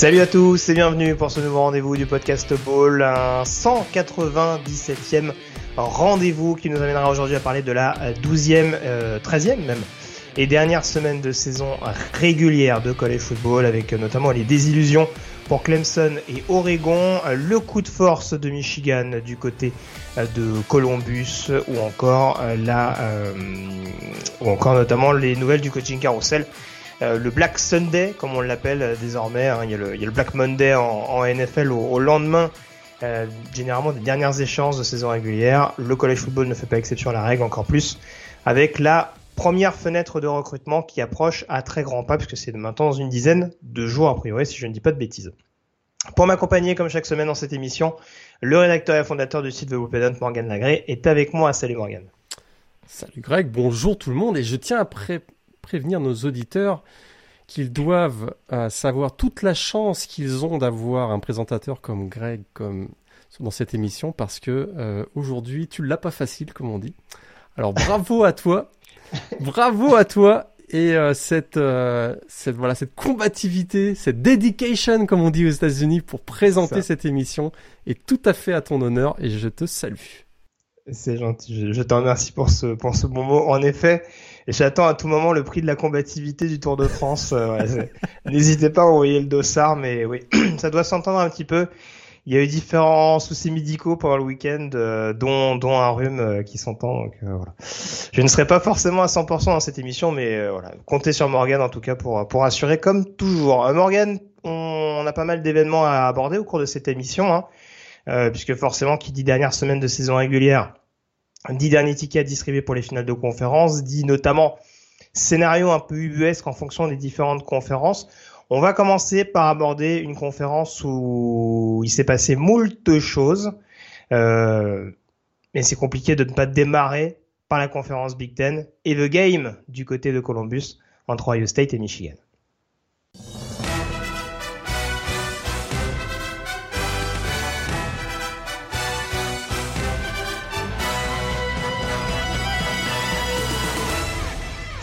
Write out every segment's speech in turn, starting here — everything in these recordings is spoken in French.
Salut à tous et bienvenue pour ce nouveau rendez-vous du podcast Ball, un 197e rendez-vous qui nous amènera aujourd'hui à parler de la 12e, euh, 13e même, et dernière semaine de saison régulière de college football avec notamment les désillusions pour Clemson et Oregon, le coup de force de Michigan du côté de Columbus ou encore la, euh, ou encore notamment les nouvelles du coaching carousel euh, le Black Sunday, comme on l'appelle euh, désormais. Hein, il, y a le, il, y a le, Black Monday en, en NFL au, au lendemain, euh, généralement des dernières échéances de saison régulière. Le college football ne fait pas exception à la règle, encore plus avec la première fenêtre de recrutement qui approche à très grands pas, puisque c'est maintenant dans une dizaine de jours a priori, si je ne dis pas de bêtises. Pour m'accompagner, comme chaque semaine dans cette émission, le rédacteur et fondateur du site The Morgan Lagré, est avec moi. Salut Morgan. Salut Greg, bonjour tout le monde, et je tiens à pré prévenir nos auditeurs qu'ils doivent euh, savoir toute la chance qu'ils ont d'avoir un présentateur comme Greg comme dans cette émission parce que euh, aujourd'hui tu l'as pas facile comme on dit. Alors bravo à toi, bravo à toi et euh, cette cette voilà cette combativité, cette dedication comme on dit aux États-Unis pour présenter Ça. cette émission est tout à fait à ton honneur et je te salue. C'est gentil, je, je te remercie pour ce pour ce bon mot. En effet, et j'attends à tout moment le prix de la combativité du Tour de France. Euh, N'hésitez pas à envoyer le dossard, mais oui, ça doit s'entendre un petit peu. Il y a eu différents soucis médicaux pendant le week-end, euh, dont, dont un rhume euh, qui s'entend. Voilà. Je ne serai pas forcément à 100% dans cette émission, mais voilà, comptez sur Morgan en tout cas pour pour assurer comme toujours. Morgan, on, on, a pas mal d'événements à aborder au cours de cette émission, hein, puisque forcément, qui dit dernière semaine de saison régulière, dit dernier ticket à distribuer pour les finales de conférence, dit notamment scénario un peu ubuesque en fonction des différentes conférences. On va commencer par aborder une conférence où il s'est passé moult choses, euh, mais c'est compliqué de ne pas démarrer par la conférence Big Ten et le game du côté de Columbus entre Ohio State et Michigan.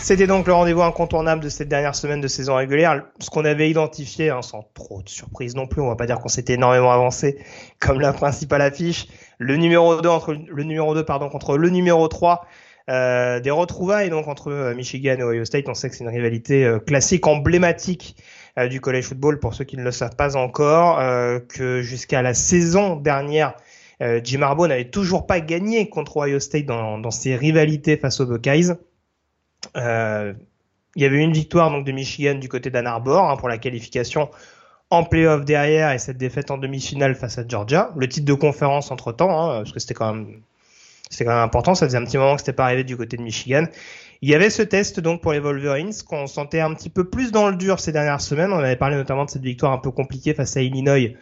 C'était donc le rendez-vous incontournable de cette dernière semaine de saison régulière. Ce qu'on avait identifié, hein, sans trop de surprise non plus, on va pas dire qu'on s'était énormément avancé comme la principale affiche. Le numéro 2 entre le numéro 2 pardon contre le numéro 3 euh, des retrouvailles donc entre Michigan et Ohio State. On sait que c'est une rivalité euh, classique, emblématique euh, du college football pour ceux qui ne le savent pas encore, euh, que jusqu'à la saison dernière. Euh, Jim Harbaugh n'avait toujours pas gagné contre Ohio State dans, dans ses rivalités face aux Buckeyes. Euh, il y avait une victoire donc de Michigan du côté d'Ann Arbor hein, pour la qualification en playoff derrière et cette défaite en demi-finale face à Georgia. Le titre de conférence entre temps, hein, parce que c'était quand même c'était quand même important. Ça faisait un petit moment que c'était pas arrivé du côté de Michigan. Il y avait ce test donc pour les Wolverines qu'on sentait un petit peu plus dans le dur ces dernières semaines. On avait parlé notamment de cette victoire un peu compliquée face à Illinois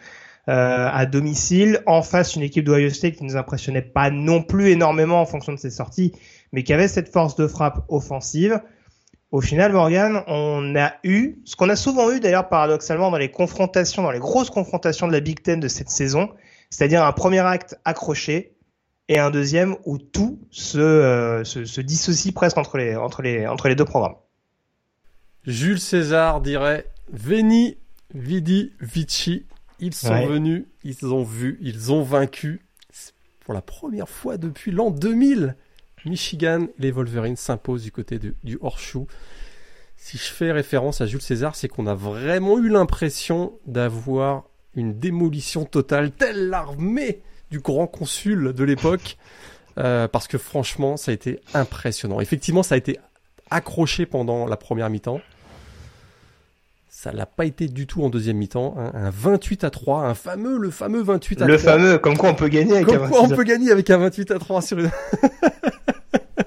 euh, à domicile. En face, une équipe d'Ohio State qui nous impressionnait pas non plus énormément en fonction de ses sorties, mais qui avait cette force de frappe offensive. Au final, Morgan, on a eu ce qu'on a souvent eu d'ailleurs paradoxalement dans les confrontations, dans les grosses confrontations de la Big Ten de cette saison, c'est-à-dire un premier acte accroché et un deuxième où tout se, euh, se, se, dissocie presque entre les, entre, les, entre les deux programmes. Jules César dirait Veni, Vidi, Vici. Ils sont ouais. venus, ils ont vu, ils ont vaincu. Pour la première fois depuis l'an 2000, Michigan, les Wolverines s'imposent du côté de, du Horseshoe. Si je fais référence à Jules César, c'est qu'on a vraiment eu l'impression d'avoir une démolition totale, telle l'armée du grand consul de l'époque, euh, parce que franchement, ça a été impressionnant. Effectivement, ça a été accroché pendant la première mi-temps. Ça l'a pas été du tout en deuxième mi-temps. Hein. Un 28 à 3, un fameux, le fameux 28 à le 3. Le fameux, comme quoi on peut gagner avec comme un quoi on peut gagner avec un 28 à 3 sur une...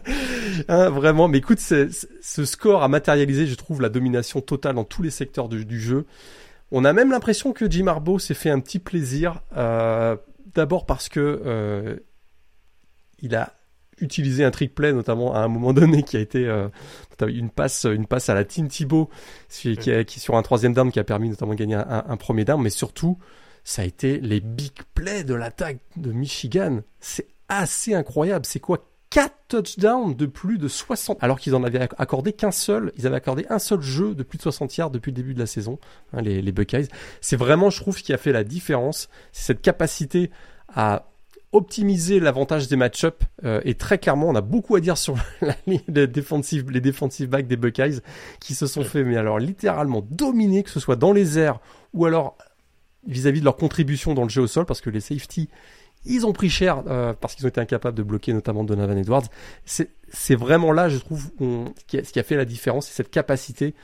hein, vraiment, mais écoute, ce score a matérialisé, je trouve, la domination totale dans tous les secteurs du, du jeu. On a même l'impression que Jim Harbaugh s'est fait un petit plaisir, euh, d'abord parce que euh, il a utilisé un trick play, notamment à un moment donné, qui a été euh, une passe, une passe à la Tim Thibault, qui, qui, qui, sur un troisième down, qui a permis notamment de gagner un, un premier down, mais surtout, ça a été les big plays de l'attaque de Michigan. C'est assez incroyable. C'est quoi 4 touchdowns de plus de 60, alors qu'ils en avaient accordé qu'un seul, ils avaient accordé un seul jeu de plus de 60 yards depuis le début de la saison, hein, les, les Buckeyes. C'est vraiment, je trouve, ce qui a fait la différence, c'est cette capacité à optimiser l'avantage des match-ups euh, et très clairement on a beaucoup à dire sur la ligne des les defensive backs des Buckeyes qui se sont fait mais alors littéralement dominer que ce soit dans les airs ou alors vis-à-vis -vis de leur contribution dans le jeu au sol parce que les safety ils ont pris cher euh, parce qu'ils ont été incapables de bloquer notamment Donovan Edwards. C'est vraiment là, je trouve, ce qui a fait la différence, c'est cette capacité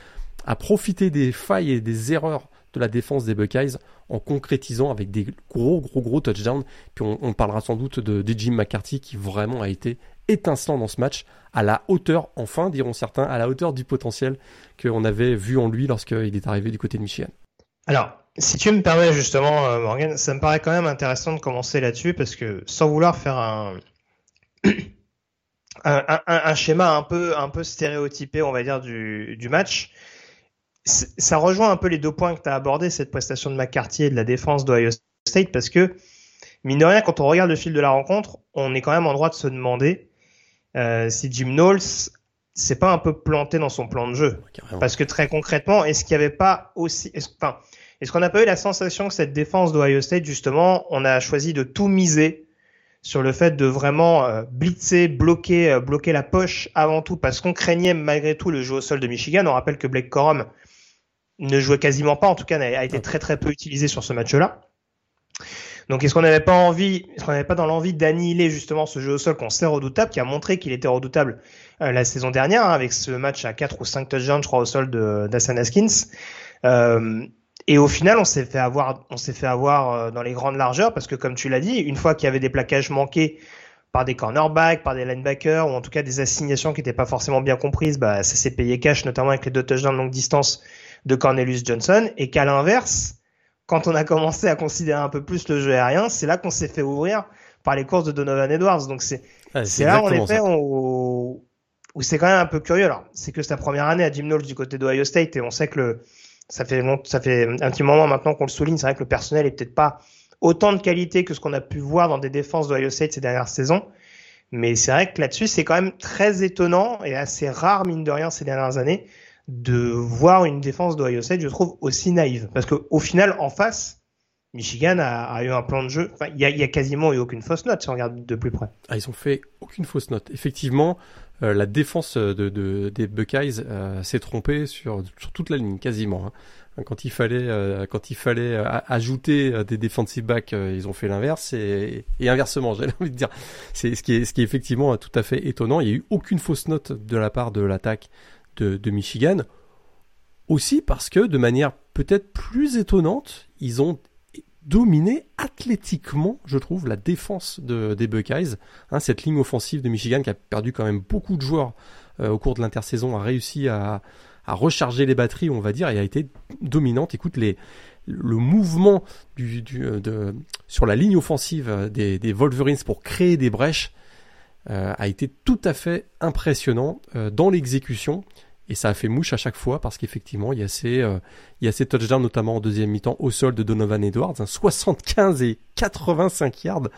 à profiter des failles et des erreurs de la défense des Buckeyes en concrétisant avec des gros, gros, gros touchdowns. Puis on, parlera sans doute de, de, Jim McCarthy qui vraiment a été étincelant dans ce match, à la hauteur, enfin diront certains, à la hauteur du potentiel qu'on avait vu en lui lorsqu'il est arrivé du côté de Michigan. Alors, si tu me permets justement, euh, Morgan, ça me paraît quand même intéressant de commencer là-dessus parce que sans vouloir faire un, un, un, schéma un peu, un peu stéréotypé, on va dire, du, du match, ça rejoint un peu les deux points que tu as abordés, cette prestation de McCarthy et de la défense d'Ohio State, parce que, mine de rien, quand on regarde le fil de la rencontre, on est quand même en droit de se demander euh, si Jim Knowles s'est pas un peu planté dans son plan de jeu. Parce que très concrètement, est-ce qu'il n'y avait pas aussi... enfin, est-ce qu'on n'a pas eu la sensation que cette défense d'Ohio State, justement, on a choisi de tout miser sur le fait de vraiment euh, blitzer, bloquer, euh, bloquer la poche avant tout, parce qu'on craignait malgré tout le jeu au sol de Michigan. On rappelle que Blake Corum ne jouait quasiment pas, en tout cas a été très très peu utilisé sur ce match-là. Donc est-ce qu'on n'avait pas envie, est-ce qu'on n'avait pas dans l'envie d'annihiler justement ce jeu au sol qu'on sait redoutable, qui a montré qu'il était redoutable euh, la saison dernière, hein, avec ce match à 4 ou 5 touchdowns, je crois, au sol de d'Assan Haskins. Et au final, on s'est fait avoir, on s'est fait avoir euh, dans les grandes largeurs parce que, comme tu l'as dit, une fois qu'il y avait des plaquages manqués par des cornerbacks, par des linebackers, ou en tout cas des assignations qui n'étaient pas forcément bien comprises, bah, ça s'est payé cash, notamment avec les deux touchdowns de longue distance de Cornelius Johnson. Et qu'à l'inverse, quand on a commencé à considérer un peu plus le jeu aérien, c'est là qu'on s'est fait ouvrir par les courses de Donovan Edwards. Donc c'est c'est là en effet où, où c'est quand même un peu curieux. Alors c'est que sa première année à Jim Knowles du côté d'Ohio State et on sait que le ça fait un petit moment maintenant qu'on le souligne. C'est vrai que le personnel est peut-être pas autant de qualité que ce qu'on a pu voir dans des défenses d'Ohio State ces dernières saisons. Mais c'est vrai que là-dessus, c'est quand même très étonnant et assez rare, mine de rien, ces dernières années, de voir une défense d'Ohio State, je trouve, aussi naïve. Parce qu'au final, en face, Michigan a, a, eu un plan de jeu. Enfin, il y a, y a, quasiment eu aucune fausse note si on regarde de plus près. Ah, ils ont fait aucune fausse note. Effectivement, euh, la défense de, de, des Buckeyes euh, s'est trompée sur, sur, toute la ligne, quasiment. Hein. Quand il fallait, euh, quand il fallait ajouter des defensive backs, ils ont fait l'inverse et, inversement, j'avais envie de dire. C'est ce qui est, ce qui est effectivement tout à fait étonnant. Il y a eu aucune fausse note de la part de l'attaque de, de Michigan. Aussi parce que, de manière peut-être plus étonnante, ils ont dominé athlétiquement, je trouve, la défense de, des Buckeyes. Hein, cette ligne offensive de Michigan qui a perdu quand même beaucoup de joueurs euh, au cours de l'intersaison a réussi à, recharger les batteries, on va dire, et a été dominante. Écoute, le mouvement euh, sur la ligne offensive des, des Wolverines pour créer des brèches euh, a été tout à fait impressionnant euh, dans l'exécution. Et ça a fait mouche à chaque fois parce qu'effectivement, il y a ces, euh, il y a ces touchdowns, notamment en deuxième mi-temps, au sol de Donovan Edwards, 75 et 85 yards,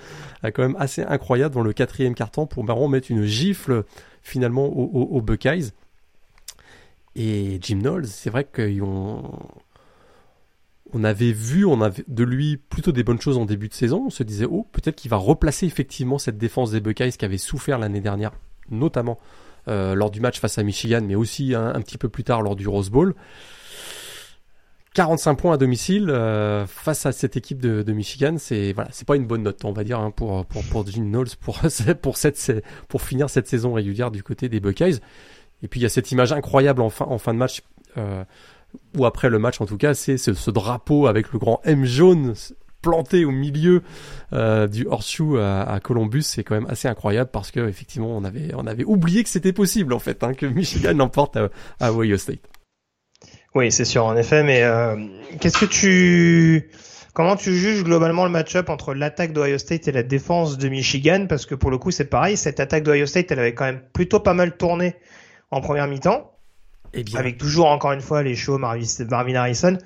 euh, quand même assez incroyable dans le quatrième quart-temps pour Baron mettre une gifle finalement aux, Buckeyes. Et Jim Knowles, c'est vrai qu'on on avait vu on de lui plutôt des bonnes choses en début de saison. On se disait, oh, peut-être qu'il va replacer effectivement cette défense des Buckeyes qui avait souffert l'année dernière, notamment euh, lors du match face à Michigan, mais aussi un, petit peu plus tard lors du Rose Bowl. 45 points à domicile euh, face à cette équipe de, Michigan, c'est voilà, c'est pas une bonne note, on va dire, hein, pour pour pour Jim Knowles pour pour cette pour finir cette saison régulière du côté des Buckeyes. Et puis il y a cette image incroyable en fin en fin de match. Euh, ou après le match en tout cas, c'est ce, drapeau avec le grand M jaune planté au milieu euh, du horseshoe à, Columbus, c'est quand même assez incroyable parce que effectivement on avait on avait oublié que c'était possible en fait hein, que Michigan l'emporte à, à, Ohio State. Oui, c'est sûr en effet, mais euh, qu'est-ce que tu comment tu juges globalement le match-up entre l'attaque d'Ohio State et la défense de Michigan? Parce que pour le coup c'est pareil, cette attaque d'Ohio State elle avait quand même plutôt pas mal tourné en première mi-temps. Et eh bien. Avec toujours encore une fois les shows Marvin Harrison.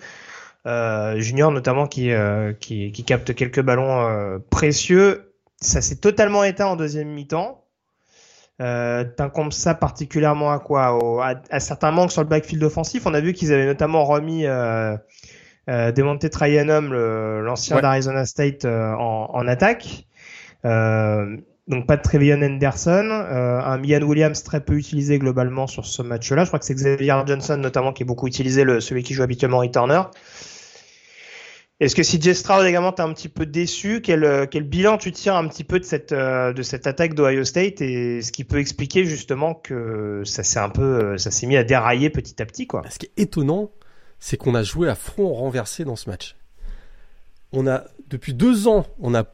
Euh, junior notamment qui, euh, qui, qui, capte quelques ballons euh, précieux. Ça s'est totalement éteint en deuxième mi-temps. Euh, T'incombe ça particulièrement à quoi? À, certains manques sur le backfield offensif. On a vu qu'ils avaient notamment remis euh, euh, Demonte Tryanum, l'ancien d'Arizona State, en, en, attaque. donc pas de Trevion Henderson, un Mian Williams très peu utilisé globalement sur ce match-là. Je crois que c'est Xavier Johnson notamment qui est beaucoup utilisé, le, celui qui joue habituellement returner. Est-ce que CJ Stroud également t'es un petit peu déçu? Quel, euh, quel bilan tu tires un petit peu de cette euh, de cette attaque d'Ohio State et ce qui peut expliquer justement que ça s'est un peu euh, ça s'est mis à dérailler petit à petit quoi? Ce qui est étonnant, c'est qu'on a joué à front renversé dans ce match. On a depuis deux ans, on a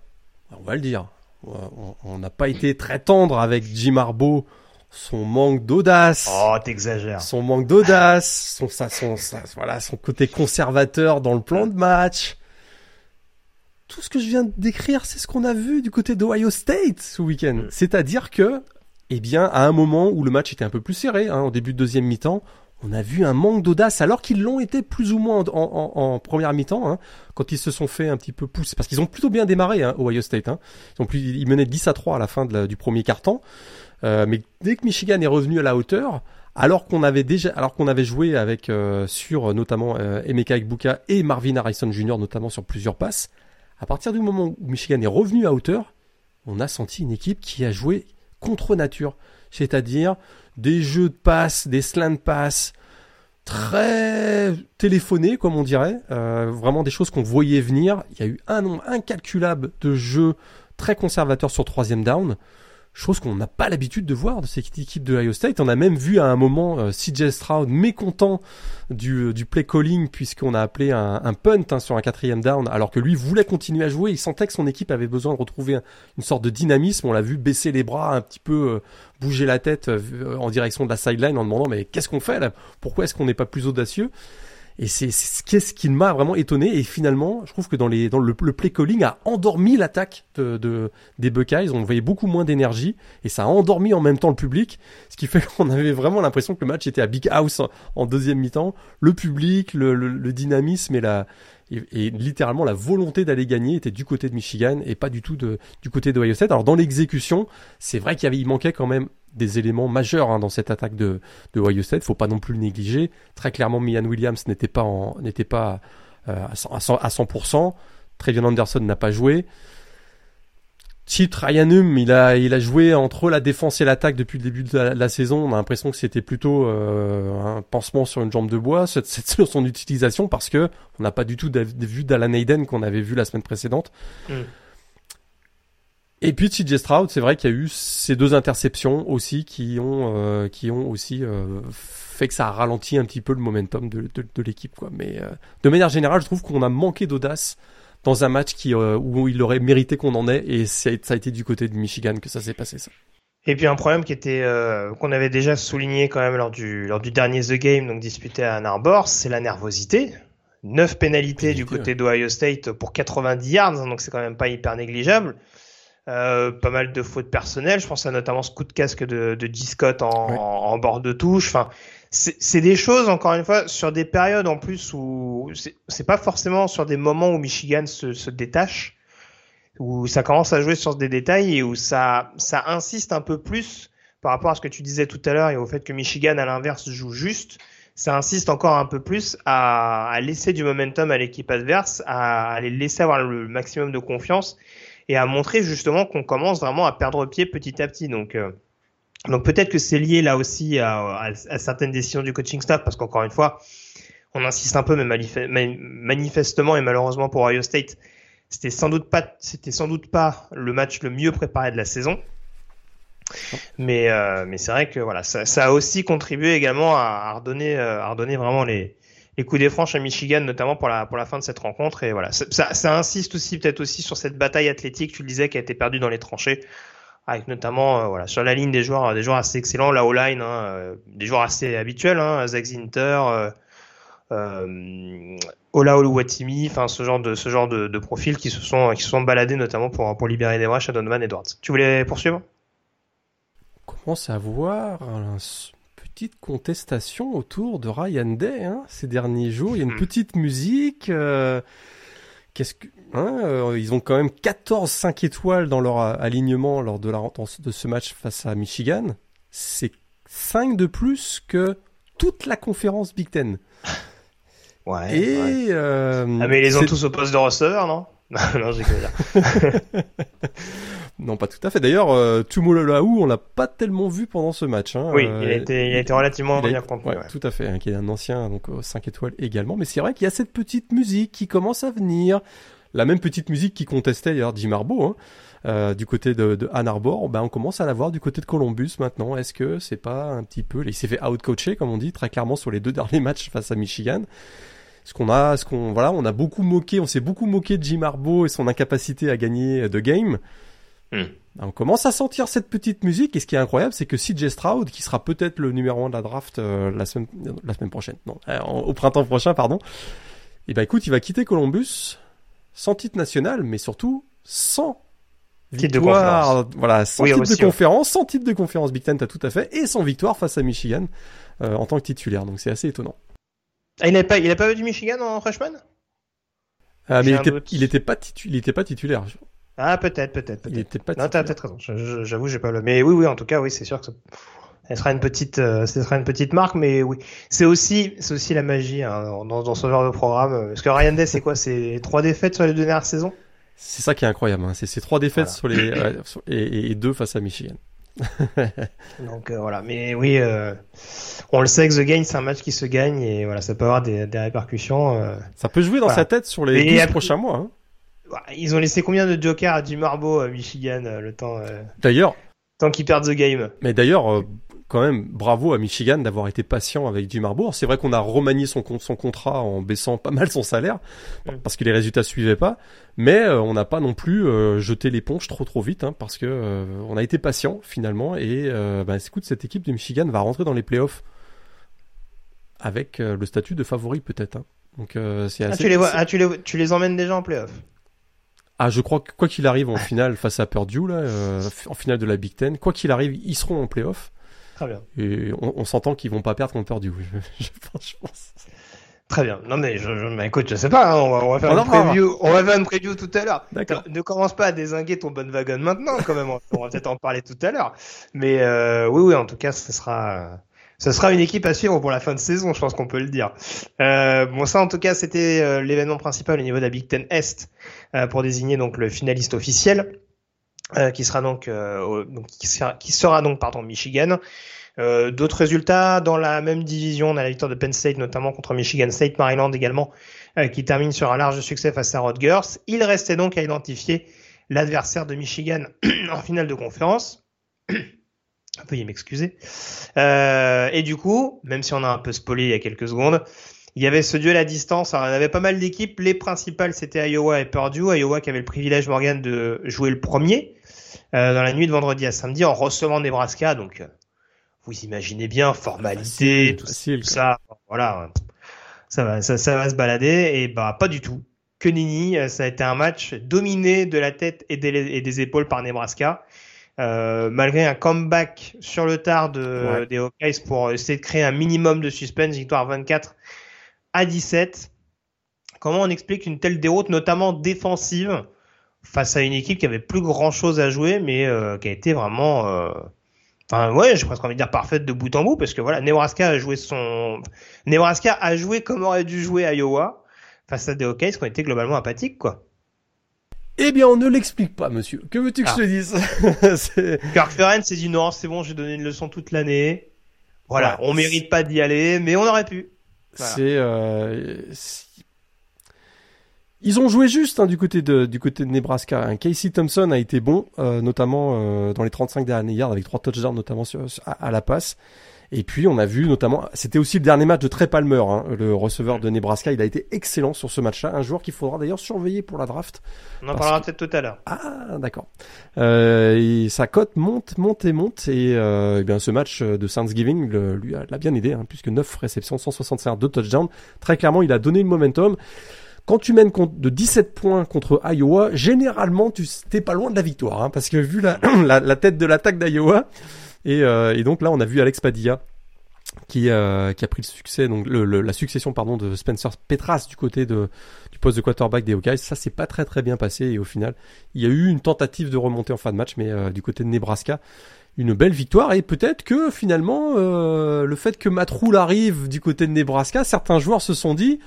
on va le dire, on n'a pas été très tendre avec Jim Harbaugh son manque d'audace. Oh, t'exagères. Son manque d'audace, son, son, voilà, son côté conservateur dans le plan de match tout ce que je viens de décrire, c'est ce qu'on a vu du côté d'Ohio State ce week-end. Mm. C'est-à-dire que, eh bien, à un moment où le match était un peu plus serré, hein, au début de deuxième mi-temps, on a vu un manque d'audace, alors qu'ils l'ont été plus ou moins en, première mi-temps, hein, quand ils se sont fait un petit peu pousser, parce qu'ils ont plutôt bien démarré, hein, Ohio State. Hein. Ils, ont plus, ils menaient 10 à 3 à la fin du premier quart-temps. Euh, mais dès que Michigan est revenu à la hauteur, alors qu'on avait déjà, alors qu'on avait joué avec euh, sur notamment euh, Emeka Ekbuka et Marvin Harrison Jr. notamment sur plusieurs passes, à partir du moment où Michigan est revenu à hauteur, on a senti une équipe qui a joué contre nature, c'est-à-dire des jeux de passes, des slant passes, très téléphonés, comme on dirait, euh, vraiment des choses qu'on voyait venir. Il y a eu un nombre incalculable de jeux très conservateurs sur troisième down chose qu'on n'a pas l'habitude de voir de cette équipe de Ohio State. On a même vu à un moment euh, CJ Stroud mécontent du, euh, du play calling puisqu'on a appelé un, un punt hein, sur un quatrième down alors que lui voulait continuer à jouer. Il sentait que son équipe avait besoin de retrouver une sorte de dynamisme. On l'a vu baisser les bras, un petit peu euh, bouger la tête en direction de la sideline en demandant mais qu'est-ce qu'on fait là? Pourquoi est-ce qu'on n'est pas plus audacieux? Et c'est ce qui m'a vraiment étonné. Et finalement, je trouve que dans, les, dans le, play calling a endormi l'attaque de, de, des Buckeyes. On voyait beaucoup moins d'énergie et ça a endormi en même temps le public. Ce qui fait qu'on avait vraiment l'impression que le match était à Big House en, deuxième mi-temps. Le public, le, le, le dynamisme et la, et, littéralement la volonté d'aller gagner était du côté de Michigan et pas du tout de, du côté de Ohio State. Alors dans l'exécution, c'est vrai qu'il manquait quand même des éléments majeurs hein, dans cette attaque de, de Ohio State. Faut pas non plus le négliger. Très clairement, Mian Williams n'était pas n'était pas euh, à 100%. Trevion Anderson n'a pas joué. Chip Ryanum, il a, il a joué entre la défense et l'attaque depuis le début de la, saison. On a l'impression que c'était plutôt euh, un pansement sur une jambe de bois, cette, cette, son utilisation, parce que on n'a pas du tout vu d'Alan Hayden qu'on avait vu la semaine précédente. Mm. Et puis CJ Stroud, c'est vrai qu'il y a eu ces deux interceptions aussi qui ont, euh, qui ont aussi euh, fait que ça a ralenti un petit peu le momentum de, de, de l'équipe, quoi. Mais de manière générale, je trouve qu'on a manqué d'audace dans un match qui, euh, où il aurait mérité qu'on en ait, et ça a été du côté de Michigan que ça s'est passé ça. Et puis un problème qui était euh, qu'on avait déjà souligné quand même lors du lors du dernier The Game donc disputé à Ann Arbor, c'est la nervosité. Neuf pénalités du côté d'Ohio State pour 90 yards, donc c'est quand même pas hyper négligeable. Euh, pas mal de fautes personnelles. Je pense à notamment ce coup de casque de, de G. Scott en, en, bord de touche. Enfin, c'est des choses, encore une fois, sur des périodes en plus où c'est pas forcément sur des moments où Michigan se, se, détache, où ça commence à jouer sur des détails et où ça, ça insiste un peu plus par rapport à ce que tu disais tout à l'heure et au fait que Michigan, à l'inverse, joue juste. Ça insiste encore un peu plus à, à laisser du momentum à l'équipe adverse, à, à les laisser avoir le maximum de confiance et à montrer justement qu'on commence vraiment à perdre pied petit à petit. Donc, euh, donc peut-être que c'est lié là aussi à, certaines décisions du coaching staff, parce qu'encore une fois, on insiste un peu, mais manifestement et malheureusement pour Ohio State, c'était sans doute pas, c'était sans doute pas le match le mieux préparé de la saison. Mais euh, mais c'est vrai que voilà, ça, a aussi contribué également à, redonner, euh, à redonner vraiment les les coups des franches à Michigan, notamment pour la, pour la fin de cette rencontre. Et voilà, ça, ça insiste aussi peut-être aussi sur cette bataille athlétique, tu le disais, qui a été perdue dans les tranchées avec notamment euh, voilà sur la ligne des joueurs des joueurs assez excellents la O-line hein, euh, des joueurs assez habituels hein, Zach Zinter euh, Ola Oluwatimi enfin ce genre de ce genre de, profils qui se sont qui se sont baladés notamment pour pour libérer des brèches à Donovan Edwards. Tu voulais poursuivre? Commence à voir petite contestation autour de Ryan Day hein, ces derniers jours il y a une hmm. petite musique euh, qu'est-ce que Hein, euh, ils ont quand même 14 5 étoiles dans leur alignement lors de, la, de ce match face à Michigan. C'est 5 de plus que toute la conférence Big Ten. Ouais. Et Euh, ah mais ils les ont tous au poste de receveur, non? Non, j'ai Non, pas tout à fait. D'ailleurs, euh, Tumololaou, on l'a pas tellement vu pendant ce match. Hein. Oui, il, a été, il a été relativement bien compris. Ouais, Tout à fait, hein, qui est un ancien, donc 5 étoiles également. Mais c'est vrai qu'il y a cette petite musique qui commence à venir la même petite musique qui contestait d'ailleurs Jim Harbaugh hein, euh, du côté de, de Ann Arbor, ben on commence à la voir du côté de Columbus maintenant. Est-ce que c'est pas un petit peu, il s'est fait outcoacher comme on dit très clairement sur les deux derniers matchs face à Michigan. Ce qu'on a, ce qu'on voilà, on a beaucoup moqué, on s'est beaucoup moqué de Jim Harbaugh et son incapacité à gagner de game. Hmm. Ben, on commence à sentir cette petite musique et ce qui est incroyable, c'est que CJ Stroud, qui sera peut-être le numéro 1 de la draft euh, la semaine la semaine prochaine, non, euh, au printemps prochain, pardon. Et eh ben écoute, il va quitter Columbus sans titre national, mais surtout sans victoire, voilà, sans titre de conférence, sans titre de conférence Big Ten, t'as tout à fait, et sans victoire face à Michigan euh, en tant que titulaire. Donc c'est assez étonnant. Ah, il n'a pas, il a pas vu du Michigan en freshman? Ah, mais il était, il était, pas il était pas titulaire. Ah, peut-être, peut-être, peut-être. Il était pas. Non, t'as peut-être raison. J'avoue, j'ai pas le. Mais oui, oui, en tout cas, oui, c'est sûr que ça... elle sera une petite, euh, ce sera une petite marque, mais oui, c'est aussi, c'est aussi la magie hein, dans, dans, ce genre de programme. Parce que Ryan Day, c'est quoi? C'est trois défaites sur les deux dernières saisons? C'est ça qui est incroyable. Hein. C'est ces trois défaites sur les et, et, deux face à Michigan. Donc euh, voilà, mais oui, euh, on le sait que The Game c'est un match qui se gagne et voilà, ça peut avoir des, des répercussions. Euh, ça peut jouer dans sa tête sur les 12 prochains mois. Hein. Ils ont laissé combien de jokers à du Marbo à Michigan le temps D'ailleurs, tant qu'ils perdent The Game? Mais d'ailleurs, quand même bravo à Michigan d'avoir été patient avec Jim Harbaugh. C'est vrai qu'on a remanié son, son contrat en baissant pas mal son salaire parce que les résultats suivaient pas, mais euh, on n'a pas non plus euh, jeté l'éponge trop trop vite hein, parce que euh, on a été patient finalement et bah, écoute cette équipe de Michigan va rentrer dans les playoffs avec le statut de favori peut-être. Hein. Donc c'est ah, assez. Ah, tu les vois, ah, tu les tu les emmènes déjà en playoffs. Ah, je crois que quoi qu'il arrive en finale face à Purdue là, en finale de la Big Ten, quoi qu'il arrive, ils seront en playoffs. Très bien. Et on, s'entend qu'ils vont pas perdre contre Purdue. je, pense, Très bien. Non mais je, je écoute, je sais pas. Hein, on, va, faire une preview. On va faire une preview tout à l'heure. D'accord. Ne commence pas à désinguer ton bon wagon maintenant, quand même. on va peut-être en parler tout à l'heure. Mais euh, oui, oui. En tout cas, ce sera, ce sera une équipe à suivre pour la fin de saison. Je pense qu'on peut le dire. Euh, bon, ça, en tout cas, c'était euh, l'événement principal au niveau de la Big Ten Est euh, pour désigner donc le finaliste officiel. Euh, qui sera donc, euh, donc qui, sera, qui sera donc pardon Michigan. Euh, D'autres résultats dans la même division, on a la victoire de Penn State notamment contre Michigan State, Maryland également, euh, qui termine sur un large succès face à Rutgers. Il restait donc à identifier l'adversaire de Michigan en finale de conférence. Veuillez m'excuser. Euh, et du coup, même si on a un peu spoilé il y a quelques secondes, il y avait ce duel à distance. Alors, y avait pas mal d'équipes. Les principales, c'était Iowa et Purdue. Iowa qui avait le privilège, Morgan, de jouer le premier. Euh, dans la nuit de vendredi à samedi en recevant Nebraska. Donc, euh, vous imaginez bien, formalité, tout, ça, voilà, ça va, ça, ça, va se balader. Et bah, pas du tout. Que Nini, euh, ça a été un match dominé de la tête et des, et des épaules par Nebraska. Euh, malgré un comeback sur le tard de, des Hawkeyes pour essayer de créer un minimum de suspense, victoire 24 à 17. Comment on explique une telle déroute, notamment défensive, face à une équipe qui avait plus grand chose à jouer, mais euh, qui a été vraiment, euh... enfin ouais, j'ai presque envie de dire parfaite de bout en bout, parce que voilà, Nebraska a joué son, Nebraska a joué comme aurait dû jouer Iowa face à des Hawkeyes qui ont été globalement apathiques, quoi. Eh bien, on ne l'explique pas, monsieur. Que veux-tu que je te ah. dise Kirk Ferentz s'est dit non, c'est bon, j'ai donné une leçon toute l'année. Voilà, on mérite pas d'y aller, mais on aurait pu. C'est euh, ils ont joué juste hein, du côté de du côté de Nebraska. Hein. Casey Thompson a été bon, euh, notamment euh, dans les 35 derniers yards avec trois touchdowns notamment sur, à, la passe. Et puis on a vu notamment, c'était aussi le dernier match de Trey Palmer, hein, le receveur de Nebraska. Il a été excellent sur ce match-là, un joueur qu'il faudra d'ailleurs surveiller pour la draft. On en parlera peut-être tout à l'heure. Ah, d'accord. Euh, sa cote monte, monte et monte. Et, euh, eh bien ce match de Thanksgiving le, lui l'a bien aidé, hein, puisque 9 réceptions, 165, 2 touchdowns. Très clairement, il a donné le momentum. Quand tu mènes de 17 points contre Iowa, généralement, tu t'es pas loin de la victoire, hein, parce que vu la, tête de l'attaque d'Iowa, et, euh, et, donc là, on a vu Alex Padilla qui, euh, a pris le succès, donc la succession pardon de Spencer Petras du côté du poste de quarterback des Hawkeyes. Ça s'est pas très très bien passé et au final, il y a eu une tentative de remonter en fin de match, mais euh, du côté de Nebraska, une belle victoire et peut-être que finalement le fait que Matt arrive du côté de Nebraska, certains joueurs se sont dit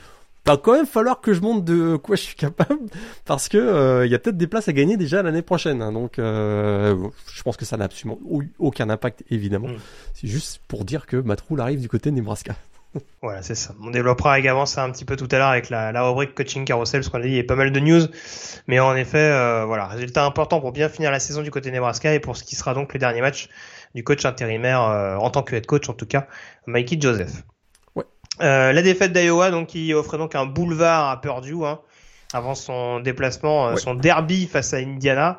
va quand même falloir que je montre de quoi je suis capable parce que il euh, y a peut-être des places à gagner déjà l'année prochaine. Hein. donc euh, je pense que ça n'a absolument aucun impact évidemment. Mm. C'est juste pour dire que Matroul arrive du côté de Nebraska. Voilà, c'est ça. On développera également ça un petit peu tout à l'heure avec la, la, rubrique coaching carousel, parce qu'on a dit il y a pas mal de news. Mais en effet, euh, voilà, résultat important pour bien finir la saison du côté de Nebraska et pour ce qui sera donc le dernier match du coach intérimaire en tant que head coach en tout cas, Mikey Joseph. Euh, la défaite d'Iowa, donc qui offrait donc un boulevard à Purdue hein, avant son déplacement, euh, son derby face à Indiana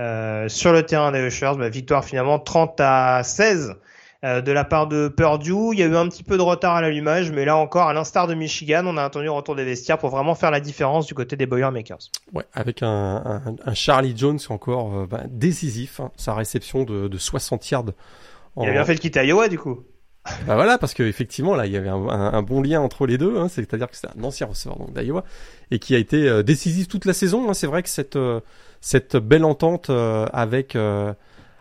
euh, sur le terrain des Ushers. Bah, victoire finalement 30 à 16 de la part de Purdue. Il y a eu un petit peu de retard à l'allumage, mais là encore, à l'instar de Michigan, on a attendu le retour des vestiaires pour vraiment faire la différence du côté des Boilermakers. Ouais, avec un, Charlie Jones encore bah, décisif, hein, sa réception de, de 60 yards. Il a bien fait de quitter Iowa du coup. Bah voilà, parce que effectivement là, il y avait un, bon lien entre les deux. Hein, C'est-à-dire que c'est un ancien receveur d'Iowa et qui a été euh, décisif toute la saison. Hein. C'est vrai que cette euh, cette belle entente euh, avec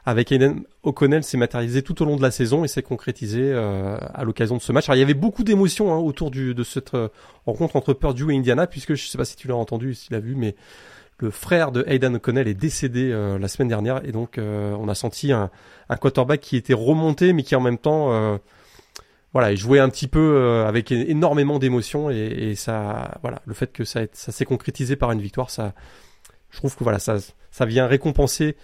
avec Aiden O'Connell s'est matérialisée tout au long de la saison et s'est concrétisée à l'occasion de ce match. Alors il y avait beaucoup d'émotions hein, autour du, de cette rencontre entre Purdue et Indiana, puisque je sais pas si tu l'as entendu, si tu l'as vu, mais le frère de Aidan O'Connell est décédé la semaine dernière et donc on a senti un, quarterback qui était remonté mais qui en même temps voilà, il jouait un petit peu euh, avec énormément d'émotions et, ça, voilà, le fait que ça, s'est concrétisé par une victoire, ça, je trouve que voilà, ça, vient récompenser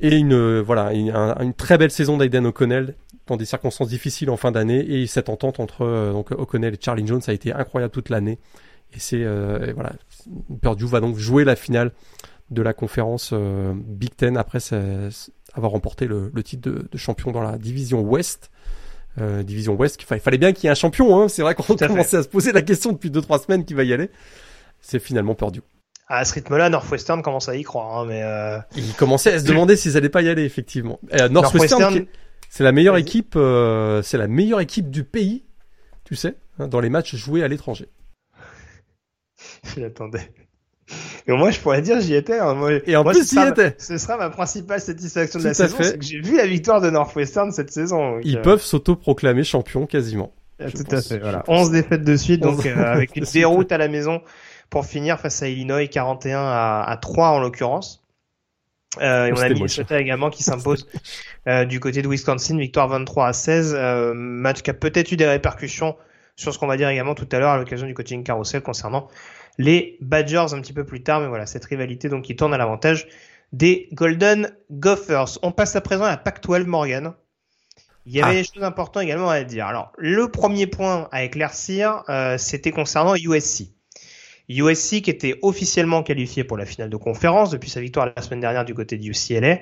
et une, voilà, une, très belle saison d'Aiden O'Connell dans des circonstances difficiles en fin d'année et cette entente entre euh, donc O'Connell et Charlie Jones a été incroyable toute l'année et c'est euh, voilà, Purdue va donc jouer la finale de la conférence Big Ten après avoir remporté le, le titre de, de, champion dans la division Ouest. Euh, division Ouest. Il fallait bien qu'il y ait un champion. Hein. C'est vrai qu'on commençait à se poser la question depuis 2-3 semaines qui va y aller. C'est finalement perdu. À ce rythme-là, Northwestern commence à y croire. Hein, mais euh... Il commençait à se demander s'ils allaient pas y aller, effectivement. Euh, Northwestern, c'est la meilleure équipe, euh, c'est la meilleure équipe du pays, tu sais, hein, dans les matchs joués à l'étranger. Je l'attendais. Et moi, je pourrais dire, j'y étais. Hein. Moi, et en plus, j'y étais. Ce sera ma principale satisfaction de la saison, c'est que j'ai vu la victoire de Northwestern cette saison. Ils euh, peuvent s'auto-proclamer champion quasiment. Ah, tout à fait. Voilà. 11 défaites de suite, donc euh, avec une déroute à la maison pour finir face à Illinois, 41 à, à 3 en l'occurrence. Euh, et on a Minnesota également qui s'impose euh, du côté de Wisconsin, victoire 23 à 16, euh, match qui a peut-être eu des répercussions sur ce qu'on va dire également tout à l'heure à l'occasion du coaching carousel concernant les Badgers un petit peu plus tard. Mais voilà, cette rivalité donc qui tourne à l'avantage des Golden Gophers. On passe à présent à la Pac-12 Morgan. Il y avait ah. des choses importantes également à dire. Alors, le premier point à éclaircir, euh, c'était concernant USC. USC qui était officiellement qualifié pour la finale de conférence depuis sa victoire la semaine dernière du côté du UCLA.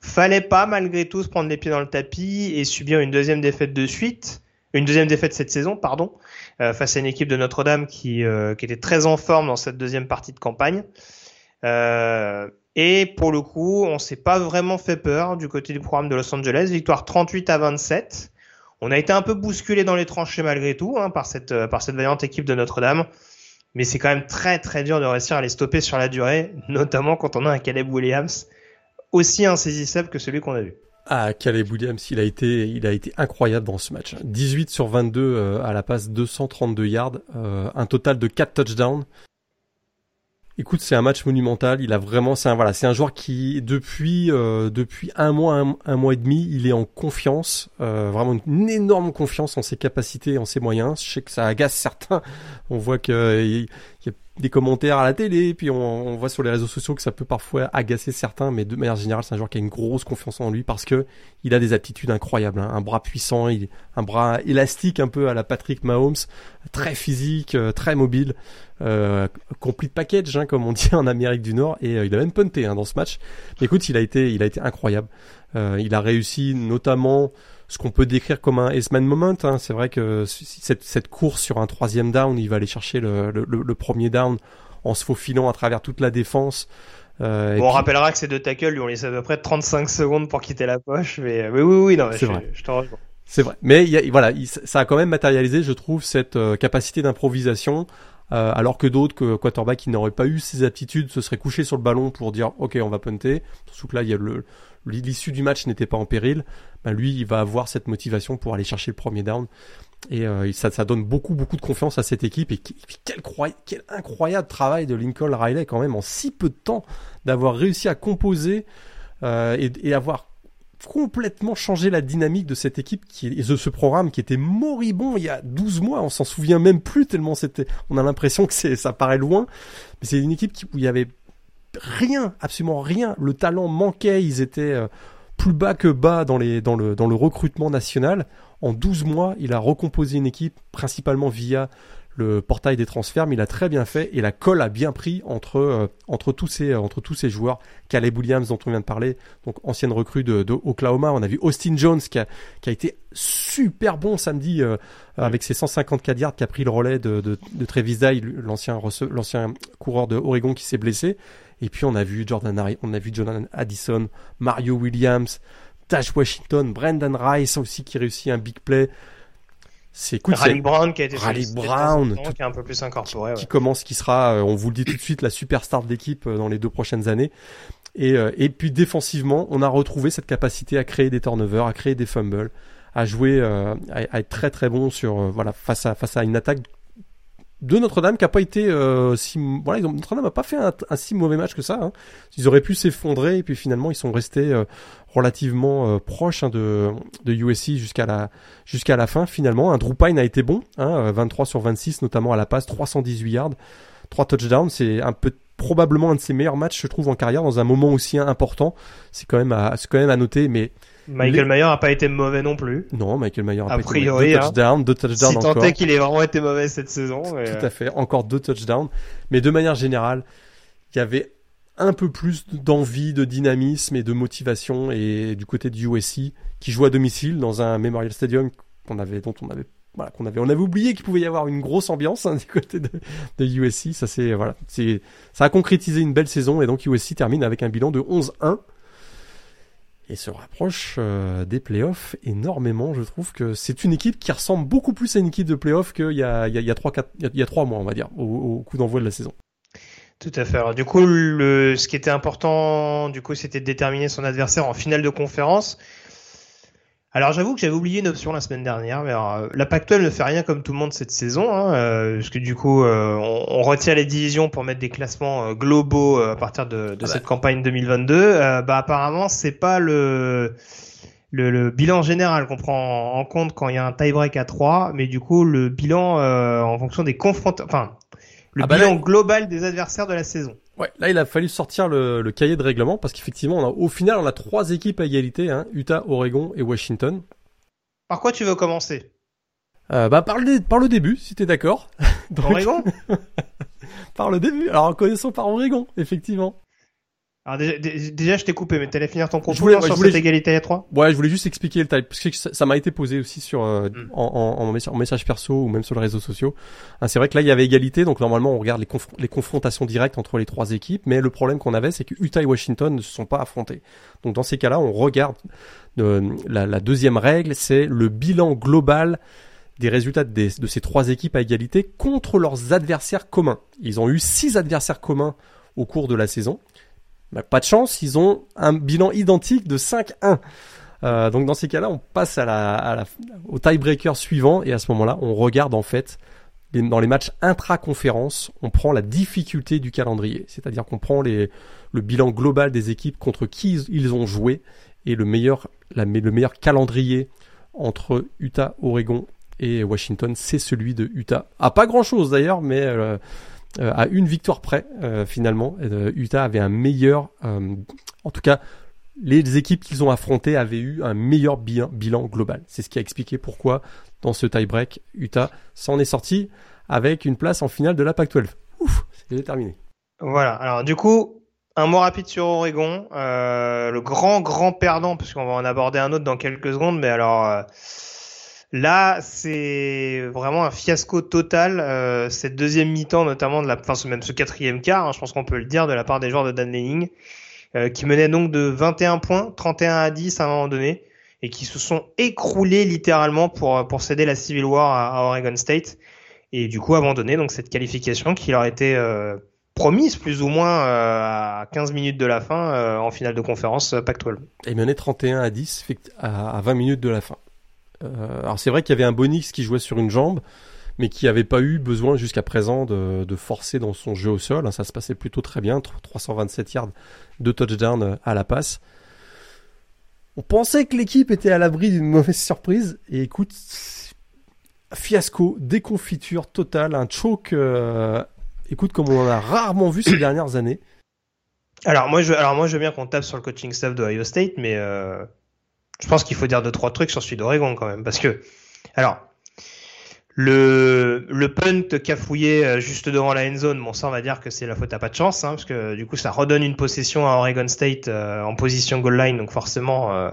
Fallait pas malgré tout se prendre les pieds dans le tapis et subir une deuxième défaite de suite, une deuxième défaite cette saison, pardon, face à une équipe de Notre-Dame qui, euh, qui était très en forme dans cette deuxième partie de campagne. Euh, et pour le coup, on s'est pas vraiment fait peur du côté du programme de Los Angeles. Victoire 38 à 27. On a été un peu bousculé dans les tranchées malgré tout hein, par cette par cette vaillante équipe de Notre-Dame. Mais c'est quand même très très dur de réussir à les stopper sur la durée, notamment quand on a un Caleb Williams aussi insaisissable que celui qu'on a vu. Ah, Caleb Williams, il a été, il a été incroyable dans ce match. 18 sur 22 euh, à la passe, 232 yards, euh, un total de 4 touchdowns. Écoute, c'est un match monumental. Il a vraiment, c'est un voilà, c'est un joueur qui depuis euh, depuis un mois, un, mois et demi, il est en confiance, vraiment une, énorme confiance en ses capacités, en ses moyens. Je sais que ça agace certains. On voit que il y a des commentaires à la télé, puis on, voit sur les réseaux sociaux que ça peut parfois agacer certains, mais de manière générale, c'est un joueur qui a une grosse confiance en lui parce que il a des aptitudes incroyables, hein. un bras puissant, un bras élastique un peu à la Patrick Mahomes, très physique, euh, très mobile, euh, complete package, hein, comme on dit en Amérique du Nord, et euh, il a même punté hein, dans ce match. Mais écoute, il a été, il a été incroyable. Euh, il a réussi notamment ce qu'on peut décrire comme un S-man moment. Hein. C'est vrai que cette, cette, course sur un troisième down, il va aller chercher le, le, le, premier down en se faufilant à travers toute la défense. Euh, bon, on puis... rappellera que ces deux tackles lui ont laissé à peu près 35 secondes pour quitter la poche, mais oui, oui, oui, non, c'est vrai. Je, rejoins. C'est vrai, mais il y a, voilà, il, ça a quand même matérialisé, je trouve, cette euh, capacité d'improvisation, euh, alors que d'autres, que quarterback qui n'auraient pas eu ces aptitudes, se seraient couchés sur le ballon pour dire, ok, on va punter. Surtout que là, il y a le l'issue du match n'était pas en péril ben lui, il va avoir cette motivation pour aller chercher le premier down. Et euh, ça, donne beaucoup, beaucoup de confiance à cette équipe. Et quel, incroyable travail de Lincoln Riley quand même en si peu de temps d'avoir réussi à composer euh, et, avoir complètement changé la dynamique de cette équipe qui et de ce programme qui était moribond il y a 12 mois, on s'en souvient même plus tellement c'était on a l'impression que ça paraît loin mais c'est une équipe qui, où il y avait rien, absolument rien, le talent manquait, ils étaient euh, plus bas que bas dans, les, dans, le, dans le recrutement national. En 12 mois, il a recomposé une équipe principalement via le portail des transferts, mais il a très bien fait et la colle a bien pris entre euh, entre tous ces entre tous ces joueurs. Caleb Williams dont on vient de parler, donc ancienne recrue de, de Oklahoma. On a vu Austin Jones qui a qui a été super bon samedi euh, avec ses 154 yards, qui a pris le relais de de, Dye, l'ancien l'ancien coureur de Oregon qui s'est blessé. Et puis on a vu Jordan on a vu Jordan Addison, Mario Williams, Tash Washington, Brendan Rice aussi qui réussit un big play. C'est cool. Raleigh Brown qui a été Raleigh Brown, tout, qui est un peu plus incorporé, qui, ouais. qui commence, qui sera, euh, on vous le dit tout de suite, la superstar de l'équipe euh, dans les deux prochaines années. Et, euh, et puis défensivement, on a retrouvé cette capacité à créer des turnovers, à créer des fumbles, à jouer, à, à, être très très bon sur voilà face à face à une attaque de Notre-Dame qui a pas été euh, si voilà ont, Notre-Dame a pas fait un, un, si mauvais match que ça hein. ils auraient pu s'effondrer et puis finalement ils sont restés euh, relativement euh, proches hein, de de USC jusqu'à la jusqu'à la fin. Finalement un Drew Pine a été bon hein, 23 sur 26 notamment à la passe 318 yards 3 touchdowns. C'est un peu probablement un de ses meilleurs matchs je trouve en carrière dans un moment aussi important. C'est quand même à c'est quand même à noter mais Michael les... Mayer n'a pas été mauvais non plus. Non, Michael Mayer a, a pas priori, été mauvais. Deux touchdowns, hein. deux touchdowns si encore. tant est qu'il ait vraiment été mauvais cette saison. Mais... Tout à fait, encore deux touchdowns. Mais de manière générale, il y avait un peu plus d'envie, de dynamisme et de motivation et du côté de USC qui joue à domicile dans un Memorial Stadium qu'on avait, dont on avait voilà, qu'on avait, on avait oublié qu'il pouvait y avoir une grosse ambiance hein, du côté de, de USC. Ça c'est voilà, c'est, ça a concrétisé une belle saison et donc USC termine avec un bilan de 11-1 et se rapproche euh, des playoffs énormément. Je trouve que c'est une équipe qui ressemble beaucoup plus à une équipe de playoffs qu'il y a, il y a, il y a 3, 4, il y a 3 mois, on va dire, au, coup d'envoi de la saison. Tout à fait. Alors, du coup, ce qui était important, du coup, c'était de déterminer son adversaire en finale de conférence. Alors j'avoue que j'avais oublié une option la semaine dernière, mais alors, euh, la Pac-12 ne fait rien comme tout le monde cette saison, hein, euh, parce que du coup euh, on, on, retient les divisions pour mettre des classements globaux euh, à partir de, de ah bah. cette campagne 2022. bah apparemment c'est pas le, le, le bilan général qu'on prend en compte quand il y a un tie-break à 3, mais du coup le bilan en fonction des confrontations, enfin le ah bah bilan là... global des adversaires de la saison. Ouais, là il a fallu sortir le, le cahier de règlement parce qu'effectivement, on a, au final, on a trois équipes à égalité, hein, Utah, Oregon et Washington. Par quoi tu veux commencer? Euh, Bah par le, par le début, si t'es d'accord. Oregon? Par le début. Alors connaissons par Oregon, effectivement. Alors déjà, déjà je t'ai coupé, mais t'allais finir ton propos voulais, sur voulais, cette égalité à 3 Ouais, je voulais juste expliquer le type, parce que ça m'a été posé aussi sur euh, mm. en, en, en, message, en, message, perso ou même sur les réseaux sociaux. Hein, c'est vrai que là, il y avait égalité, donc normalement, on regarde les, conf les confrontations directes entre les trois équipes, mais le problème qu'on avait, c'est que Utah et Washington ne se sont pas affrontés. Donc dans ces cas-là, on regarde euh, la, la deuxième règle, c'est le bilan global des résultats des, de ces trois équipes à égalité contre leurs adversaires communs. Ils ont eu six adversaires communs au cours de la saison. Bah, pas de chance, ils ont un bilan identique de 5-1. Euh, donc dans ces cas-là, on passe à la, à au tiebreaker suivant et à ce moment-là, on regarde en fait dans les matchs intra-conférence, on prend la difficulté du calendrier, c'est-à-dire qu'on prend le bilan global des équipes contre qui ils, ont joué et le meilleur, le meilleur calendrier entre Utah, Oregon et Washington, c'est celui de Utah. Ah, pas grand-chose d'ailleurs, mais euh, à une victoire près finalement. Utah avait un meilleur, en tout cas, les équipes qu'ils ont affrontées avaient eu un meilleur bilan, global. C'est ce qui a expliqué pourquoi dans ce tie-break, Utah s'en est sorti avec une place en finale de la Pac-12. Ouf, c'est terminé. Voilà. Alors du coup, un mot rapide sur Oregon, euh, le grand grand perdant, puisqu'on va en aborder un autre dans quelques secondes, mais alors euh, là c'est vraiment un fiasco total euh, cette deuxième mi-temps, notamment de la, enfin même ce quatrième quart, hein, je pense qu'on peut le dire, de la part des joueurs de Dan Lanning, qui menait donc de 21 points, 31 à 10 à un moment donné, et qui se sont écroulés littéralement pour pour céder la Civil War à, Oregon State, et du coup abandonner donc cette qualification qui leur était promise plus ou moins euh, à 15 minutes de la fin euh, en finale de conférence euh, Pac-12. Et menait 31 à 10 à 20 minutes de la fin. Alors c'est vrai qu'il y avait un Bonix qui jouait sur une jambe, mais qui n'avait pas eu besoin jusqu'à présent de, forcer dans son jeu au sol. Hein. ça se passait plutôt très bien, 327 yards de touchdown à la passe. On pensait que l'équipe était à l'abri d'une mauvaise surprise, et écoute, fiasco, déconfiture totale, un choke écoute, comme on en a rarement vu ces dernières années. Alors moi, je, alors moi, je veux bien qu'on tape sur le coaching staff de Ohio State, mais euh, je pense qu'il faut dire deux trois trucs sur celui d'Oregon quand même, parce que, alors, le, le punt cafouillé euh, juste devant la end zone, bon ça on va dire que c'est la faute à pas de chance, hein, parce que du coup ça redonne une possession à Oregon State euh, en position goal line, donc forcément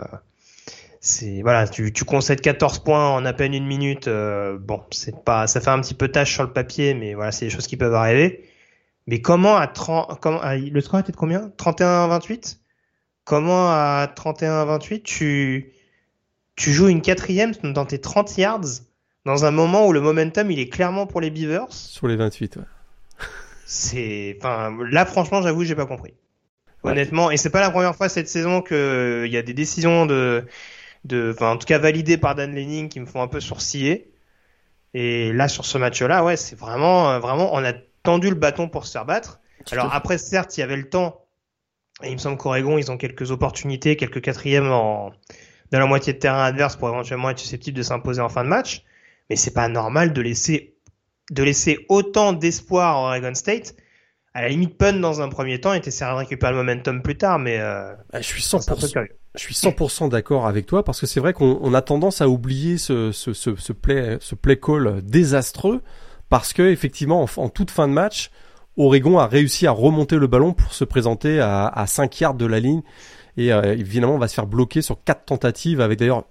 c'est voilà, tu, tu concèdes 14 points en à peine une minute. Euh, bon, c'est pas, ça fait un petit peu tâche sur le papier, mais voilà, c'est des choses qui peuvent arriver. Mais comment à 30, comment, le score était de combien? 31-28 Comment à 31-28 tu, tu joues une quatrième dans tes 30 yards dans un moment où le momentum il est clairement pour les Beavers? Sur les 28, ouais. C'est, enfin, là franchement, j'avoue, j'ai pas compris. Honnêtement, et c'est pas la première fois cette saison que il y a des décisions de de, enfin, en tout cas validé par Dan Lenning qui me font un peu sourciller. Et là, sur ce match-là, ouais, c'est vraiment, euh, vraiment, on a tendu le bâton pour se faire battre. Alors après, certes, il y avait le temps. Et il me semble qu'Oregon, ils ont quelques opportunités, quelques quatrièmes en, dans la moitié de terrain adverse pour éventuellement être susceptibles de s'imposer en fin de match. Mais c'est pas normal de laisser, de laisser autant d'espoir à Oregon State. À la limite, pun dans un premier temps et t'essaieras de récupérer le momentum plus tard, mais euh, bah, je suis 100%, je suis 100% d'accord avec toi parce que c'est vrai qu'on a tendance à oublier ce, ce, ce, ce, play, ce play call désastreux parce que effectivement en, toute fin de match, Oregon a réussi à remonter le ballon pour se présenter à, à 5 yards de la ligne et euh, évidemment on va se faire bloquer sur quatre tentatives avec d'ailleurs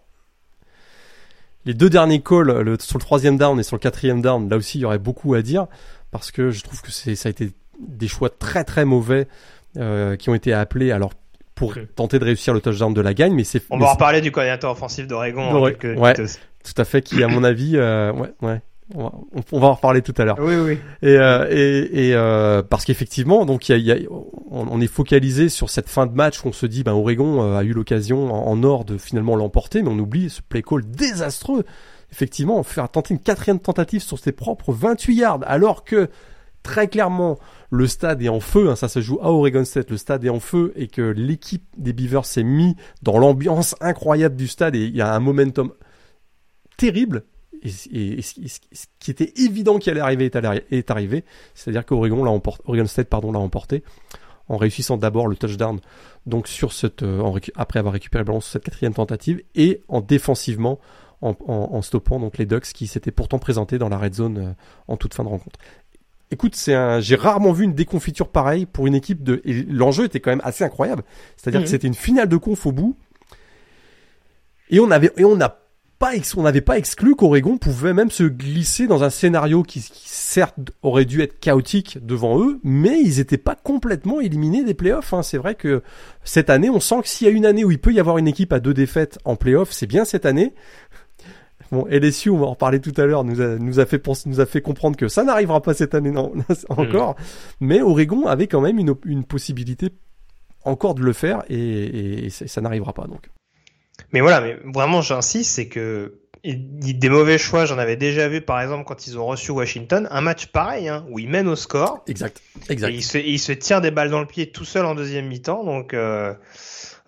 les deux derniers calls le, sur le troisième down et sur le quatrième down là aussi il y aurait beaucoup à dire parce que je trouve que c'est ça a été des choix très très mauvais euh, qui ont été appelés alors pour tenter de réussir le touchdown de la gagne. Mais c'est. On va en reparler du coordinateur offensif d'Oregon. Ouais, tout à fait. Qui, à mon avis, euh, ouais, ouais. On va, on va, en reparler tout à l'heure. Oui, oui. Et, euh, et, et euh, parce qu'effectivement, donc y a, y a, on, est focalisé sur cette fin de match où on se dit, ben Oregon euh, a eu l'occasion en, or de finalement l'emporter, mais on oublie ce play call désastreux. Effectivement, faire tenter une quatrième tentative sur ses propres 28 yards, alors que très clairement le stade est en feu, hein, ça se joue à Oregon State, le stade est en feu et que l'équipe des Beavers s'est mis dans l'ambiance incroyable du stade et il y a un momentum terrible. Et, ce qui était évident qu'il allait arriver est, arrivé, c'est-à-dire qu'Oregon l'a emporté, Oregon State pardon l'a emporté en réussissant d'abord le touchdown donc sur cette euh, après avoir récupéré le ballon sur cette quatrième tentative et en défensivement en, en, stoppant donc les Ducks qui s'étaient pourtant présentés dans la red zone euh, en toute fin de rencontre. Écoute, c'est un, j'ai rarement vu une déconfiture pareille pour une équipe de. Et l'enjeu était quand même assez incroyable. C'est-à-dire que mhm. c'était une finale de conf au bout. Et on avait, et on n'a pas, on n'avait pas exclu qu'Oregon pouvait même se glisser dans un scénario qui, certes aurait dû être chaotique devant eux, mais ils n'étaient pas complètement éliminés des playoffs. Hein. C'est vrai que cette année, on sent que s'il y a une année où il peut y avoir une équipe à deux défaites en playoffs, c'est bien cette année. Bon, LSU, on va en parler tout à l'heure, nous a, nous a fait nous a fait comprendre que ça n'arrivera pas cette année non, encore. Mm. Mais Oregon avait quand même une, une possibilité encore de le faire et, et ça, n'arrivera pas donc. Mais voilà, mais vraiment j'insiste, c'est que des mauvais choix, j'en avais déjà vu par exemple quand ils ont reçu Washington, un match pareil hein, où ils mènent au score. Exact, exact. Et ils se, ils se tirent des balles dans le pied tout seul en deuxième mi-temps, donc. Euh,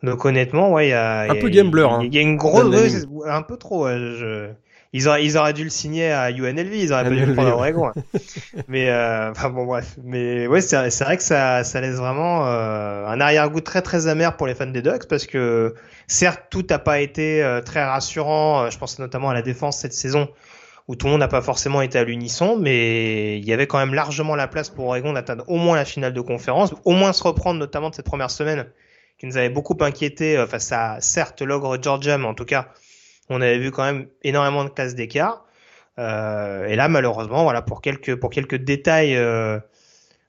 donc honnêtement, ouais, il y a un peu gambler. Il y, a une grosse, un peu trop. il Ils auraient, ils auraient dû le signer à UNLV, ils auraient pas dû le prendre à Oregon. mais euh, enfin bon bref, mais ouais c'est c'est vrai que ça ça laisse vraiment euh, un arrière-goût très très amer pour les fans des Ducks parce que certes tout n'a pas été euh, très rassurant. Euh, je pense notamment à la défense cette saison où tout le monde n'a pas forcément été à l'unisson, mais il y avait quand même largement la place pour Oregon d'atteindre au moins la finale de conférence, au moins se reprendre notamment de cette première semaine qui nous avait beaucoup inquiété face à certes l'ogre Georgia, mais en tout cas on avait vu quand même énormément de classes d'écart. Euh, et là, malheureusement, voilà, pour quelques pour détails euh,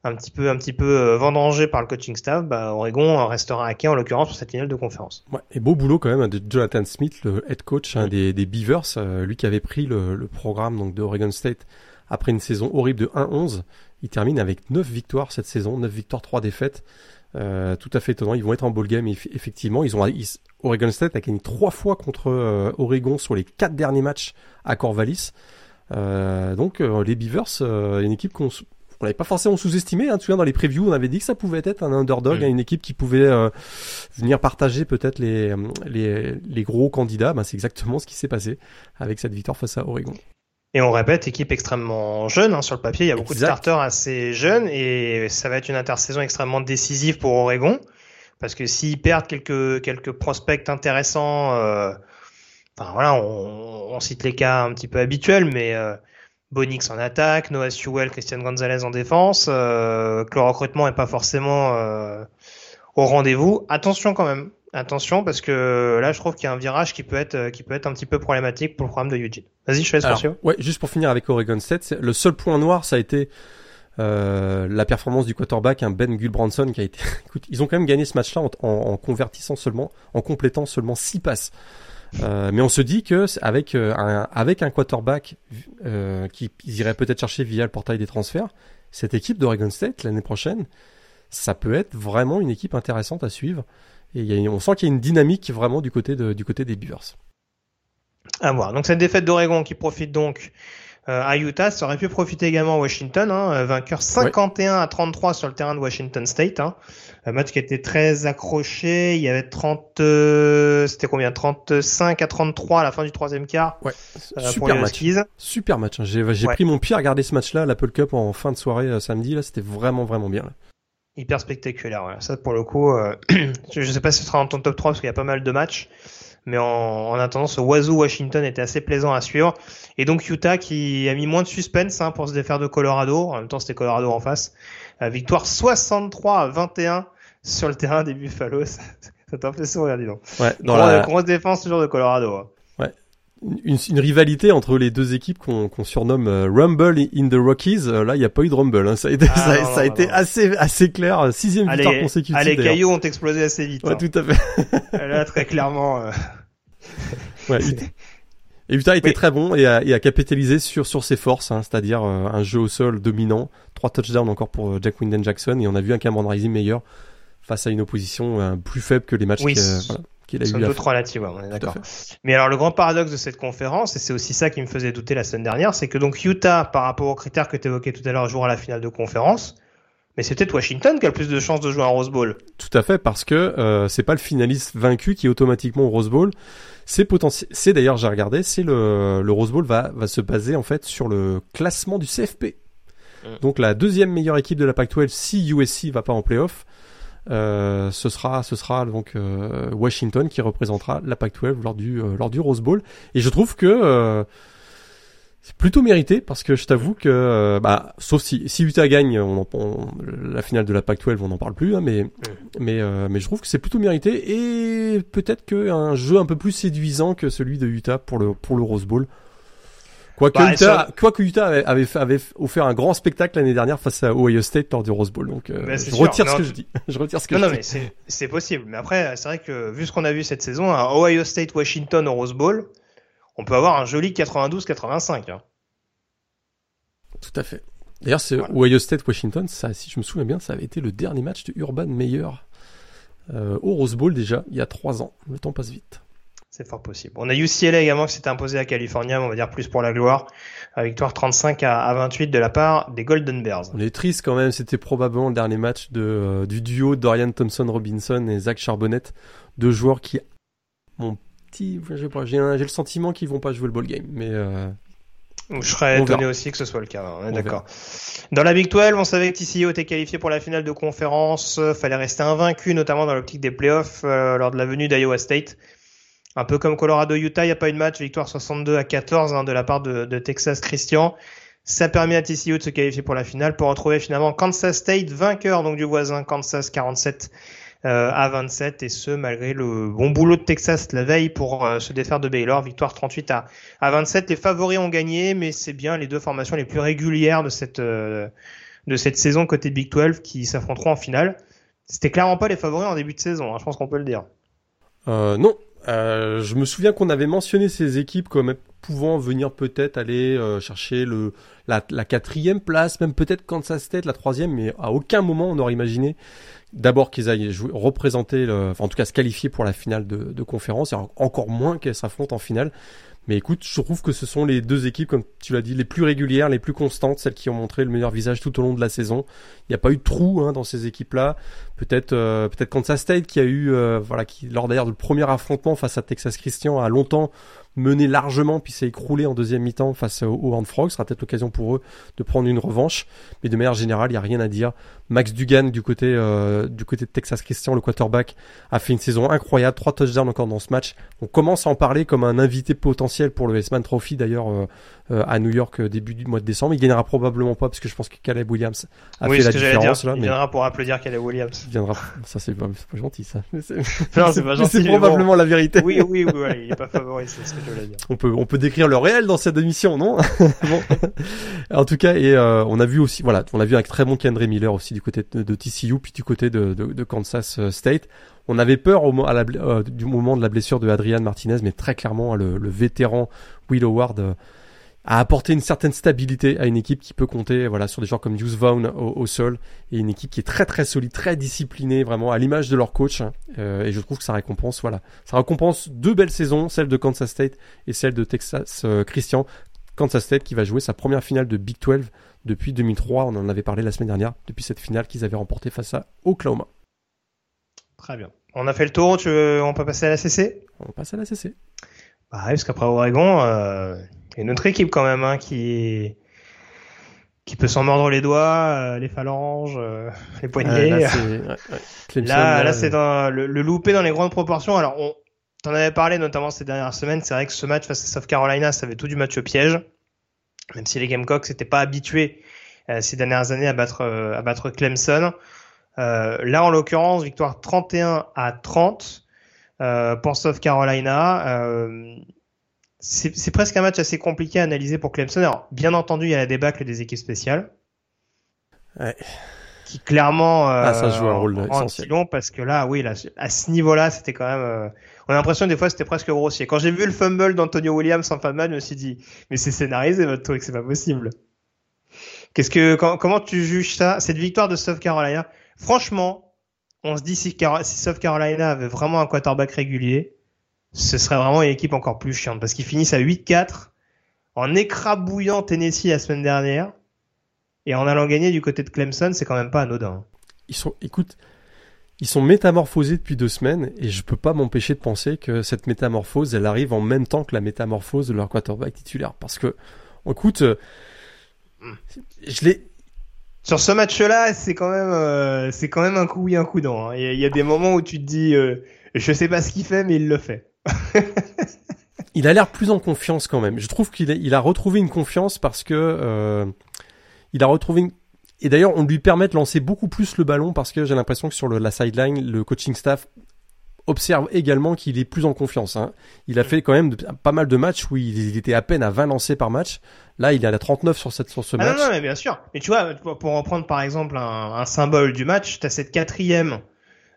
un petit peu un petit peu euh, vendangés par le coaching staff, bah, Oregon restera à quai en l'occurrence pour cette finale de conférence. Ouais, et beau boulot quand même de Jonathan Smith, le head coach hein, des, des Beavers, euh, lui qui avait pris le, le, programme donc de Oregon State après une saison horrible de 1-11. Il termine avec 9 victoires cette saison, 9 victoires, 3 défaites. Euh, tout à fait étonnant. Ils vont être en ball game effectivement. Ils ont ils, Oregon State a gagné trois fois contre euh, Oregon sur les quatre derniers matchs à Corvallis. Euh, donc les Beavers, une équipe qu'on on n'avait pas forcément sous-estimé. Hein. Tu vois, dans les previews, on avait dit que ça pouvait être un underdog, mm. une équipe qui pouvait venir partager peut-être les, les, les gros candidats. Ben, c'est exactement ce qui s'est passé avec cette victoire face à Oregon. Et on répète, équipe extrêmement jeune hein, sur le papier. Il y a beaucoup de starters assez jeunes et ça va être une intersaison extrêmement décisive pour Oregon parce que s'ils perdent quelques quelques prospects intéressants, euh, enfin voilà, on, on, cite les cas un petit peu habituels, mais euh, Bonix en attaque, Noah Sewell, Christian Gonzalez en défense, euh, que le recrutement est pas forcément euh, au rendez-vous. Attention quand même, attention parce que là je trouve qu'il y a un virage qui peut être qui peut être un petit peu problématique pour le programme de Eugene. Vas-y, je fais ce Ouais, juste pour finir avec Oregon State, le seul point noir ça a été euh, la performance du quarterback, un Ben Gulbranson qui a été. Écoute, ils ont quand même gagné ce match-là en, en, convertissant seulement, en complétant seulement six passes. Euh, mais on se dit que avec euh, un avec un quarterback euh, qui irait peut-être chercher via le portail des transferts, cette équipe d'Oregon State l'année prochaine, ça peut être vraiment une équipe intéressante à suivre. Et y a, on sent qu'il y a une dynamique vraiment du côté de, du côté des Beavers. À voir. Donc cette défaite d'Oregon qui profite donc à Utah. Ça aurait pu profiter également à Washington, hein, euh, vainqueur 51 à 33 sur le terrain de Washington State. Hein. Un match qui était très accroché. Il y avait 30, euh, c'était combien? 35 à 33 à la fin du troisième quart. Ouais, super match. Super match. Hein. J'ai, j'ai pris mon pied à regarder ce match-là, l'Apple Cup en fin de soirée samedi. Là, c'était vraiment vraiment bien. Là. Hyper spectaculaire. Ouais. Ça pour le coup, je sais pas si ce sera dans ton top 3 parce qu'il y a pas mal de matchs. Mais en, en attendant, ce Wazoo Washington était assez plaisant à suivre. Et donc Utah qui a mis moins de suspense hein, pour se défaire de Colorado. En même temps, c'était Colorado en face. Euh, victoire 63 à 21 sur le terrain des Buffalo. Ça t'a fait sourire, dis donc. Ouais, dans la grosse défense toujours de Colorado. Hein. Une, une, rivalité entre les deux équipes qu'on surnomme euh, Rumble in the Rockies. Euh, là, il n'y a pas eu de Rumble. Hein. Ça a été, ah, ça, ça a été assez, assez clair. Sixième victoire consécutive. les cailloux ont explosé assez vite. Ouais, hein. tout à fait. là, très clairement. ouais, et Utah était très bon et a, et a, capitalisé sur sur ses forces, hein, c'est-à-dire euh, un jeu au sol dominant, trois touchdowns encore pour euh, Jack Winden Jackson et on a vu un Cameron Rising meilleur face à une opposition euh, plus faible que les matchs qu'il voilà, a eu. D'autres relatifs, on est d'accord. Mais alors le grand paradoxe de cette conférence et c'est aussi ça qui me faisait douter la semaine dernière, c'est que donc Utah par rapport aux critères que tu évoquais tout à l'heure jouera la finale de conférence. Mais c'est peut-être Washington qui a le plus de chances de jouer en Rose Bowl. Tout à fait, parce que euh, c'est pas le finaliste vaincu qui est automatiquement au Rose Bowl. C'est potentiel. C'est d'ailleurs, j'ai regardé, c'est le, le Rose Bowl va, va se baser en fait sur le classement du CFP. Mm. Donc la deuxième meilleure équipe de la Pac-12 si USC va pas en playoff, euh, ce sera ce sera donc euh, Washington qui représentera la Pac-12 lors du euh, lors du Rose Bowl. Et je trouve que euh, c'est plutôt mérité parce que je t'avoue que, bah, sauf si, si Utah gagne, on, on, la finale de la Pac-12, on n'en parle plus, hein, mais, mais, euh, mais je trouve que c'est plutôt mérité et peut-être qu'un jeu un peu plus séduisant que celui de Utah pour le, pour le Rose Bowl. Quoique bah, Utah, quoi que Utah avait, avait, avait, offert un grand spectacle l'année dernière face à Ohio State lors du Rose Bowl. Donc, euh, bah, je, retire ce que je dis. je retire ce que non, je non, dis. mais c'est possible. Mais après, c'est vrai que vu ce qu'on a vu cette saison, à Ohio State, Washington au Rose Bowl, on peut avoir un joli 92-85. Hein. Tout à fait. D'ailleurs, c'est Ohio State Washington, ça, si je me souviens bien, ça avait été le dernier match de Urban Meyer euh, au Rose Bowl déjà, il y a trois ans. Le temps passe vite. C'est fort possible. On a UCLA également qui s'était imposé à California, on va dire plus pour la gloire. À victoire 35 à, 28 de la part des Golden Bears. On est triste quand même, c'était probablement le dernier match de, euh, du duo Dorian Thompson-Robinson et Zach Charbonnet, deux joueurs qui ont petit, j'ai le sentiment qu'ils vont pas jouer le ball game, mais. Euh, je serais étonné aussi que ce soit le cas. Est d'accord. Dans la Big 12, on savait que TCU était qualifié pour la finale de conférence. Fallait rester invaincu, notamment dans l'optique des playoffs euh, lors de la venue d'Iowa State. Un peu comme Colorado-Utah, il n'y a pas eu de match, victoire 62 à 14 hein, de la part de, de Texas Christian. Ça permet à TCU de se qualifier pour la finale pour retrouver finalement Kansas State vainqueur donc du voisin Kansas 47 euh, à 27 et ce malgré le bon boulot de Texas la veille pour euh, se défaire de Baylor, victoire 38 à, à 27. Les favoris ont gagné, mais c'est bien les deux formations les plus régulières de cette euh, de cette saison côté Big 12 qui s'affronteront en finale. C'était clairement pas les favoris en début de saison, hein, je pense qu'on peut le dire. non, je me souviens qu'on avait mentionné ces équipes comme pouvant venir peut-être aller chercher le la, quatrième place, même peut-être Kansas State la troisième, mais à aucun moment on aurait imaginé d'abord qu'ils aillent jouer, représenter, le, en tout cas se qualifier pour la finale de conférence, et encore moins qu'elles s'affrontent en finale. Mais écoute, je trouve que ce sont les deux équipes, comme tu l'as dit, les plus régulières, les plus constantes, celles qui ont montré le meilleur visage tout au long de la saison. Il n'y a pas eu de trou hein, dans ces équipes-là. Peut-être, euh, peut-être Kansas State qui a eu, euh, voilà, qui lors d'ailleurs du premier affrontement face à Texas Christian a longtemps mené largement puis s'est écroulé en deuxième mi-temps face au, au Frog. Ce sera peut-être l'occasion pour eux de prendre une revanche. Mais de manière générale, il n'y a rien à dire. Max Dugan du côté euh, du côté de Texas Christian, le quarterback, a fait une saison incroyable, trois touchdowns encore dans ce match. On commence à en parler comme un invité potentiel pour le Westman Trophy d'ailleurs euh, euh, à New York début du mois de décembre. Il gagnera probablement pas parce que je pense que Caleb Williams a fait la différence là. Il viendra pour applaudir Caleb Williams. Il viendra. Ça c'est pas, pas, gentil ça. non c'est pas gentil. C'est probablement la vérité. Oui oui oui, il est pas favori, c'est ce que je voulais dire. On peut on peut décrire le réel dans cette émission non? Bon. En tout cas et on a vu aussi voilà on a vu un très bon Kendra Miller aussi du côté de, TCU, puis du côté de, Kansas euh, State. On avait peur au, euh, du moment de la blessure de Adrian Martinez, mais très clairement, le, vétéran Will Howard euh, a apporté une certaine stabilité à une équipe qui peut compter voilà sur des joueurs comme Hughes Vaughn au, sol et une équipe qui est très très solide, très disciplinée vraiment à l'image de leur coach hein. et je trouve que ça récompense voilà ça récompense deux belles saisons, celle de Kansas State et celle de Texas Christian. Kansas State qui va jouer sa première finale de Big 12 depuis 2003. On en avait parlé la semaine dernière, depuis cette finale qu'ils avaient remportée face à Oklahoma. Très bien. On a fait le tour, tu on peut passer à la CC On passe à la CC. Bah parce qu'après Oregon, euh, il y a une autre équipe quand même hein, qui qui peut s'en mordre les doigts, euh, les phalanges, euh, les poignets. là, là, c'est dans le, le loupé dans les grandes proportions. Alors, on t'en avais parlé notamment ces dernières semaines. C'est vrai que ce match face à South Carolina, ça avait tout du match au piège même si les Gamecocks n'étaient pas habitués euh, ces dernières années à battre, euh, à battre Clemson. Euh, là, en l'occurrence, victoire 31 à 30 pour South Carolina. c'est presque un match assez compliqué à analyser pour Clemson. Alors, bien entendu, il y a la débâcle des équipes spéciales. Ouais. Qui clairement ah, ça joue un rôle essentiel. parce que là, oui, là, à ce niveau-là, c'était quand même on a l'impression des fois c'était presque grossier. Quand j'ai vu le fumble d'Antonio Williams en fin de match, je me suis dit, mais c'est scénarisé votre truc, c'est pas possible. Qu'est-ce que, comment tu juges ça, cette victoire de South Carolina? Franchement, on se dit si, si South Carolina avait vraiment un quarterback régulier, ce serait vraiment une équipe encore plus chiante parce qu'ils finissent à 8-4 en écrabouillant Tennessee la semaine dernière et en allant gagner du côté de Clemson, c'est quand même pas anodin. Ils sont, écoute, ils sont métamorphosés depuis deux semaines et je peux pas m'empêcher de penser que cette métamorphose, elle arrive en même temps que la métamorphose de leur quarterback titulaire. Parce que, écoute, euh, je l'ai. Sur ce match-là, c'est quand même, euh, c'est quand même un coup oui, un coup non. Hein. Il y, a des moments où tu te dis, euh, je sais pas ce qu'il fait, mais il le fait. il a l'air plus en confiance quand même. Je trouve qu'il a, il a retrouvé une confiance parce que il a retrouvé une et d'ailleurs, on lui permet de lancer beaucoup plus le ballon parce que j'ai l'impression que sur le, la sideline, le coaching staff observe également qu'il est plus en confiance. Hein. Il a fait quand même pas mal de matchs où il, était à peine à 20 lancés par match. Là, il est à 39 sur, cette, sur ce ah match. Non, non, mais bien sûr. Et tu vois, pour reprendre par exemple un, un symbole du match, tu as cette quatrième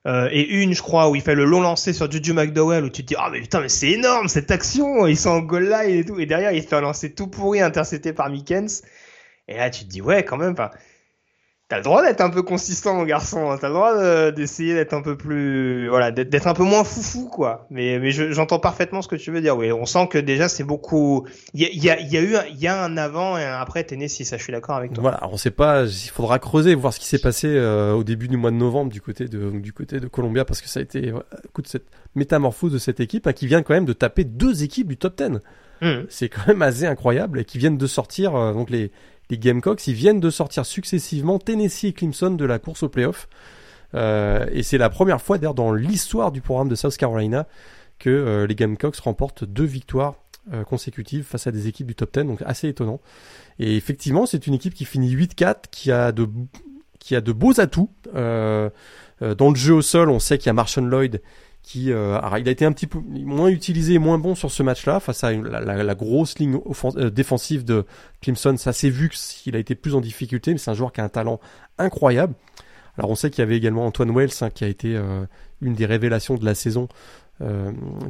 euh, et une, je crois, où il fait le long lancer sur Juju McDowell, où tu te dis, ah oh, mais putain, mais c'est énorme cette action, ils sont en goal line et tout. Et derrière, il fait un lancer tout pourri, intercepté par Mikens. Et là, tu te dis, ouais, quand même, pas T'as le droit d'être un peu consistant, mon garçon. Hein. T'as le droit d'essayer d'être un peu plus, voilà, d'être un peu moins foufou, quoi. Mais, mais j'entends parfaitement ce que tu veux dire. Oui, on sent que déjà c'est beaucoup. Il y a, y, a, y a, eu, il y a un avant et un après Tennessee. Ça, je suis d'accord avec toi. Voilà, on sait pas. Il faudra creuser, voir ce qui s'est passé euh, au début du mois de novembre du côté de du côté de Columbia, parce que ça a été, coup de cette métamorphose de cette équipe hein, qui vient quand même de taper deux équipes du top 10. Mmh. C'est quand même assez incroyable et qui viennent de sortir euh, donc les les Gamecocks, ils viennent de sortir successivement Tennessee et Clemson de la course au playoff. Euh, et c'est la première fois d'ailleurs dans l'histoire du programme de South Carolina que euh, les Gamecocks remportent deux victoires euh, consécutives face à des équipes du top 10, donc assez étonnant. Et effectivement, c'est une équipe qui finit 8-4, qui a de qui a de beaux atouts. dans le jeu au sol, on sait qu'il y a Marshall Lloyd euh, il a été un petit peu moins utilisé et moins bon sur ce match-là face à la, grosse ligne euh, défensive de Clemson. Ça s'est vu qu'il a été plus en difficulté, mais c'est un joueur qui a un talent incroyable. Alors on sait qu'il y avait également Antoine Wells hein, qui a été euh, une des révélations de la saison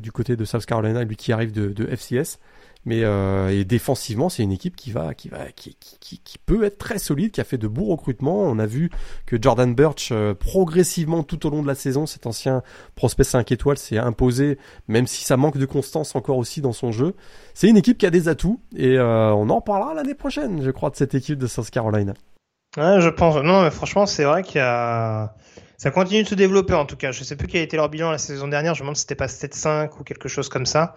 du côté de South Carolina, lui qui arrive de FCS. Mais euh, défensivement, c'est une équipe qui va, qui va, qui, peut être très solide, qui a fait de beaux recrutements. On a vu que Jordan Birch, euh, progressivement tout au long de la saison, cet ancien prospect 5 étoiles, s'est imposé, même si ça manque de constance encore aussi dans son jeu. C'est une équipe qui a des atouts et euh, on en parlera l'année prochaine, je crois, de cette équipe de South Carolina. Ouais, je pense. Non, mais franchement, c'est vrai qu'il y a ça continue de se développer en tout cas. Je sais plus quel a été leur bilan la saison dernière. Je me demande si c'était pas 7-5 ou quelque chose comme ça.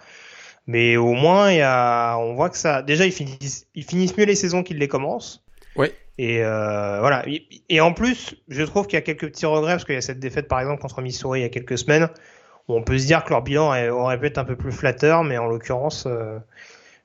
Mais au moins, il y a, on voit que ça. Déjà, ils finissent, ils finissent mieux les saisons qu'ils les commencent. Ouais. Et euh, voilà. Et en plus, je trouve qu'il y a quelques petits regrets parce qu'il y a cette défaite, par exemple, contre Missouri il y a quelques semaines. Où on peut se dire que leur bilan aurait pu être un peu plus flatteur, mais en l'occurrence, euh,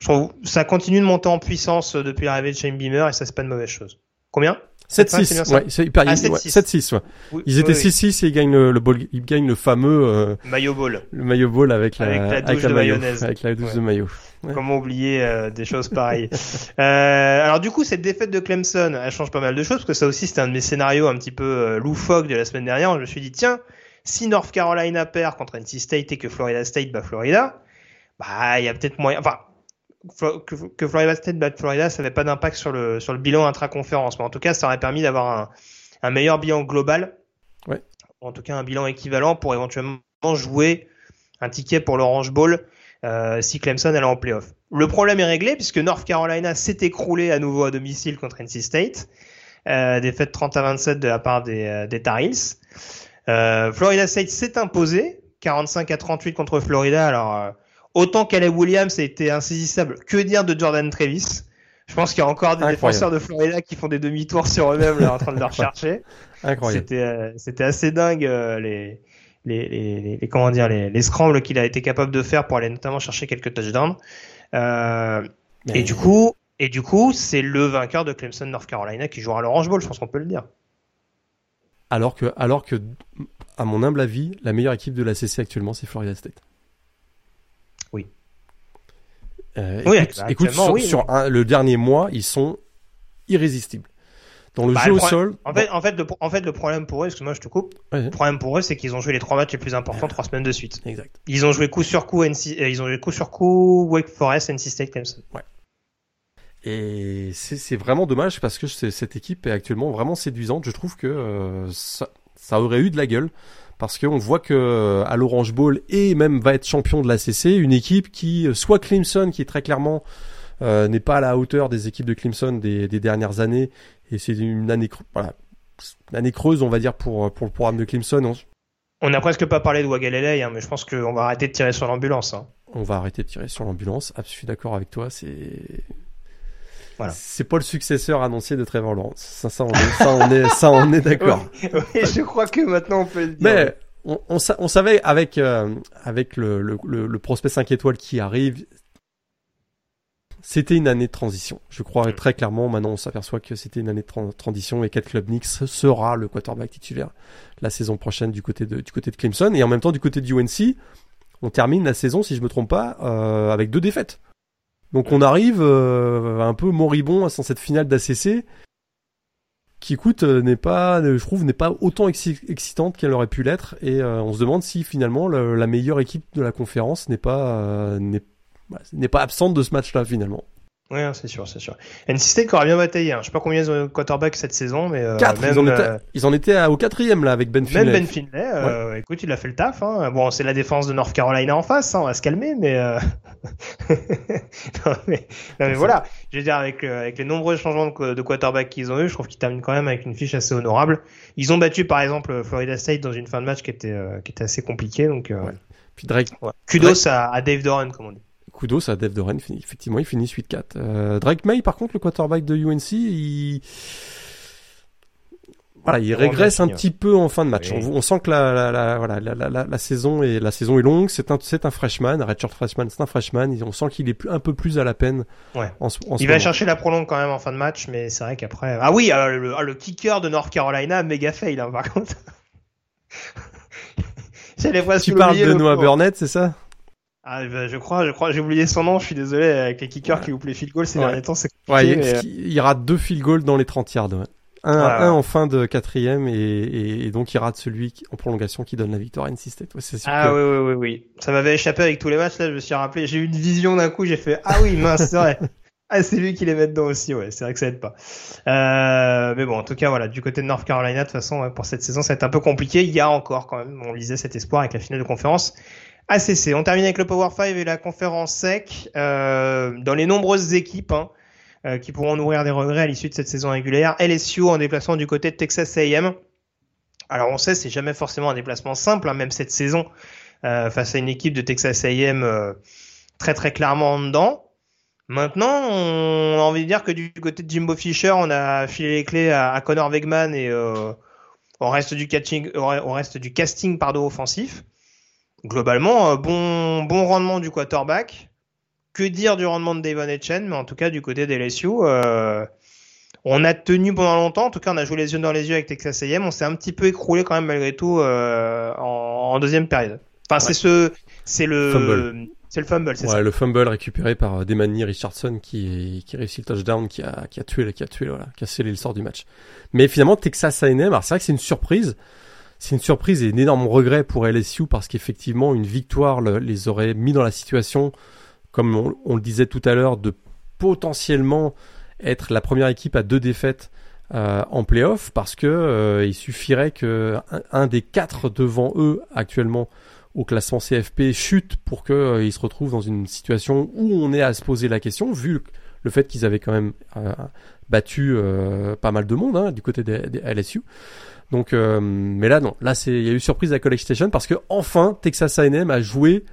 je trouve ça continue de monter en puissance depuis l'arrivée de Shane Beamer et ça c'est pas une mauvaise chose. Combien? 7-6, ouais, c'est hyper, ah, 7-6, ouais. ils étaient 6-6 et ils gagnent le, le ball, ils gagnent le fameux, euh, maillot ball. Le maillot ball avec la, avec la douche de mayonnaise. Avec la douche de maillot. Comment oublier euh, des choses pareilles. euh, alors du coup, cette défaite de Clemson, elle change pas mal de choses, parce que ça aussi, c'était un de mes scénarios un petit peu euh, loufoque de la semaine dernière. Je me suis dit, tiens, si North Carolina perd contre NC State et que Florida State bat Florida, bah, il y a peut-être moyen, enfin, que, Florida State batte Florida, ça n'avait pas d'impact sur le, sur le bilan intra-conférence. Mais en tout cas, ça aurait permis d'avoir un, un meilleur bilan global. Ouais. En tout cas, un bilan équivalent pour éventuellement jouer un ticket pour l'Orange Bowl euh, si Clemson allait en playoff. Le problème est réglé puisque North Carolina s'est écroulé à nouveau à domicile contre NC State. Euh, défaite 30 à 27 de la part des, euh, des Tar Heels. Euh, Florida State s'est imposé 45 à 38 contre Florida. Alors Autant Caleb Williams a été insaisissable, que dire de Jordan Travis? Je pense qu'il y a encore des défenseurs de Florida qui font des demi-tours sur eux-mêmes en train de le rechercher. Incroyable. C'était euh, c'était assez dingue euh, les, les, les, les, comment dire les, les scrambles qu'il a été capable de faire pour aller notamment chercher quelques touchdowns. Euh, Et du coup et du coup c'est le vainqueur de Clemson North Carolina qui jouera l'Orange Bowl, je pense qu'on peut le dire. Alors que alors que à mon humble avis, la meilleure équipe de la CC actuellement c'est Florida State. Euh, oui, écoute, sur, le dernier mois, ils sont irrésistibles. Dans le bah, jeu au sol. En fait, en fait, le, en fait, le problème pour eux, excuse-moi, je te coupe. Le problème pour eux, c'est qu'ils ont joué les trois matchs les plus importants trois semaines de suite. Exact. Ils ont joué coup sur coup, NC, euh, ils ont joué coup sur coup, Wake Forest, NC State, Clemson. Ouais. Et c'est vraiment dommage parce que cette équipe est actuellement vraiment séduisante. Je trouve que euh, ça, ça aurait eu de la gueule parce qu'on voit que euh, à l'Orange Bowl et même va être champion de la CC, une équipe qui euh, soit Clemson qui très clairement euh, n'est pas à la hauteur des équipes de Clemson des, des dernières années et c'est une année voilà une année creuse on va dire pour pour le programme de Clemson. On n'a presque pas parlé de Wagalele, hein, mais je pense qu'on va arrêter de tirer sur l'ambulance. Hein. On va arrêter de tirer sur l'ambulance. Ah, je suis d'accord avec toi. C'est voilà. C'est pas le successeur annoncé de Trevor Lawrence. Ça, ça, on est, ça, on est, ça, on est d'accord. oui, je crois que maintenant on peut le dire. Mais on, on, on savait avec euh, avec le, le, le, prospect 5 étoiles qui arrive, c'était une année de transition. Je crois très clairement. Maintenant, on s'aperçoit que c'était une année de transition et Kate Klubnik sera le quarterback titulaire la saison prochaine du côté de du côté de Clemson et en même temps du côté de UNC. On termine la saison, si je me trompe pas, euh, avec deux défaites. Donc on arrive euh, un peu moribond à cette finale d'ACC qui écoute euh, n'est pas je trouve n'est pas autant excitante qu'elle aurait pu l'être et euh, on se demande si finalement la, meilleure équipe de la conférence n'est pas n'est pas absente de ce match-là finalement. Oui, hein, c'est sûr, c'est sûr. NC State aura bien bataillé. Hein. Je sais pas combien ils ont de quarterback cette saison, mais euh, Quatre, même, ils, en étaient, euh, ils en étaient au quatrième là avec Ben même Finlay. Ben Finlay. euh, Écoute, il a fait le taf. Hein. Bon, c'est la défense de North Carolina en face. Hein, on va se calmer, mais euh... non, mais, non, mais voilà. Je veux dire, avec, euh, avec les nombreux changements de, de quarterback qu'ils ont eu, je trouve qu'ils terminent quand même avec une fiche assez honorable. Ils ont battu, par exemple, Florida State dans une fin de match qui était, euh, qui était assez compliquée. Donc, euh, Ouais. Puis Drake, ouais. kudos à, à Dave Doran, comme on dit. Kudos à Dave Doran, effectivement, il finit 8-4. Euh, Drake May, par contre, le quarterback de UNC, il, voilà, il régresse un petit peu en fin de match. Oui. On, on sent que la, la, la, voilà, la, saison est, la saison est longue. C'est un, c'est un freshman, un redshirt freshman, c'est un freshman. On sent qu'il est un peu plus à la peine Ouais. en, ce- en ce Il va chercher la prolongue quand même en fin de match, mais c'est vrai qu'après. Ah oui, euh, le, ah, le kicker de North Carolina, méga fail, hein, par contre. Tu parles de Noah. Burnett, c'est ça? Ah, bah, je crois, je crois, j'ai oublié son nom. Je suis désolé avec les kickers Ouais. qui loupent les field goals ces Ouais. derniers temps, c'est Ouais, mais, il- rate deux field goals dans les 30 yards. ouais. Un, un en fin de quatrième et, et, et donc il rate celui qui- en prolongation qui donne la victoire à NC State. Sûr Ah que- oui, oui, oui, oui. Ça m'avait échappé avec tous les matchs. Là, je me suis rappelé. J'ai eu une vision d'un coup. J'ai fait ah oui, mince, c'est vrai. Ah, c'est lui qui les met dedans aussi. Ouais, c'est vrai que ça aide pas. Euh, mais bon, en tout cas, voilà. Du côté de North Carolina, de toute façon, ouais, pour cette saison, ça va être un peu compliqué. Il y a encore quand même, on lisait cet espoir avec la finale de conférence. ACC. On termine avec le Power 5 et la conférence sec. Euh, dans les nombreuses équipes hein, euh, qui pourront nourrir des regrets à l'issue de cette saison régulière, LSU en déplacement du côté de Texas A&M. Alors on sait, c'est jamais forcément un déplacement simple, hein, même cette saison euh, face à une équipe de Texas A&M très très clairement en dedans. Maintenant, on a envie de dire que du côté de Jimbo Fisher, on a filé les clés à, Connor Wegman et au reste du catching, au reste du casting pardon offensif. Globalement, euh, bon bon rendement du quarterback. Que dire du rendement de Devon Etchen, mais en tout cas du côté des LSU, euh, on a tenu pendant longtemps. En tout cas, on a joué les yeux dans les yeux avec Texas A&M. On s'est un petit peu écroulé quand même malgré tout euh, en, en deuxième période. Enfin, c'est ce, c'est le, Fumble. c'est le fumble, c'est Ouais, ça. le fumble récupéré par Demani Richardson qui, qui réussit le touchdown, qui a, qui a tué, qui a tué, voilà, qui a scellé le sort du match. Mais finalement, Texas A&M, alors c'est vrai que c'est une surprise. C'est une surprise et un énorme regret pour LSU parce qu'effectivement, une victoire le- les aurait mis dans la situation, comme on, le disait tout à l'heure, de potentiellement être la première équipe à deux défaites euh, en playoff parce que euh, il suffirait que un, des quatre devant eux actuellement au classement CFP chute pour que euh, se retrouvent dans une situation où on est à se poser la question vu le fait qu'ils avaient quand même euh, battu euh, pas mal de monde hein, du côté des LSU. Donc, euh, mais là non, là c'est il y a eu surprise à College Station parce que enfin Texas A&M a joué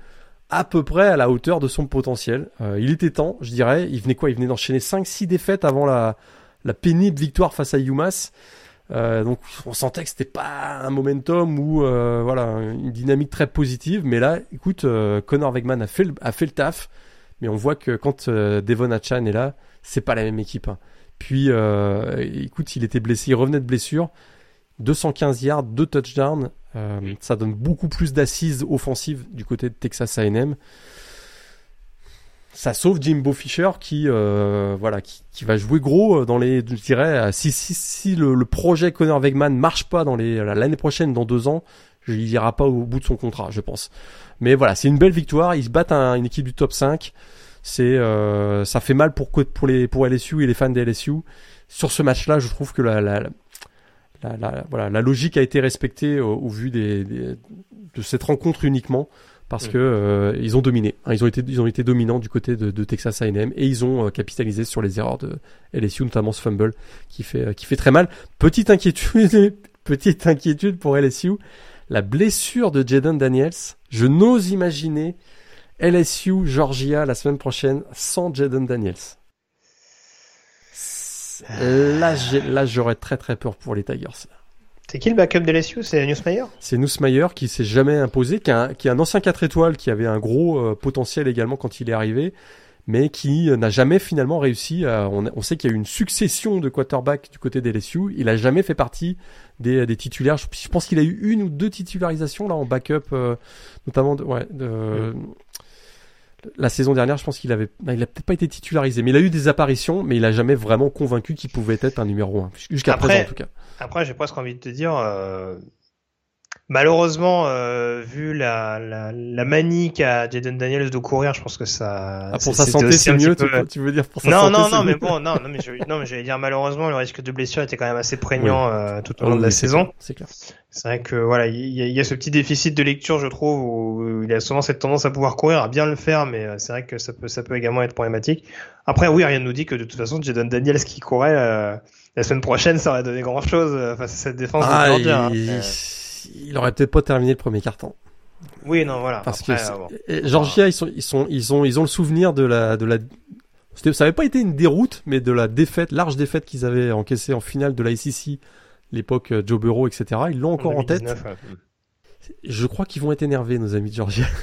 à peu près à la hauteur de son potentiel. Euh, il était temps, je dirais. Il venait quoi? Il venait d'enchaîner 5-6 défaites avant la, la pénible victoire face à UMass. Euh, donc on sentait que c'était pas un momentum ou euh, voilà une dynamique très positive. Mais là, écoute, euh, Connor Wegman a fait le, a fait le taf, mais on voit que quand euh, Devon Achan est là, c'est pas la même équipe. hein. Puis, euh, écoute, il était blessé, il revenait de blessure. 215 yards, 2 touchdowns. Euh, ça donne beaucoup plus d'assises offensives du côté de Texas A&M. Ça sauve Jimbo Fisher qui, euh, voilà, qui, qui va jouer gros euh, dans les, je dirais, si, si, si le, le projet Connor Wegman marche pas dans les, l'année prochaine, dans deux ans, il ira pas au bout de son contrat, je pense. Mais voilà, c'est une belle victoire. Ils se battent un- une équipe du top 5. C'est, euh, ça fait mal pour, pour les, pour LSU et les fans des LSU. Sur ce match-là, je trouve que la, la, la, la- voilà, la logique a été respectée au, au vu des, des- de cette rencontre uniquement parce Mm. que euh, ils ont dominé. Hein, ils ont été ils ont été dominants du côté de, de Texas A&M et ils ont euh, capitalisé sur les erreurs de LSU, notamment ce fumble qui fait euh, qui fait très mal. Petite inquiétude, petite inquiétude pour LSU, la blessure de Jaden Daniels. Je n'ose imaginer LSU Georgia la semaine prochaine sans Jaden Daniels. Là, là, j'aurais très très peur pour les Tigers. C'est qui le backup de LSU? C'est Newsmeyer C'est Nussmeyer qui s'est jamais imposé, qui, est un- qui est un ancien 4 étoiles, qui avait un gros euh, potentiel également quand il est arrivé, mais qui euh, n'a jamais finalement réussi. À, on, on sait qu'il y a eu une succession de quarterbacks du côté des LSU. Il a jamais fait partie des, des titulaires. Je, je pense qu'il a eu une ou deux titularisations là en backup, euh, notamment de, ouais, de, la saison dernière. Je pense qu'il avait, il a peut-être pas été titularisé, mais il a eu des apparitions, mais il a jamais vraiment convaincu qu'il pouvait être un numéro un jusqu'à Après, présent en tout cas. Après, j'ai presque envie de te dire, euh, Malheureusement, euh, vu la, la, la manie qu'a Jaden Daniels de courir, je pense que ça. Ah, pour sa santé, c'est mieux, peu... tu, veux dire pour sa non, santé, Non, non, mais bon, non, non, mais je, non, mais j'allais dire malheureusement, le risque de blessure était quand même assez prégnant oui. euh, tout au long oui, de la saison. C'est clair. C'est vrai que voilà, il y, y, a ce petit déficit de lecture, je trouve, où il a souvent cette tendance à pouvoir courir, à bien le faire, mais euh, c'est vrai que ça peut, ça peut également être problématique. Après, oui, rien ne nous dit que de toute façon, Jaden Daniels qui courait euh, la semaine prochaine, ça aurait donné grand chose face à cette défense ah, de Georgia. Il... Hein il aurait peut-être pas terminé le premier carton. Oui, non, voilà. Parce Après, que euh, bon. Georgia, ils sont, ils sont, ils ont, ils ont le souvenir de la, de la. Ça avait pas été une déroute, mais de la défaite, large défaite qu'ils avaient encaissée en finale de la SEC, l'époque Joe Burrow, etc. Ils l'ont encore en, 2019, en tête. Ouais. Je crois qu'ils vont être énervés, nos amis de Georgia.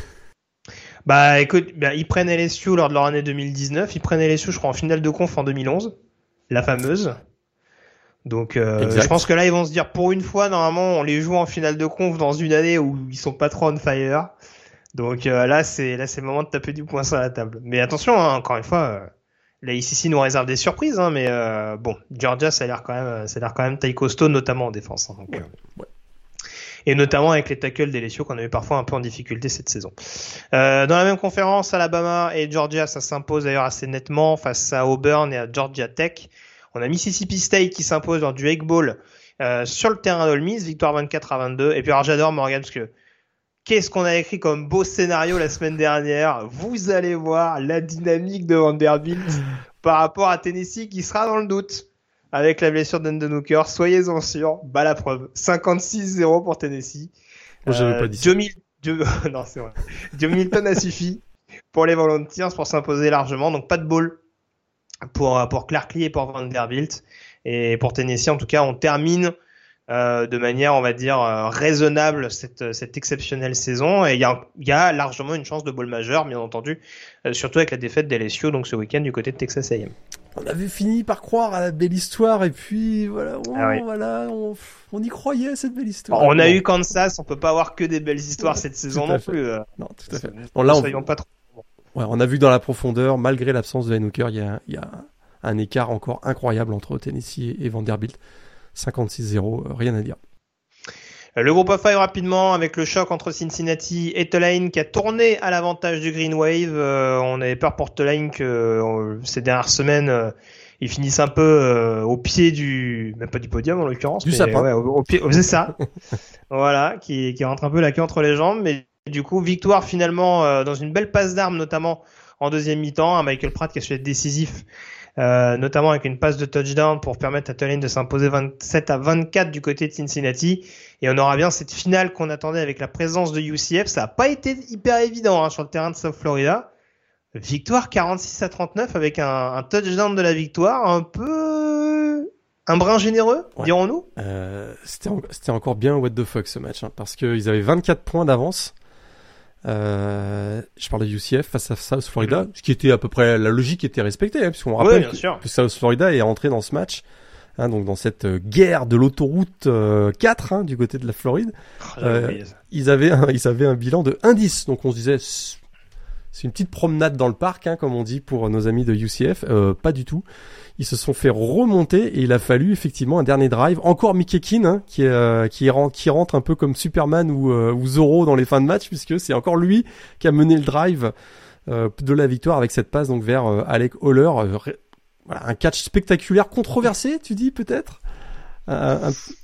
Bah, écoute, bah, ils prennent LSU lors de leur année 2019. Ils prennent LSU, je crois, en finale de conf en 2011, la fameuse. Donc euh, je pense que là ils vont se dire pour une fois normalement on les joue en finale de conf dans une année où ils sont pas trop on fire. Donc euh, là c'est là c'est le moment de taper du poing sur la table. Mais attention hein, encore une fois euh, la ICC nous réserve des surprises hein, mais euh, bon Georgia ça a l'air quand même ça a l'air quand même taille costaud notamment en défense. Hein, donc, ouais, ouais. Et notamment avec les tackles d'Elesio qu'on a eu parfois un peu en difficulté cette saison. Euh, dans la même conférence, Alabama et Georgia, ça s'impose d'ailleurs assez nettement face à Auburn et à Georgia Tech. On a Mississippi State qui s'impose dans du Egg Bowl euh, sur le terrain d'Olmis, victoire 24 à 22. Et puis alors j'adore Morgan parce que qu'est-ce qu'on a écrit comme beau scénario la semaine dernière? Vous allez voir la dynamique de Vanderbilt par rapport à Tennessee qui sera dans le doute avec la blessure d'Enden Hooker. Soyez-en sûrs, bah la preuve. 56-0 pour Tennessee. Moi, j'avais pas dit Joe, Mil... Joe... non, c'est vrai. Joe Milton a suffi pour les Volunteers pour s'imposer largement. Donc pas de ball pour, pour Clark Lee et pour Vanderbilt. Et pour Tennessee, en tout cas, on termine euh, de manière, on va dire, euh, raisonnable cette, cette exceptionnelle saison. Et il y a, y a largement une chance de ball majeur, bien entendu, euh, surtout avec la défaite d'LSU, donc ce week-end du côté de Texas A&M. On avait fini par croire à la belle histoire, et puis voilà, on, ah oui. voilà on, on, y croyait cette belle histoire. On a eu Kansas, on peut pas avoir que des belles histoires cette saison non plus. euh. Non, tout à fait. Bon, là, soyons pas trop Ouais, on a vu dans la profondeur, malgré l'absence de Hooker, il y a, il y a un écart encore incroyable entre Tennessee et Vanderbilt. 56-0, rien à dire. Le groupe of five rapidement avec le choc entre Cincinnati et Tulane qui a tourné à l'avantage du Green Wave. Euh, on avait peur pour Tulane que euh, ces dernières semaines euh, ils finissent un peu euh, au pied du, même pas du podium en l'occurrence, du sapin. Ouais, au, au pied, c'est ça. voilà, qui, qui rentre un peu la queue entre les jambes, mais du coup victoire finalement euh, dans une belle passe d'armes notamment en deuxième mi-temps. Un Michael Pratt qui a su être décisif euh, notamment avec une passe de touchdown pour permettre à Tulane de s'imposer 27 à 24 du côté de Cincinnati. Et on aura bien cette finale qu'on attendait avec la présence de UCF. Ça n'a pas été hyper évident hein, sur le terrain de South Florida. Victoire 46 à 39 avec un, un touchdown de la victoire, un peu un brin généreux, Ouais. dirons-nous. Euh, C'était en- c'était encore bien what the fuck ce match, hein, parce qu'ils avaient 24 points d'avance. Euh, je parle de UCF face à South Florida, ce qui était à peu près la logique était respectée, hein, puisqu'on rappelle que, South Florida est rentré dans ce match, hein, donc dans cette euh, guerre de l'autoroute euh, 4 hein, du côté de la Floride. Oh, Euh. Ils avaient un, ils avaient un bilan de 1-10, donc on se disait c'est c'est une petite promenade dans le parc, hein, comme on dit pour nos amis de UCF. Euh, pas du tout. Ils se sont fait remonter et il a fallu effectivement un dernier drive. Encore Mickey Keane, hein, qui, euh, qui, rentre, qui rentre un peu comme Superman ou, euh, ou Zorro dans les fins de match, puisque c'est encore lui qui a mené le drive euh, de la victoire avec cette passe donc vers euh, Alec Holler. Voilà, un catch spectaculaire, controversé, tu dis peut-être? Un, petit-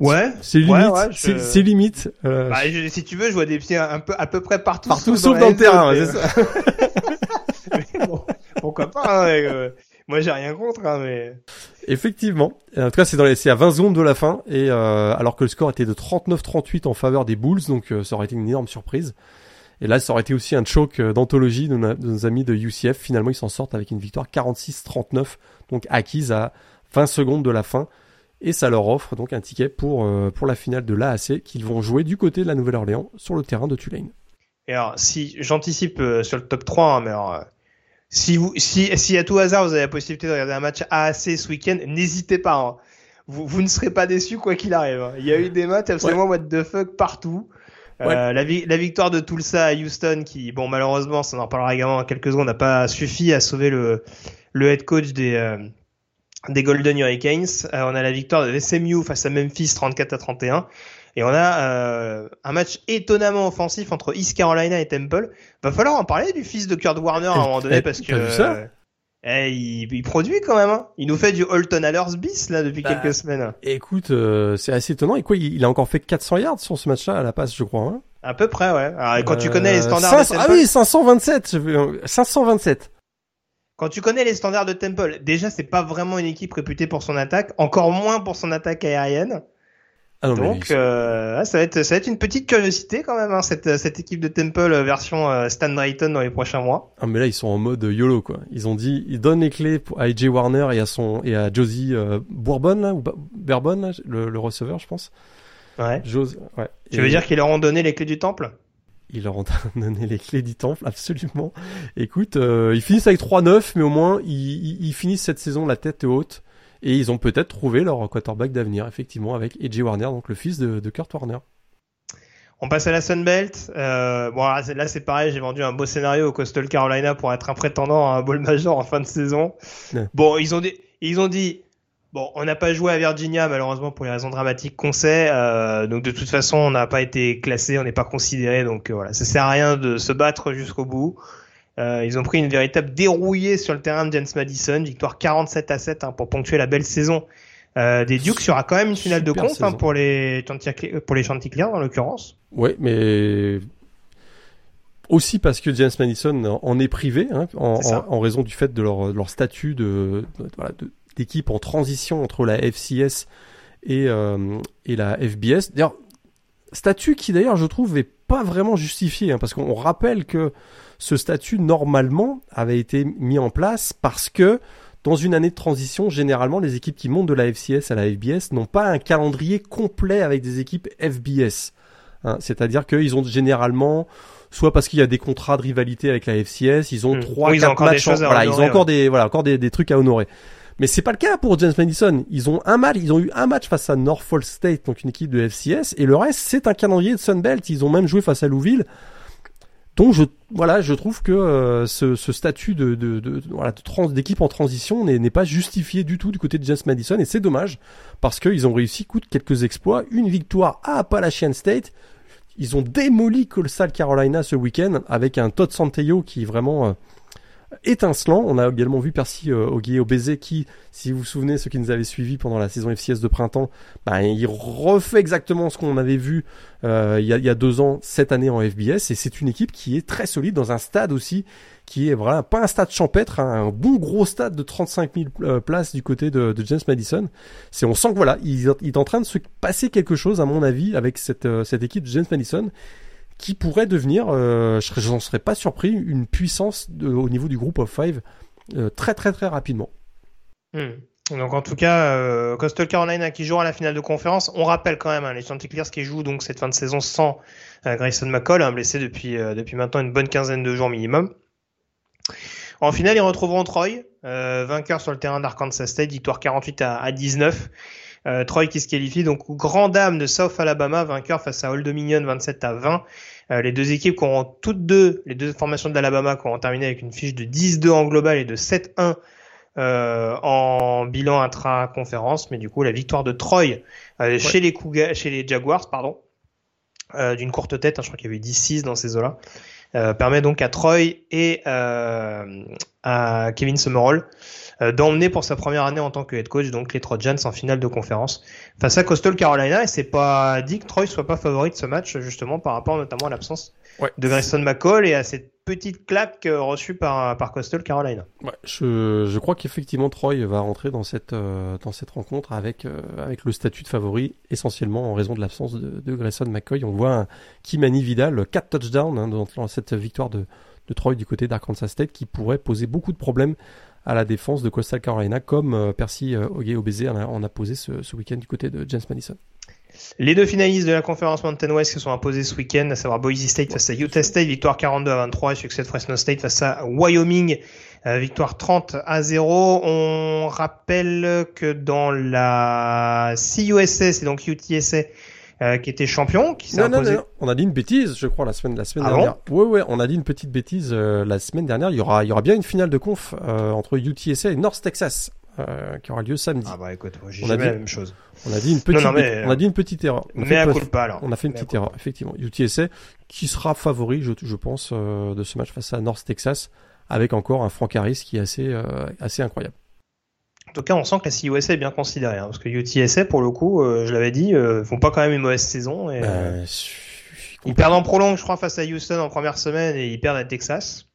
Ouais. C'est limite. Ouais, ouais, je- c'est- C'est limite. Euh, Bah, je- si tu veux, je vois des pieds un peu à peu près partout. Partout sauf dans le terrain, ouais, zone, c'est ça. mais bon, pourquoi pas hein, euh, Moi, j'ai rien contre, hein, mais Effectivement. En tout cas, c'est dans les, c'est à 20 secondes de la fin et euh, alors que le score était de 39-38 en faveur des Bulls, donc euh, ça aurait été une énorme surprise. Et là, ça aurait été aussi un choc euh, d'anthologie de, nos- de nos amis de UCF. Finalement, ils s'en sortent avec une victoire 46-39, donc acquise à 20 secondes de la fin. Et ça leur offre donc un ticket pour euh, pour la finale de l'AAC qu'ils vont jouer du côté de la Nouvelle-Orléans sur le terrain de Tulane. Et alors, si j'anticipe euh, sur le top 3, hein, mais alors, euh, si vous, si, si à tout hasard vous avez la possibilité de regarder un match AAC ce week-end, n'hésitez pas. hein. Vous, vous ne serez pas déçus quoi qu'il arrive. hein. Il y a eu des matchs absolument what the fuck partout. Euh, la, vi- la victoire de Tulsa à Houston, qui, bon, malheureusement, ça en reparlera également dans quelques secondes, n'a pas suffi à sauver le, le head coach des, euh, des Golden Hurricanes. Euh, on a la victoire de SMU face à Memphis 34 à 31. Et on a euh, un match étonnamment offensif entre East Carolina et Temple. Va falloir en parler du fils de Kurt Warner à un moment donné parce que ça? eh, il, produit quand même. Hein. Il nous fait du Holton Allers bis là depuis bah, quelques semaines. Écoute, euh, c'est assez étonnant. Et quoi, il, a encore fait 400 yards sur ce match-là à la passe, je crois. Hein? À peu près, ouais. Alors, quand tu connais les standards de Temple, ah oui, 527, 527. Quand tu connais les standards de Temple, déjà c'est pas vraiment une équipe réputée pour son attaque, encore moins pour son attaque aérienne. Ah Donc euh, ça va être ça va être une petite curiosité quand même hein, cette cette équipe de Temple euh, version euh, Stan Drayton dans les prochains mois. Ah mais là ils sont en mode YOLO quoi. Ils ont dit ils donnent les clés à AJ Warner et à son et à Josie euh, Bourbon là ou Bourbon le, le receveur je pense. Ouais. ouais. Tu veux dire qu'ils leur ont donné les clés du temple? Ils leur ont donné les clés du temple, absolument. Écoute, ils finissent avec 3-9, mais au moins ils, ils, finissent cette saison la tête haute. Et ils ont peut-être trouvé leur quarterback d'avenir, effectivement, avec AJ Warner, donc le fils de, de Kurt Warner. On passe à la Sunbelt. Euh, bon, là c'est pareil, j'ai vendu un beau scénario au Coastal Carolina pour être un prétendant à un bowl major en fin de saison. Bon, ils ont dit, ils ont dit, Bon, on n'a pas joué à Virginia malheureusement pour les raisons dramatiques qu'on sait. Euh, donc de toute façon, on n'a pas été classé, on n'est pas considéré. Donc euh, voilà, ça sert à rien de se battre jusqu'au bout. Euh, ils ont pris une véritable dérouillée sur le terrain de James Madison, victoire 47 à 7 hein, pour ponctuer la belle saison euh, des Dukes. Il y aura quand même une finale de conf hein, pour les pour les Chanticleers en l'occurrence. Ouais, mais aussi parce que James Madison en est privé hein, en, en, raison du fait de leur, leur statut de, voilà, d'équipe en transition entre la FCS et, euh, et la FBS. D'ailleurs, statut qui d'ailleurs je trouve est pas vraiment justifié, parce qu'on rappelle que ce statut normalement avait été mis en place parce que dans une année de transition, généralement les équipes qui montent de la FCS à la FBS n'ont pas un calendrier complet avec des équipes FBS. Hein. C'est-à-dire qu'ils ont généralement soit parce qu'il y a des contrats de rivalité avec la FCS, ils ont hmm. trois, quatre matchs, voilà, ils ont encore des, voilà, encore des, des trucs à honorer. Mais c'est pas le cas pour James Madison. Ils ont un match, ils ont eu un match face à Norfolk State, donc une équipe de FCS, et le reste c'est un calendrier de Sunbelt. Ils ont même joué face à Louisville. Donc je voilà, je trouve que euh, ce, statut de, de, d'équipe en transition n'est pas justifié du tout du côté de James Madison et c'est dommage parce qu'ils ont réussi coûte quelques exploits, une victoire à Appalachian State. Ils ont démoli Coastal Carolina ce week-end avec un Todd Santeyo qui vraiment euh, étincelant. On a également vu Percy euh, au baiser qui, si vous vous souvenez, ceux qui nous avaient suivis pendant la saison FCS de printemps, bah, il refait exactement ce qu'on avait vu euh, il, y a, il, y a, deux ans, cette année en FBS. Et c'est une équipe qui est très solide dans un stade aussi qui est voilà pas un stade champêtre, hein, un bon gros stade de 35 000 euh, places du côté de, de James Madison. C'est on sent que voilà, il, il, est en train de se passer quelque chose à mon avis avec cette, euh, cette équipe de James Madison qui pourrait devenir, euh, je n'en serais pas surpris, une puissance au niveau du groupe of five euh, très très très rapidement. Hmm. Donc en tout cas, euh, Carolina qui jouera la finale de conférence. On rappelle quand même hein, les Chanticleers qui jouent donc cette fin de saison sans euh, Grayson McCall, hein, blessé depuis depuis maintenant une bonne quinzaine de jours minimum. En finale, ils retrouveront Troy, vainqueur sur le terrain d'Arkansas State, victoire 48 à, à 19. Troy qui se qualifie. Donc grand dame de South Alabama, vainqueur face à Old Dominion 27 à 20. Euh, les deux équipes qui auront toutes deux, les deux formations de l'Alabama qui auront terminé avec une fiche de 10-2 en global et de 7-1 euh, en bilan intra-conférence, mais du coup la victoire de Troy euh, chez les chez les Jaguars, pardon, euh, d'une courte tête, hein, je crois qu'il y avait 10-6 dans ces eaux-là, euh, permet donc à Troy et à Kevin Summerall euh, d'emmener pour sa première année en tant que head coach donc les Trojans en finale de conférence face à Coastal Carolina et c'est pas dit que Troy soit pas favori de ce match justement par rapport notamment à l'absence de Grayson McCall et à cette petite claque euh, reçue par par Coastal Carolina. Ouais, je, je crois qu'effectivement Troy va rentrer dans cette euh, dans cette rencontre avec avec le statut de favori essentiellement en raison de l'absence de, de, Grayson McCoy. On voit un Kimani Vidal 4 touchdowns hein, dans, cette victoire de de Troy du côté d'Arkansas State qui pourrait poser beaucoup de problèmes à la défense de Coastal Carolina, comme euh, Percy euh, Oge en a, posé ce, week-end du côté de James Madison. Les deux finalistes de la conférence Mountain West se sont imposés ce week-end, à savoir Boise State face à Utah State, victoire 42 à 23, et succès de Fresno State face à Wyoming, euh, victoire 30 à 0. On rappelle que dans la CUSA, c'est donc UTSA, euh, qui était champion, qui s'est imposé. Non, on a dit une bêtise, je crois, la semaine, la semaine ah dernière. Oui, oui, on a dit une petite bêtise euh, la semaine dernière. Il y aura, il y aura bien une finale de conf euh, entre UTSA et North Texas. qui aura lieu samedi. Ah bah écoute, j'ai jamais la même chose. On a dit une petite, on a dit une petite erreur. On mais à pas alors. On a fait une petite erreur, effectivement. UTSA qui sera favori, je, je pense, de ce match face à North Texas, avec encore un Frank Harris qui est assez, assez incroyable. En tout cas, on sent que la CUSA est bien considérée, hein, parce que UTSA, pour le coup, je l'avais dit, font pas quand même une mauvaise saison. Et, bah, ils perdent en prolongue, je crois, face à Houston en première semaine et ils perdent à Texas.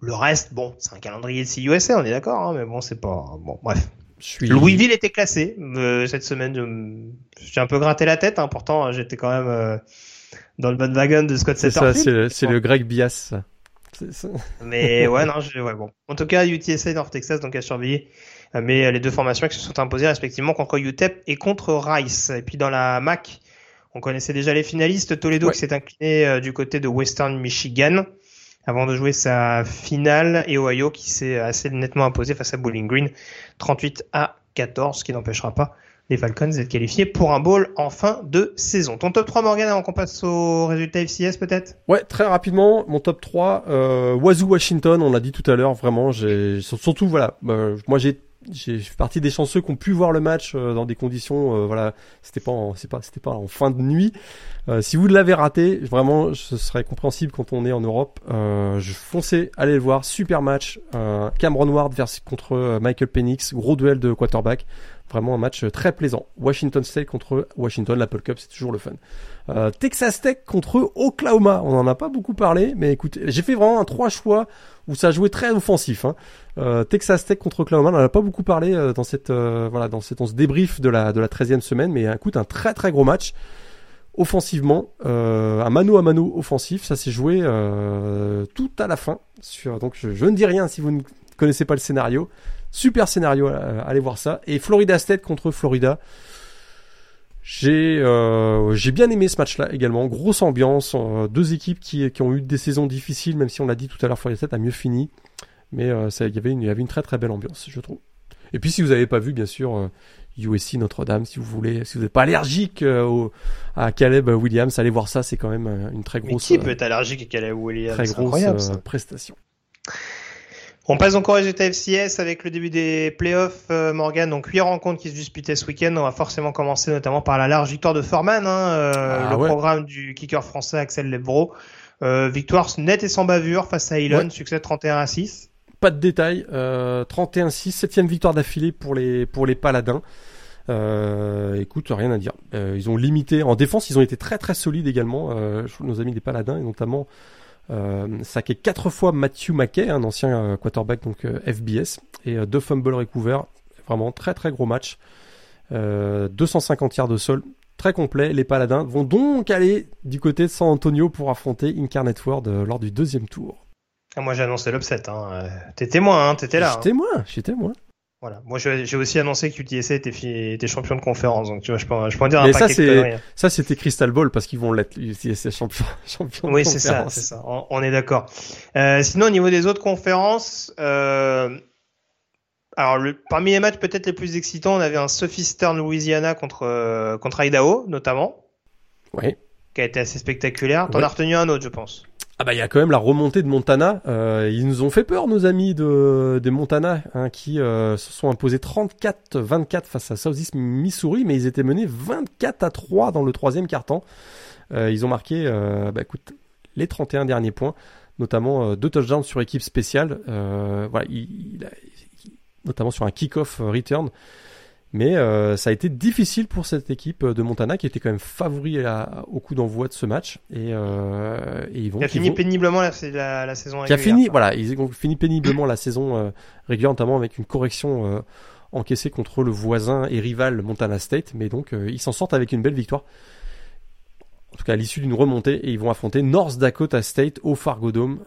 Le reste, bon, c'est un calendrier de CUSA, on est d'accord, hein, mais bon, c'est pas. Bon, bref. Suis... Louisville était classé euh, cette semaine. J'ai un peu gratté la tête, hein, pourtant j'étais quand même euh, dans le wagon de Scott Satterfield. C'est le, Greg Bias. Mais ouais, non, je, ouais, bon. En tout cas, UTSA North Texas, donc à surveiller. Euh, mais les deux formations qui se sont imposées respectivement contre UTEP et contre Rice. Et puis dans la MAC, on connaissait déjà les finalistes. Toledo qui s'est incliné euh, du côté de Western Michigan avant de jouer sa finale et Ohio qui s'est assez nettement imposé face à Bowling Green 38 à 14, ce qui n'empêchera pas les Falcons d'être qualifiés pour un bowl en fin de saison. Ton top 3 Morgan avant qu'on passe au résultat FCS peut-être? Ouais, très rapidement, mon top 3 euh, Wazoo Washington, on l'a dit tout à l'heure, vraiment surtout voilà, euh, moi j'ai j'ai fait partie des chanceux qui ont pu voir le match euh, dans des conditions, euh, voilà, c'était pas, pas, c'était pas en fin de nuit. Euh, si vous l'avez raté, vraiment, ce serait compréhensible quand on est en Europe. je foncez, allez le voir, super match. Cameron Ward contre Michael Penix, gros duel de quarterback. Vraiment un match très plaisant. Washington State contre Washington, l'Apple Cup, c'est toujours le fun. Euh, Texas Tech contre Oklahoma, on en a pas beaucoup parlé, mais écoutez, j'ai fait vraiment un trois choix où ça jouait très offensif. Hein. Euh, Texas Tech contre Oklahoma, on en a pas beaucoup parlé euh, dans cette voilà dans cette dans ce débrief de la de la 13e semaine, mais écoute un très très gros match offensivement, un mano à mano offensif, ça s'est joué tout à la fin. Donc je, ne dis rien si vous ne connaissez pas le scénario. Super scénario, euh, allez voir ça. Et Florida State contre Florida. J'ai euh, j'ai bien aimé ce match-là également. Grosse ambiance, euh, deux équipes qui, qui ont eu des saisons difficiles, même si on l'a dit tout à l'heure, Florida State a mieux fini. Mais ça, y avait une, il y avait une très très belle ambiance, je trouve. Et puis si vous n'avez pas vu, bien sûr, USC Notre-Dame, si vous voulez, si vous n'êtes pas allergique à Caleb Williams, allez voir ça, c'est quand même une très grosse. Mais qui peut être allergique à Caleb Williams? Très grosse prestation. On passe encore aux résultats FCS avec le début des playoffs, euh, Morgan. Donc huit rencontres qui se disputaient ce week-end. On va forcément commencer notamment par la large victoire de Foreman, hein, euh, ah le programme du kicker français Axel Lebro. Euh, victoire nette et sans bavure face à Elon, succès 31 à 6. Pas de détails, 31-6, septième victoire d'affilée pour les pour les Paladins. écoute, rien à dire. ils ont limité en défense, ils ont été très très solides également. nos amis des Paladins et notamment euh, saqué quatre fois Matthew McKay, un ancien euh, quarterback donc euh, FBS, et deux fumbles recouverts. Vraiment très très gros match. 250 yards de sol, très complet. Les Paladins vont donc aller du côté de San Antonio pour affronter Incarnate World lors du deuxième tour. Ah, moi j'ai annoncé l'upset. Hein. T'es témoin, hein, t'étais là. J'étais moi, j'étais moi. Voilà. Moi, j'ai aussi annoncé que UTSA était, était champion de conférence, donc tu vois, je peux, je peux en dire un ça, c'est, ça, c'était Crystal Ball parce qu'ils vont l'être UTSA champion, champion oui, c'est ça, c'est ça. On, est d'accord. Euh, sinon, au niveau des autres conférences, euh, alors le, parmi les matchs peut-être les plus excitants, on avait un Southeastern Louisiana contre euh, contre Idaho, notamment. Oui. Qui a été assez spectaculaire. T'en as retenu un autre, je pense. Ah bah il y a quand même la remontée de Montana. Euh, ils nous ont fait peur nos amis de des Montana hein, qui euh, se sont imposés 34-24 face à Southeast Missouri, mais ils étaient menés 24 à 3 dans le troisième quart-temps. Euh, ils ont marqué bah, écoute, les 31 derniers points, notamment deux touchdowns sur équipe spéciale. voilà, notamment sur un kick-off return. Mais euh, ça a été difficile pour cette équipe de Montana qui était quand même favori au coup d'envoi de ce match. Et, euh, et ils vont. Qui a fini péniblement la, la, saison régulière. Qui a fini, voilà, ils ont fini péniblement la saison euh, régulière, notamment avec une correction euh, encaissée contre le voisin et rival Montana State. Mais donc euh, ils s'en sortent avec une belle victoire. En tout cas, à l'issue d'une remontée, et ils vont affronter North Dakota State au Fargo Dome.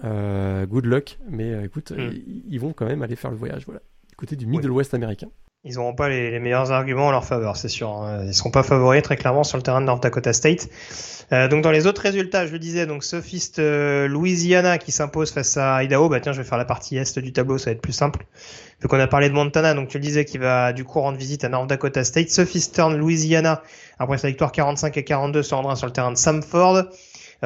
good luck, mais écoute, hmm. ils vont quand même aller faire le voyage, voilà, du côté du Middle West américain ils n'auront pas les, meilleurs arguments en leur faveur, c'est sûr. Hein. Ils seront pas favoris très clairement sur le terrain de North Dakota State. Euh, donc dans les autres résultats, je le disais, donc Sophist euh, Louisiana qui s'impose face à Idaho. Bah tiens, je vais faire la partie est du tableau, ça va être plus simple. Vu qu'on a parlé de Montana, donc tu le disais qui va du coup rendre visite à North Dakota State. Southeastern Louisiana, après sa victoire 45 à 42, se rendra sur le terrain de Samford.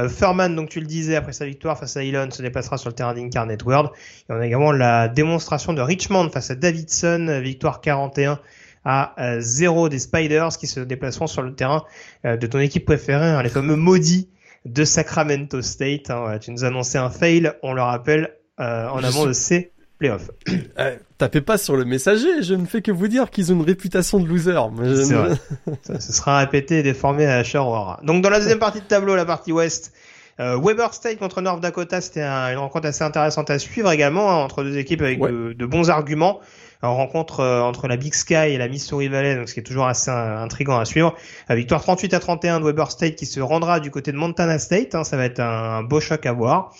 Furman, donc tu le disais, après sa victoire face à Elon, se déplacera sur le terrain d'Incarnate World. Et on a également la démonstration de Richmond face à Davidson, victoire 41 à 0 des Spiders qui se déplaceront sur le terrain de ton équipe préférée, hein, les fameux maudits de Sacramento State. Hein. Tu nous annonçais un fail, on le rappelle, en amont de ces playoffs. Euh, tapez pas sur le messager, je ne fais que vous dire qu'ils ont une réputation de loser. C'est vrai. Ça, ce sera répété et déformé à Sherwood. Donc dans la deuxième partie de tableau, la partie ouest, euh, Weber State contre North Dakota, c'était une rencontre assez intéressante à suivre également hein, entre deux équipes avec de, bons arguments. En rencontre euh, entre la Big Sky et la Missouri Valley, donc ce qui est toujours assez intrigant à suivre. La victoire 38 à 31 de Weber State qui se rendra du côté de Montana State. Hein, ça va être un, un beau choc à voir.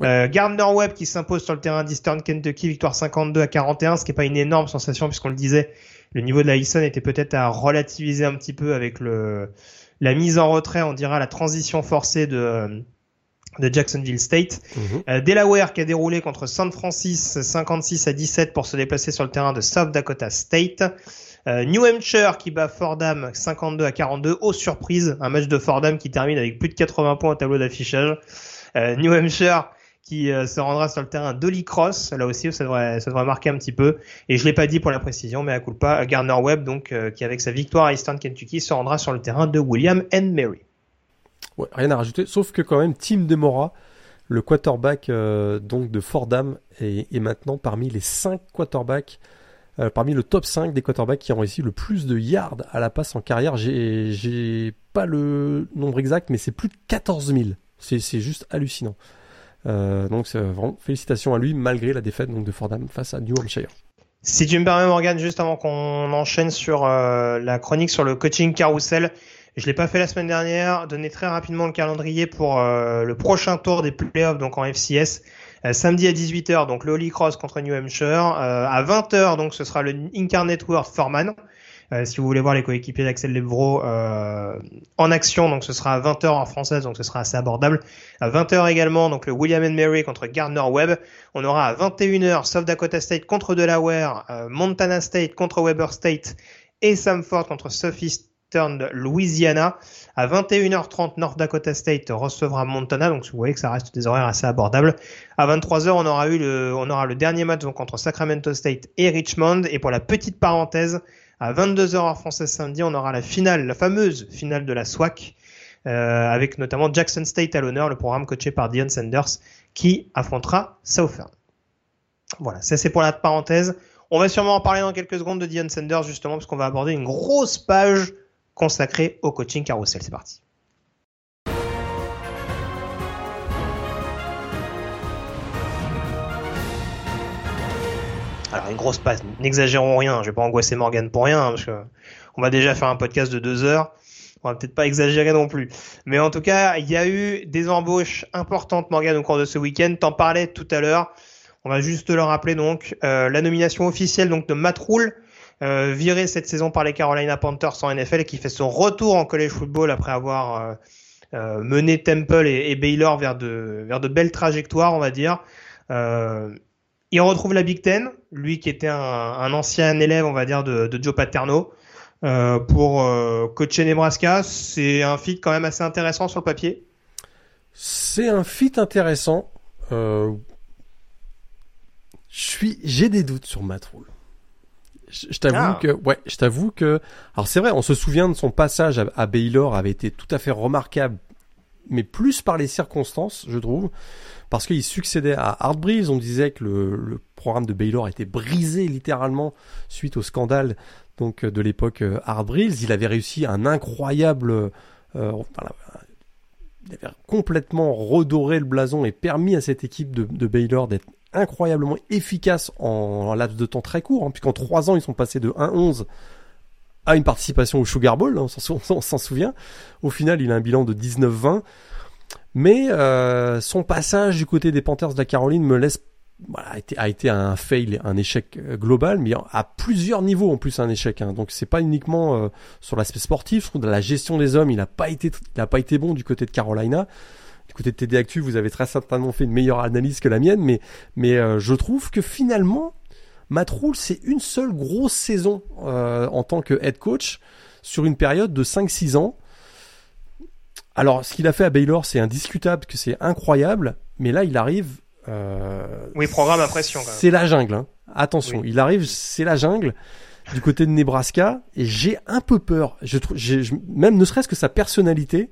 Euh, Gardner Webb qui s'impose sur le terrain d'Eastern Kentucky, victoire 52 à 41, ce qui n'est pas une énorme sensation puisqu'on le disait, le niveau de la Easton était peut-être à relativiser un petit peu avec le la mise en retrait, on dira la transition forcée de de Jacksonville State. Mhm. Euh, Delaware qui a déroulé contre San Francisco 56 à 17 pour se déplacer sur le terrain de South Dakota State. Euh, New Hampshire qui bat Fordham 52 à 42. Aux surprise, un match de Fordham qui termine avec plus de 80 points au tableau d'affichage. New Hampshire qui euh, se rendra sur le terrain d'Holy Cross. Là aussi, ça devrait, marquer un petit peu. Et je l'ai pas dit pour la précision, mais à coup pas, Garner Webb, donc, euh, qui avec sa victoire à Eastern Kentucky, se rendra sur le terrain de William and Mary. Rien à rajouter, sauf que quand même, Tim Demora, le quarterback euh, donc de Fordham, est, est, maintenant parmi les 5 quarterbacks, parmi le top 5 des quarterbacks qui ont réussi le plus de yards à la passe en carrière. J'ai pas le nombre exact, mais c'est plus de 14 000. C'est juste hallucinant. Euh, donc vraiment félicitations à lui malgré la défaite donc, de Fordham face à New Hampshire. Si tu me permets Morgan, juste avant qu'on enchaîne sur euh, la chronique sur le coaching carousel, je l'ai pas fait la semaine dernière, donner très rapidement le calendrier pour euh, le prochain tour des playoffs donc en FCS. samedi à 18h donc le Holy Cross contre New Hampshire, à 20h donc ce sera le Incarnate World Foreman. Euh, si vous voulez voir les coéquipiers d'Axel Levro euh, en action, donc ce sera à 20h en française, donc ce sera assez abordable. À 20h également, donc le William and Mary contre Gardner Webb. On aura à 21h South Dakota State contre Delaware, euh, Montana State contre Weber State et Samford contre Southeastern Louisiana. À 21h30, North Dakota State recevra Montana, donc vous voyez que ça reste des horaires assez abordables. À 23h, on aura eu le, on aura le dernier match donc, Sacramento State et Richmond. Et pour la petite parenthèse, à 22h en français samedi, on aura la finale, la fameuse finale de la SWAC, euh, avec notamment Jackson State à l'honneur, le programme coaché par Dion Sanders, qui affrontera Southern. Voilà, ça c'est pour la parenthèse. On va sûrement en parler dans quelques secondes de Dion Sanders, justement, parce qu'on va aborder une grosse page consacrée au coaching carousel. C'est parti. Alors une grosse passe, n'exagérons rien, je vais pas angoisser Morgan pour rien, hein, parce que on va déjà faire un podcast de deux heures, on va peut-être pas exagérer non plus. Mais en tout cas, il y a eu des embauches importantes, Morgan, au cours de ce week-end. T'en parlais tout à l'heure. On va juste le rappeler donc euh, la nomination officielle donc de Matt Rule, euh, viré cette saison par les Carolina Panthers en NFL, qui fait son retour en college football après avoir euh, euh mené Temple et, et, Baylor vers de vers de belles trajectoires, on va dire. Euh, il retrouve la Big Ten, lui qui était un, ancien élève, on va dire, de, Joe Paterno, euh, pour euh, coacher Nebraska. C'est un fit quand même assez intéressant sur le papier. C'est un fit intéressant. Euh, je suis, j'ai des doutes sur Matt Rule. Je, t'avoue ah. que, ouais, je t'avoue que, alors c'est vrai, on se souvient de son passage à, à Baylor avait été tout à fait remarquable, mais plus par les circonstances, je trouve parce qu'il succédait à Art Breeze. On disait que le, programme de Baylor était brisé littéralement suite au scandale donc de l'époque euh, Breeze. Il avait réussi un incroyable, euh, il avait complètement redoré le blason et permis à cette équipe de, Baylor d'être incroyablement efficace en, laps de temps très court, hein, puisqu'en trois ans ils sont passés de 1-11 à une participation au Sugar Bowl, hein, on s'en souvient. Au final, il a un bilan de 19-20. Mais euh, son passage du côté des Panthers de la Caroline me laisse voilà, a été, a été un fail, un échec euh, global, mais à plusieurs niveaux en plus un échec. Hein. Donc c'est pas uniquement euh, sur l'aspect sportif. Je trouve la gestion des hommes, il a pas été, il a pas été bon du côté de Carolina. Du côté de TD Actu, vous avez très certainement fait une meilleure analyse que la mienne, mais mais je trouve que finalement, Matt Rule, c'est une seule grosse saison en tant que head coach sur une période de 5-6 ans Alors, ce qu'il a fait à Baylor, c'est indiscutable, que c'est incroyable, mais là, il arrive. Euh, oui, programme à pression. C'est la jungle. Hein. Attention, il arrive, c'est la jungle du côté de Nebraska, et j'ai un peu peur. Je trouve, même ne serait-ce que sa personnalité.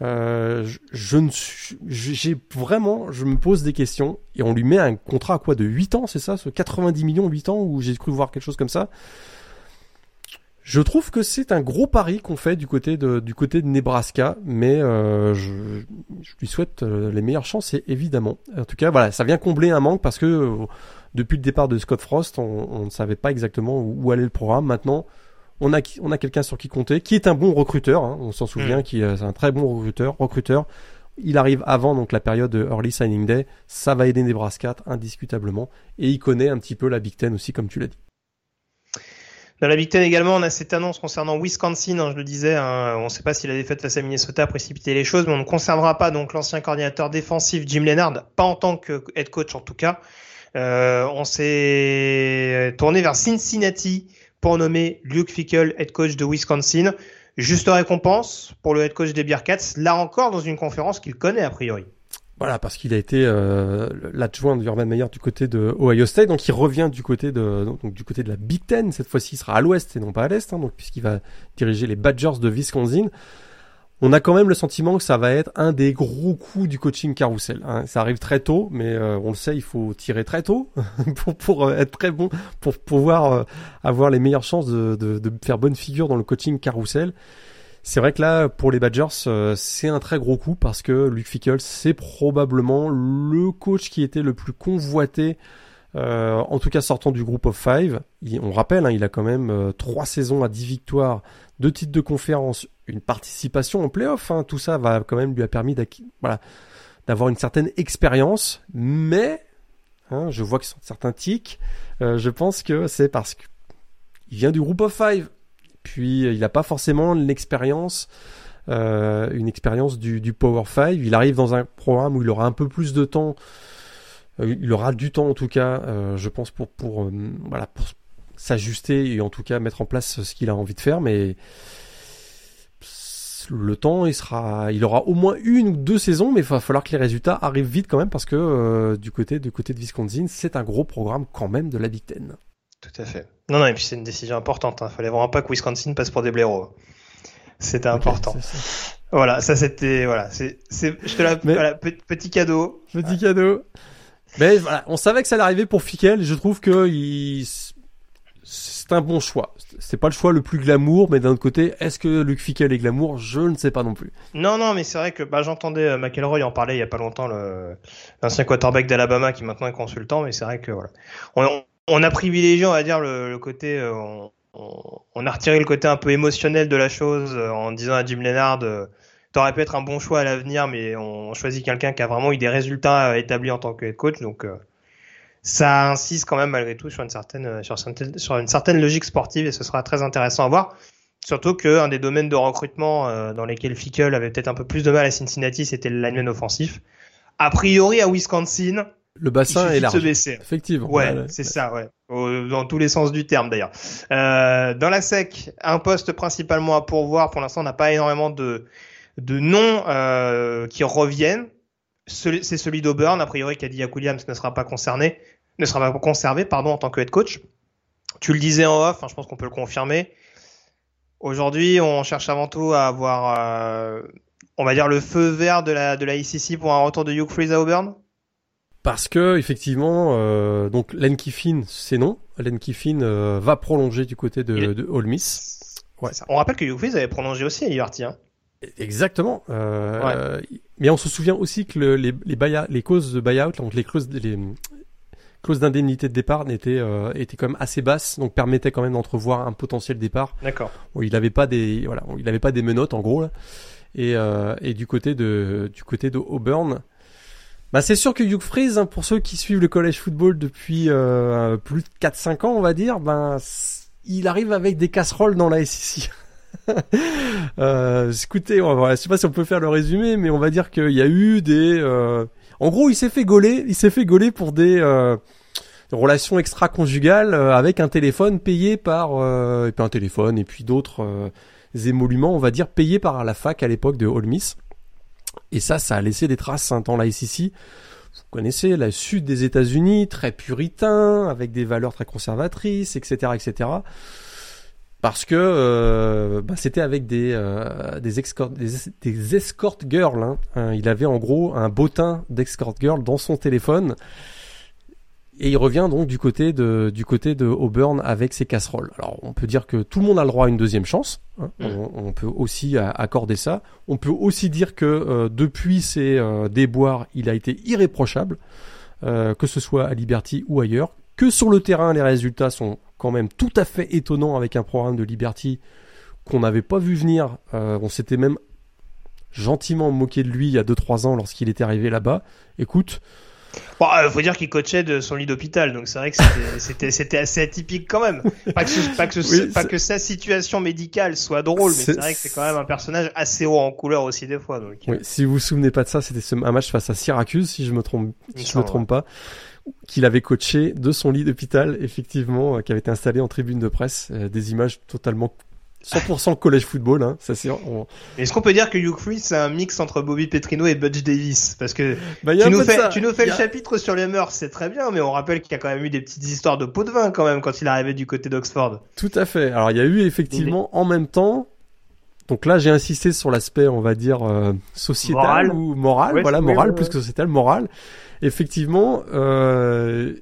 Euh, je, ne j'ai vraiment, je me pose des questions et on lui met un contrat à quoi de 8 ans, c'est ça, ce 90 millions 8 ans où j'ai cru voir quelque chose comme ça. Je trouve que c'est un gros pari qu'on fait du côté de du côté de Nebraska, mais euh, je, je, lui souhaite euh, les meilleures chances évidemment. En tout cas, voilà, ça vient combler un manque parce que euh, depuis le départ de Scott Frost, on, on, ne savait pas exactement où, allait le programme. Maintenant, on a on a quelqu'un sur qui compter, qui est un bon recruteur. Hein, on s'en souvient, mm. qui est un très bon recruteur. Recruteur. Il arrive avant donc la période de early signing day. Ça va aider Nebraska indiscutablement, et il connaît un petit peu la Big Ten aussi, comme tu l'as dit. Dans la Big Ten également, on a cette annonce concernant Wisconsin, hein, je le disais, hein, on ne sait pas si la défaite face à Minnesota a précipité les choses, mais on ne conservera pas donc l'ancien coordinateur défensif Jim Leonard, pas en tant que head coach en tout cas. Euh, on s'est tourné vers Cincinnati pour nommer Luke Fickle head coach de Wisconsin. Juste récompense pour le head coach des Bearcats, là encore dans une conférence qu'il connaît a priori. Voilà, parce qu'il a été euh, l'adjoint de Urban Meyer du côté de Ohio State, donc il revient du côté de donc, du côté de la Big Ten. Cette fois-ci, il sera à l'Ouest et non pas à l'Est, hein, donc puisqu'il va diriger les Badgers de Wisconsin. On a quand même le sentiment que ça va être un des gros coups du coaching carousel. Hein. Ça arrive très tôt, mais euh, on le sait, il faut tirer très tôt pour, pour euh, être très bon, pour pouvoir euh, avoir les meilleures chances de, de, de, faire bonne figure dans le coaching carousel. C'est vrai que là, pour les Badgers, euh, c'est un très gros coup parce que Luke Fickle, c'est probablement le coach qui était le plus convoité, euh, en tout cas sortant du groupe of five. on rappelle, hein, il a quand même euh, trois saisons à 10 victoires, deux titres de conférence, une participation en playoff. Hein. tout ça va quand même lui a permis d'avoir une certaine expérience, mais hein, je vois sont certains tics. je pense que c'est parce qu'il vient du groupe of five puis il n'a pas forcément l'expérience, euh, une expérience du, Power 5. Il arrive dans un programme où il aura un peu plus de temps. Euh, il aura du temps en tout cas, euh, je pense pour s'ajuster et en tout cas mettre en place ce qu'il a envie de faire. Mais le temps, il sera, il aura au moins une ou deux saisons, mais il va falloir que les résultats arrivent vite quand même parce que du côté du côté de Wisconsin, c'est un gros programme quand même de la Big Ten. Tout à fait. Non, non, et puis c'est une décision importante. Il hein. fallait vraiment pas que Wisconsin passe pour des blaireaux. C'était important. Voilà, ça c'était voilà, c'est c'est je te la voilà, petit cadeau. Petit cadeau. Mais voilà, on savait que ça allait arriver pour Fickel, je trouve que il c'est un bon choix. C'est pas le choix le plus glamour, mais d'un autre côté, est-ce que Luc Fickel est glamour? Je ne sais pas non plus. Non, non, mais c'est vrai que bah, j'entendais euh, McElroy en parler il y a pas longtemps, l'ancien quarterback d'Alabama qui maintenant est consultant, mais c'est vrai que voilà. On, on a privilégié, on va dire, le, côté, euh, on, a retiré le côté un peu émotionnel de la chose euh, en disant à Jim Leonard, euh, t'aurais pu être un bon choix à l'avenir, mais on choisit quelqu'un qui a vraiment eu des résultats établis en tant que coach, donc ça insiste quand même malgré tout sur une certaine, sur, une certaine logique sportive et ce sera très intéressant à voir. Surtout qu'un des domaines de recrutement dans lesquels Fickle avait peut-être un peu plus de mal à Cincinnati, c'était le offensif. A priori à Wisconsin, le bassin est large. Se baisser. Effectivement. Ouais, c'est ça, ouais. Dans tous les sens du terme d'ailleurs. Euh, dans la SEC, un poste principalement à pourvoir. Pour l'instant, on n'a pas énormément de, de noms euh, qui reviennent. C'est celui d'Auburn, a priori, Cadillac Williams ne sera pas concerné, ne sera pas conservé, pardon, en tant que head coach. Tu le disais en off, hein, je pense qu'on peut le confirmer. Aujourd'hui, on cherche avant tout à avoir, euh, on va dire, le feu vert de la, de la ICC pour un retour de Hugh Freeze à Auburn parce que effectivement, euh, donc Len Kiffin, c'est non. Len Kiffin euh, va prolonger du côté de, de Ole Miss. Ouais. On rappelle que Hugh avait prolongé aussi à Liberty. Hein. Exactement. Euh, Mais on se souvient aussi que le, les, les, les causes de buyout, donc les clauses, les clauses d'indemnité de départ étaient, euh, étaient quand même assez basses, donc permettaient quand même d'entrevoir un potentiel départ. D'accord. Il n'avait pas des, voilà, il avait pas des menottes en gros là. Et, euh, et du côté de, du côté de Auburn, bah c'est sûr que Hugh Freeze, hein, pour ceux qui suivent le college football depuis euh, plus de 4-5 ans, on va dire, ben il arrive avec des casseroles dans la SEC. euh, écoutez, on va, je sais pas si on peut faire le résumé, mais on va dire qu'il y a eu des. Euh... En gros, il s'est fait gauler, il s'est fait gauler pour des euh, relations extra-conjugales euh, avec un téléphone payé par, et puis un téléphone et puis d'autres émoluments, on va dire, payés par la fac à l'époque de Ole Miss. Et ça, ça a laissé des traces hein, dans la SEC. Vous connaissez la sud des États-Unis, très puritain, avec des valeurs très conservatrices, etc., etc. Parce que euh, bah, c'était avec des euh, des escort girls. Hein. Euh, il avait en gros un bottin d'escort girl dans son téléphone. Et il revient donc du côté de du côté de Auburn avec ses casseroles. Alors on peut dire que tout le monde a le droit à une deuxième chance. Hein. Mm. On, on peut aussi accorder ça. On peut aussi dire que euh, depuis ses euh, déboires, il a été irréprochable, euh, que ce soit à Liberty ou ailleurs. Que sur le terrain, les résultats sont quand même tout à fait étonnants avec un programme de Liberty qu'on n'avait pas vu venir. On s'était même gentiment moqué de lui il y a 2-3 ans lorsqu'il était arrivé là-bas. Écoute, Bon, euh, faut dire qu'il coachait de son lit d'hôpital, donc c'est vrai que c'était- assez atypique quand même. Pas que ce- pas que ce- Oui, pas c'est- que sa situation médicale soit drôle, mais C'est- c'est vrai que c'est quand même un personnage assez haut en couleur aussi des fois. Donc Oui, si vous vous souvenez pas de ça, c'était un match face à Syracuse, si je me trompe, si je me trompe pas, qu'il avait coaché de son lit d'hôpital, effectivement, euh, qui avait été installé en tribune de presse, euh, des images totalement 100% collège football, hein, ça c'est. on- Est-ce qu'on peut dire que Hugh Freeze c'est un mix entre Bobby Petrino et Butch Davis? Parce que Bah, tu nous, fais, tu nous fais le chapitre sur les mœurs, c'est très bien, mais on rappelle qu'il y a quand même eu des petites histoires de pot de vin quand même quand il arrivait du côté d'Oxford. Tout à fait. Alors il y a eu effectivement en même temps. Donc là, j'ai insisté sur l'aspect, on va dire euh, sociétal Moral. ou moral, Ouais, voilà, moral plus ouais. que sociétal, moral. Effectivement, euh,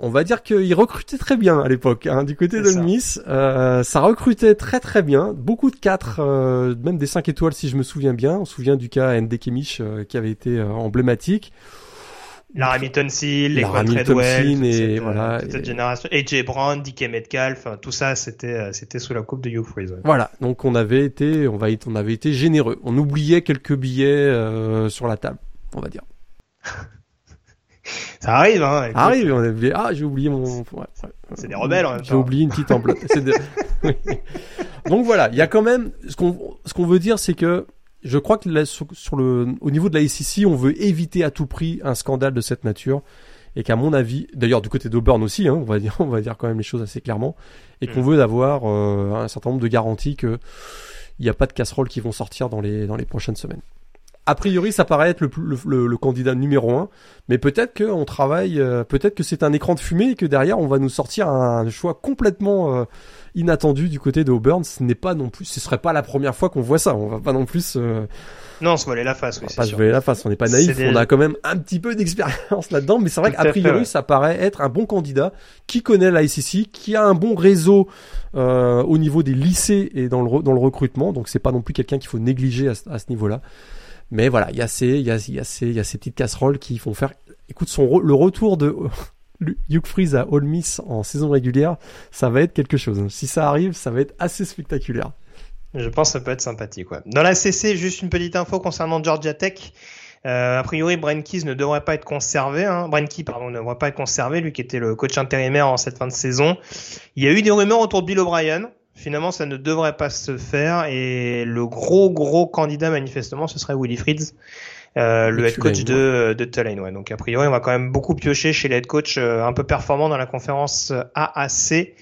on va dire qu'il recrutait très bien à l'époque, hein, du côté. Miss. Euh, ça recrutait très très bien, beaucoup de 4, euh, même des 5 étoiles si je me souviens bien. On se souvient du cas ND Kemich euh, qui avait été euh, emblématique. La Hamilton Seal, les toute et cette, voilà, toute et- cette génération. AJ Brown, DK Metcalf, tout ça, c'était, euh, c'était sous la coupe de Hugh Freeze. ouais. Voilà, donc on avait été, on va, on avait été généreux. On oubliait quelques billets euh, sur la table, on va dire. Ça arrive, hein. écoute. Arrive, on a oublié. Ah, j'ai oublié mon. ouais, ouais. C'est des rebelles, en même J'ai oublié une petite. C'est de- Oui. Donc voilà, il y a quand même ce qu'on ce qu'on veut dire, c'est que je crois que là, sur, sur le au niveau de la SEC, on veut éviter à tout prix un scandale de cette nature et qu'à mon avis, d'ailleurs du côté d'Auburn aussi, hein, on va dire on va dire quand même les choses assez clairement, et qu'on Mm. veut d'avoir euh, un certain nombre de garanties que il n'y a pas de casseroles qui vont sortir dans les dans les prochaines semaines. A priori, ça paraît être le, plus- le, le- le candidat numéro un, mais peut-être qu'on travaille, euh, peut-être que c'est un écran de fumée et que derrière on va nous sortir un choix complètement euh, inattendu du côté de Auburn. Ce n'est pas non plus, ce serait pas la première fois qu'on voit ça. On va pas non plus euh, Non, on se voilait la face, oui, on va c'est pas se voiler la face. On n'est pas naïf. Des- On a quand même un petit peu d'expérience là-dedans, mais c'est vrai qu'a priori ça paraît être un bon candidat qui connaît la SEC, qui a un bon réseau euh, au niveau des lycées et dans le dans le recrutement. Donc c'est pas non plus quelqu'un qu'il faut négliger à ce niveau-là. Mais voilà, il y a ces, y y a ces, il y a ces petites casseroles qui font faire. Écoute, son re- le retour de Hugh Freeze à Ole Miss en saison régulière, ça va être quelque chose. Si ça arrive, ça va être assez spectaculaire. Je pense que ça peut être sympathique, ouais. Dans la CC, juste une petite info concernant Georgia Tech. Euh, a priori, Brian ne devrait pas être conservé. Hein. Pardon, ne devrait pas être conservé, lui qui était le coach intérimaire en cette fin de saison. Il y a eu des rumeurs autour de Bill O'Brien. Finalement, ça ne devrait pas se faire. Et le gros, gros candidat, manifestement, ce serait Willie Fritz, euh, le head coach de, de Tulane. Ouais. Donc, a priori, on va quand même beaucoup piocher chez les head coach euh, un peu performants dans la conférence AAC.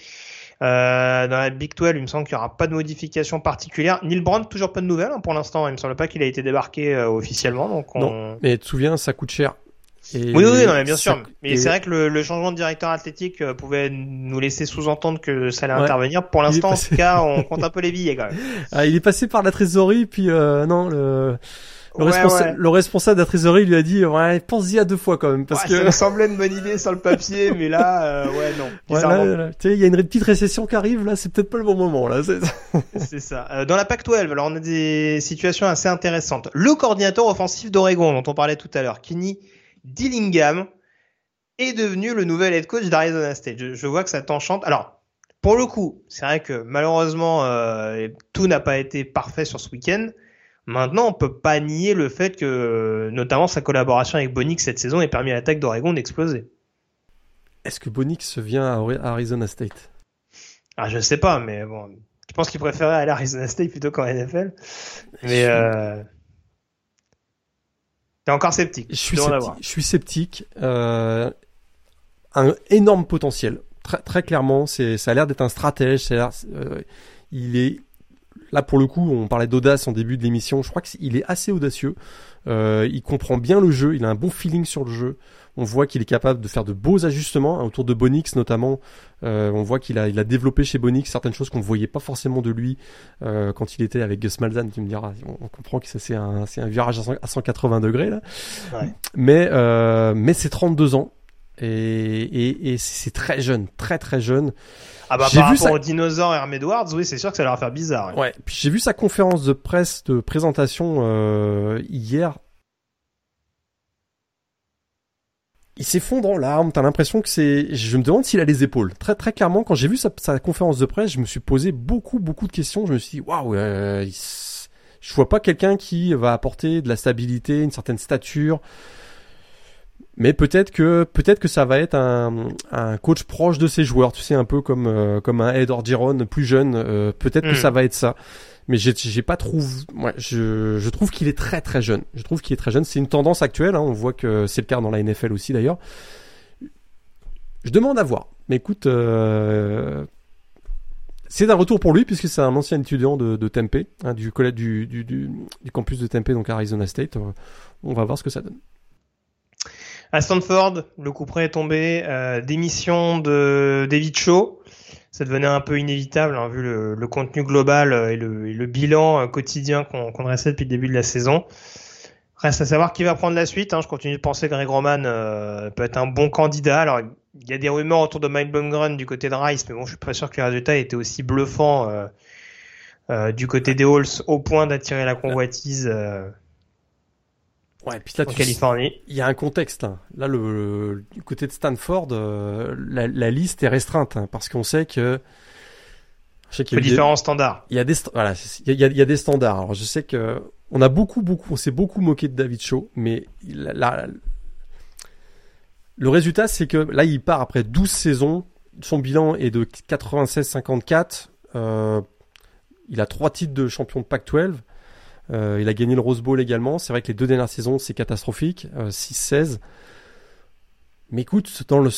Euh, dans la Big 12, il me semble qu'il n'y aura pas de modification particulière. Neil Brown, toujours pas de nouvelles hein, pour l'instant. Il me semble pas qu'il a été débarqué euh, officiellement. Donc on... Non. Mais tu te souviens, ça coûte cher. Et Oui, oui, non, mais bien ça- sûr. Mais et- c'est vrai que le, le changement de directeur athlétique euh, pouvait nous laisser sous-entendre que ça allait Ouais. intervenir. Pour l'instant, en passé- tout cas, on compte un peu les billets quand même. Ah, il est passé par la trésorerie, puis euh, non, le, le, Ouais, responsa- ouais. le responsable de la trésorerie lui a dit, ouais, pense-y à deux fois quand même, parce Ouais, que Ça me semblait une bonne idée sur le papier, mais là, euh, ouais, non. Ouais, Bizarrement. là, là, tu sais, il y a une petite récession qui arrive, là, c'est peut-être pas le bon moment, là. c'est- C'est ça. Euh, dans la Pac-12, alors on a des situations assez intéressantes. Le coordinateur offensif d'Oregon, dont on parlait tout à l'heure, Kenny Dillingham, est devenu le nouvel head coach d'Arizona State. Je, je vois que ça t'enchante. Alors, pour le coup, c'est vrai que malheureusement, euh, tout n'a pas été parfait sur ce week-end. Maintenant, on peut pas nier le fait que, notamment, sa collaboration avec Bonix cette saison ait permis à l'attaque d'Oregon d'exploser. Est-ce que Bonix vient à Arizona State? Ah, je sais pas, mais bon, je pense qu'il préférait aller à Arizona State plutôt qu'en NFL. Mais euh... t'es encore sceptique. Je suis sceptique. Je suis sceptique. Euh, un énorme potentiel. Très, très clairement, c'est, ça a l'air d'être un stratège. ça euh, Il est là pour le coup, on parlait d'audace en début de l'émission. Je crois qu'il est assez audacieux. Euh, il comprend bien le jeu. Il a un bon feeling sur le jeu. On voit qu'il est capable de faire de beaux ajustements hein, autour de Bonix notamment. Euh, on voit qu'il a, il a développé chez Bonix certaines choses qu'on ne voyait pas forcément de lui euh, quand il était avec Gus Malzahn. Tu me diras, on, comprend que ça c'est un, c'est un virage à 180 degrés là. Ouais. Mais euh, mais c'est 32 ans et, et, et c'est très jeune, très très jeune. Ah bah j'ai par vu rapport au dinosaure Herm Edwards, oui c'est sûr que ça leur va faire bizarre. Ouais. Puis j'ai vu sa conférence de presse de présentation euh, hier il s'effondre en larmes. T'as l'impression que c'est. Je me demande s'il a les épaules. Très très clairement, quand j'ai vu sa, conférence de presse, je me suis posé beaucoup beaucoup de questions. Je me suis dit waouh, euh, je vois pas quelqu'un qui va apporter de la stabilité, une certaine stature. Mais peut-être que peut-être que ça va être un, un coach proche de ses joueurs. Tu sais un peu comme euh, comme un Ed Orgeron plus jeune. Euh, peut-être que hmm. ça va être ça mais j'ai pas trouvé. Ouais, je, je trouve qu'il est très très jeune. Je trouve qu'il est très jeune. C'est une tendance actuelle. Hein. On voit que c'est le cas dans la NFL aussi d'ailleurs. Je demande à voir. Mais écoute, euh, c'est un retour pour lui puisque c'est un ancien étudiant de, de Tempe, hein, du, du, du, du, du, campus de Tempe, donc Arizona State. On va voir ce que ça donne. À Stanford, le coup près est tombé. Euh, démission de David Shaw ça devenait un peu inévitable hein, vu le, le, contenu global euh, et le, et le bilan euh, quotidien qu'on qu dressait depuis le début de la saison. Reste à savoir qui va prendre la suite. Hein. Je continue de penser que Greg Roman euh, peut être un bon candidat. Alors, il y a des rumeurs autour de Mike Bumgren du côté de Rice, mais bon, je suis pas sûr que les résultats étaient aussi bluffants euh, euh, du côté des Halls au point d'attirer la convoitise. Ouais, puis là, en Californie. Il y a un contexte. Hein. Là, le, du côté de Stanford, euh, la, la, liste est restreinte hein, parce qu'on sait que. Je sais qu'il y a différents standards. Il y a des voilà, il y a, il y a, des standards. Alors je sais que on a beaucoup beaucoup, on s'est beaucoup moqué de David Shaw, mais le résultat c'est que là il part après 12 saisons, son bilan est de 96-54. Euh, il a trois titres de champion de Pac-12. Euh, il a gagné le Rose Bowl également. C'est vrai que les deux dernières saisons, c'est catastrophique. 6-16. Euh, Mais écoute, dans le,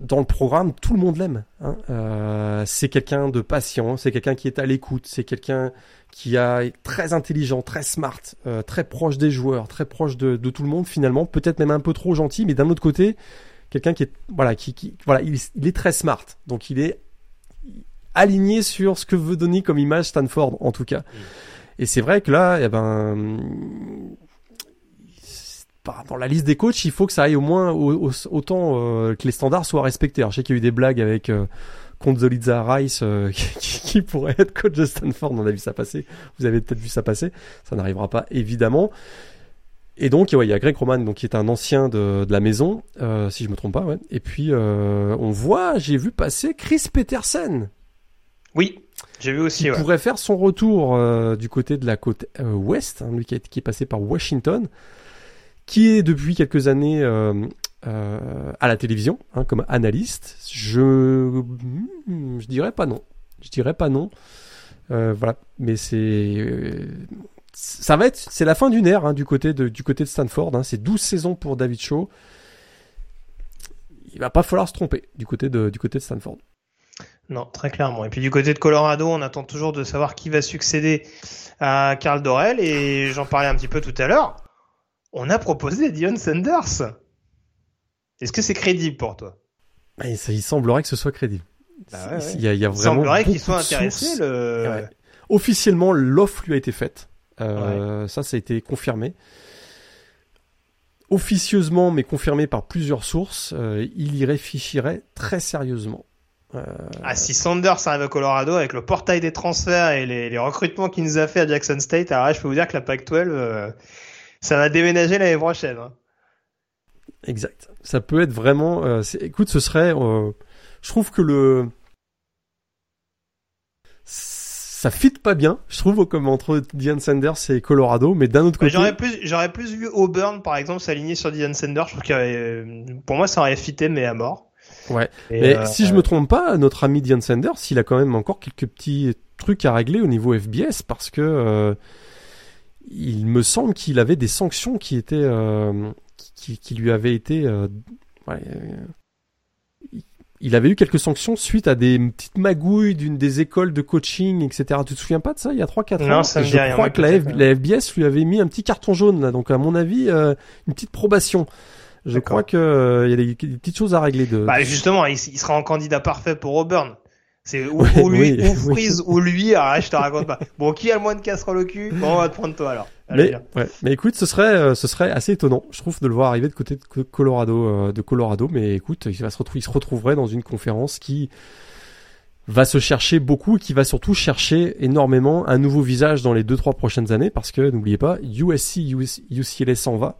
dans le programme, tout le monde l'aime. Hein. Euh, c'est quelqu'un de patient, c'est quelqu'un qui est à l'écoute, c'est quelqu'un qui a, est très intelligent, très smart, euh, très proche des joueurs, très proche de, de tout le monde finalement. Peut-être même un peu trop gentil, mais d'un autre côté, quelqu'un qui est, voilà, qui, qui voilà, il, il, est très smart. Donc il est aligné sur ce que veut donner comme image Stanford, en tout cas. Et c'est vrai que là, eh ben, dans la liste des coachs, il faut que ça aille au moins autant euh, que les standards soient respectés. Alors, je sais qu'il y a eu des blagues avec euh, Rice euh, qui, pourrait être coach de Stanford. On a vu ça passer. Vous avez peut-être vu ça passer. Ça n'arrivera pas évidemment. Et donc, il y a Greg Roman, donc qui est un ancien de, la maison, euh, si je me trompe pas. Ouais. Et puis, on voit, j'ai vu passer Chris Petersen. Oui, j'ai vu aussi. Ouais. pourrait faire son retour euh, du côté de la côte euh, ouest, hein, lui qui est, qui est, passé par Washington, qui est depuis quelques années euh, euh à la télévision hein, comme analyste. Je, je dirais pas non. Je dirais pas non. Euh, voilà, mais c'est ça va être c'est la fin d'une ère hein, du côté de du côté de Stanford. Hein. C'est 12 saisons pour David Shaw. Il va pas falloir se tromper du côté de du côté de Stanford. Non, très clairement. Et puis du côté de Colorado, on attend toujours de savoir qui va succéder à Carl Dorel. Et j'en parlais un petit peu tout à l'heure. On a proposé Dion Sanders. Est-ce que c'est crédible pour toi? Il, il, semblerait que ce soit crédible. Bah ouais, ouais. Il, y a, il, y a, vraiment. Il semblerait qu'il soit intéressé. Le... Ouais. Officiellement, l'offre lui a été faite. Euh, ça, ça a été confirmé. Officieusement, mais confirmé par plusieurs sources, euh, il y réfléchirait très sérieusement. Euh... Ah, si Sanders arrive à Colorado avec le portail des transferts et les, les recrutements qu'il nous a fait à Jackson State, alors là, je peux vous dire que la Pac-12, euh, ça va déménager l'année prochaine. Hein. Exact. Ça peut être vraiment. Euh, écoute, ce serait. Euh, je trouve que le ça fit pas bien, je trouve, comme entre Dion Sanders et Colorado, mais d'un autre côté. J'aurais plus, j'aurais plus vu Auburn, par exemple, s'aligner sur Dion Sanders. Je trouve que pour moi, ça aurait fité, mais à mort. Ouais. Et mais euh, si je me trompe pas, notre ami Dion Sanders, il a quand même encore quelques petits trucs à régler au niveau FBS parce que euh, il me semble qu'il avait des sanctions qui étaient euh, qui, qui, lui avaient été euh, ouais, il avait eu quelques sanctions suite à des petites magouilles d'une des écoles de coaching, etc. Tu te souviens pas de ça il y a 3-4 ans Non, ça me Je rien, crois que la, F- peut-être, la FBS lui avait mis un petit carton jaune là, donc à mon avis euh, une petite probation. Je crois que euh, y a des, des petites choses à régler de. Bah justement, il, il sera en candidat parfait pour Auburn. C'est ou, Ouais, ou lui, oui, ou oui. Freeze, ou lui. Alors, je te raconte pas. Bon, qui a le moins de casserole au cul? Bon, on va te prendre toi alors. Allez, mais, ouais. mais écoute, ce serait, euh, ce serait assez étonnant, je trouve, de le voir arriver de côté de Co- Colorado, euh, de Colorado. Mais écoute, il va se retrouver, il se retrouverait dans une conférence qui va se chercher beaucoup et qui va surtout chercher énormément un nouveau visage dans les deux trois prochaines années parce que n'oubliez pas, USC, US UCLA s'en va,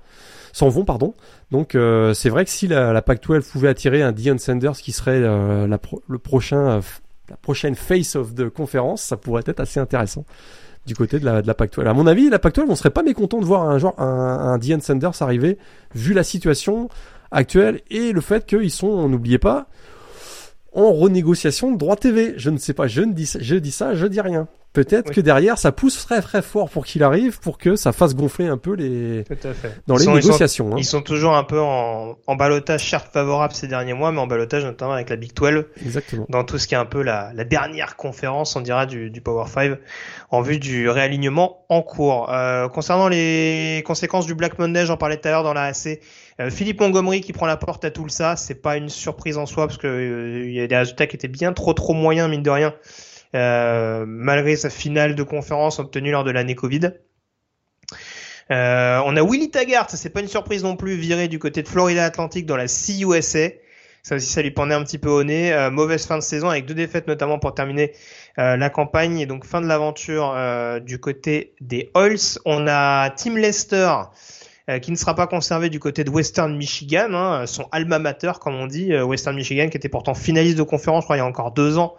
s'en vont pardon. Donc euh, c'est vrai que si la, la Pac-12 pouvait attirer un Deion Sanders qui serait euh, la le prochain, euh, la prochaine face of the conférence, ça pourrait être assez intéressant du côté de la, de la Pac-12. À mon avis, la Pac-12, on serait pas mécontent de voir un genre un, Sanders arriver vu la situation actuelle et le fait qu'ils sont, n'oubliez pas, en renégociation de droit TV. Je ne sais pas, je ne dis, je dis ça, je dis rien. Peut-être Oui. que derrière, ça pousse très très fort pour qu'il arrive, pour que ça fasse gonfler un peu les Tout à fait. dans Ils les sont- ils sont- négociations. hein. Ils sont toujours un peu en, en balotage, certes favorable ces derniers mois, mais en balotage notamment avec la Big 12, Exactement. dans tout ce qui est un peu la, la dernière conférence, on dira, du, du Power 5, en vue du réalignement en cours. Euh, concernant les conséquences du Black Monday, j'en parlais tout à l'heure dans la AC, euh, Philippe Montgomery qui prend la porte à Tulsa, c'est pas une surprise en soi, parce que euh, il y a des résultats qui étaient bien trop trop moyens, mine de rien, euh, malgré sa finale de conférence obtenue lors de l'année Covid. Euh, on a Willy Taggart, c'est pas une surprise non plus, viré du côté de Florida Atlantic dans la CUSA. Ça aussi, ça lui pendait un petit peu au nez. Euh, mauvaise fin de saison avec deux défaites notamment pour terminer euh, la campagne et donc fin de l'aventure euh, du côté des Oils. On a Tim Lester euh, qui ne sera pas conservé du côté de Western Michigan, hein, son alma mater comme on dit, euh, Western Michigan qui était pourtant finaliste de conférence, je crois il y a encore deux ans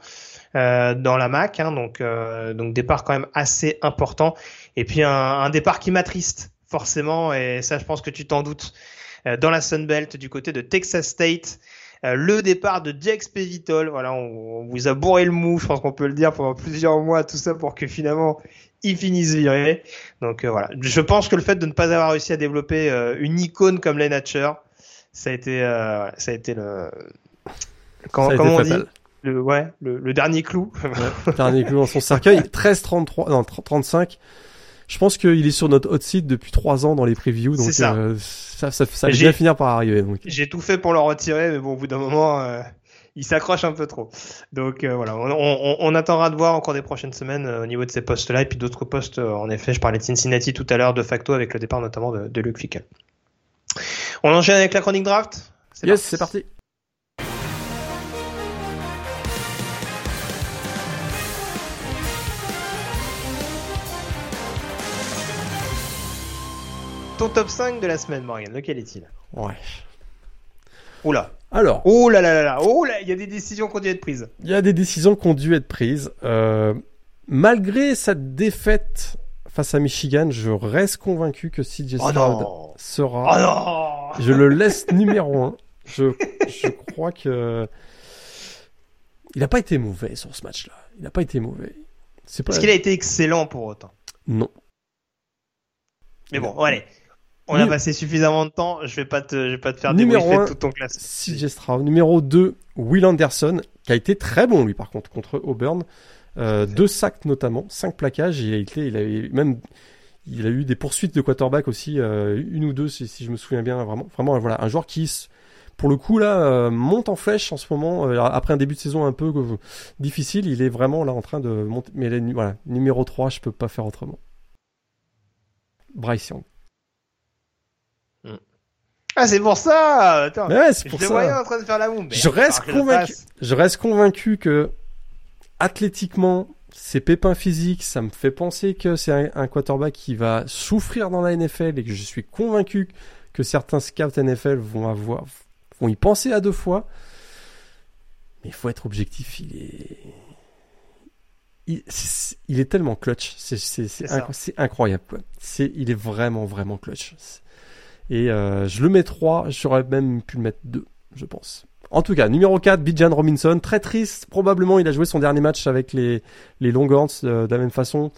euh, dans la MAC, hein, donc euh, donc départ quand même assez important. Et puis un, un départ qui m'attriste forcément, et ça je pense que tu t'en doutes, euh, dans la Sun Belt du côté de Texas State. Euh, le départ de Jack Spevitol, voilà, on, on vous a bourré le mou, je pense qu'on peut le dire pendant plusieurs mois, tout ça pour que finalement il finisse viré. Donc euh, voilà, je pense que le fait de ne pas avoir réussi à développer euh, une icône comme Len Hatcher, ça a été, euh, ça a été le, Ça a comment on dit. Le, ouais, le, le dernier clou. Ouais, dernier clou dans son cercueil. 13-33, non, 35. Je pense qu'il est sur notre hot seat depuis 3 ans dans les previews, donc ça. euh, ça, ça, ça va bien finir par arriver. J'ai tout fait pour le retirer, mais bon, au bout d'un moment, euh, il s'accroche un peu trop. Donc euh, voilà, on, on, on attendra de voir encore des prochaines semaines au niveau de ces postes-là, et puis d'autres postes. en effet, je parlais de Cincinnati tout à l'heure, de facto, avec le départ notamment de, de Luke Fickle. On enchaîne avec la chronique draft? Yes, c'est parti. Ton top 5 de la semaine, Morgan, lequel est-il? Ouais. Oula, Alors, oh là là là là, oh là, il y a des décisions qui ont dû être prises. il y a des décisions qui ont dû être prises. Euh, malgré sa défaite face à Michigan, je reste convaincu que CJ Oh Stroud sera. Oh non Je le laisse numéro 1. Je, je crois que. Il n'a pas été mauvais sur ce match-là. Il n'a pas été mauvais. C'est pas. Parce qu'il a été excellent pour autant? Non. Mais bon, allez. On a passé suffisamment de temps, je vais pas te, je vais pas te faire Numéro un, tout ton classement. CJ Stroud. Numéro 2, Will Anderson, qui a été très bon, lui, par contre, contre Auburn. Euh, deux sacs notamment, cinq plaquages. Il a été, il a eu- même, il a eu des poursuites de quarterback aussi, euh, une ou deux, si, si je me souviens bien. Vraiment, vraiment, voilà, un joueur qui, pour le coup, là, euh, monte en flèche en ce moment. après un début de saison un peu difficile, il est vraiment là en train de monter. Mais voilà, numéro 3, je peux pas faire autrement. Bryce Young. Ah, c'est pour ça Attends, Mais ouais, c'est je pour voyais ça. en train de faire la moue. mais Je reste je convaincu. Je reste convaincu que athlétiquement, ses pépins physiques, ça me fait penser que c'est un, un quarterback qui va souffrir dans la NFL et que je suis convaincu que certains scouts NFL vont avoir, vont y penser à deux fois. Mais il faut être objectif. Il est, il, est tellement clutch. C'est, incroyable. Quoi. C'est, il est vraiment, vraiment clutch. Et euh, je le mets 3, j'aurais même pu le mettre 2, je pense. En tout cas, numéro 4, Bijan Robinson, très triste. Probablement, il a joué son dernier match avec les, les Longhorns euh, de la même façon.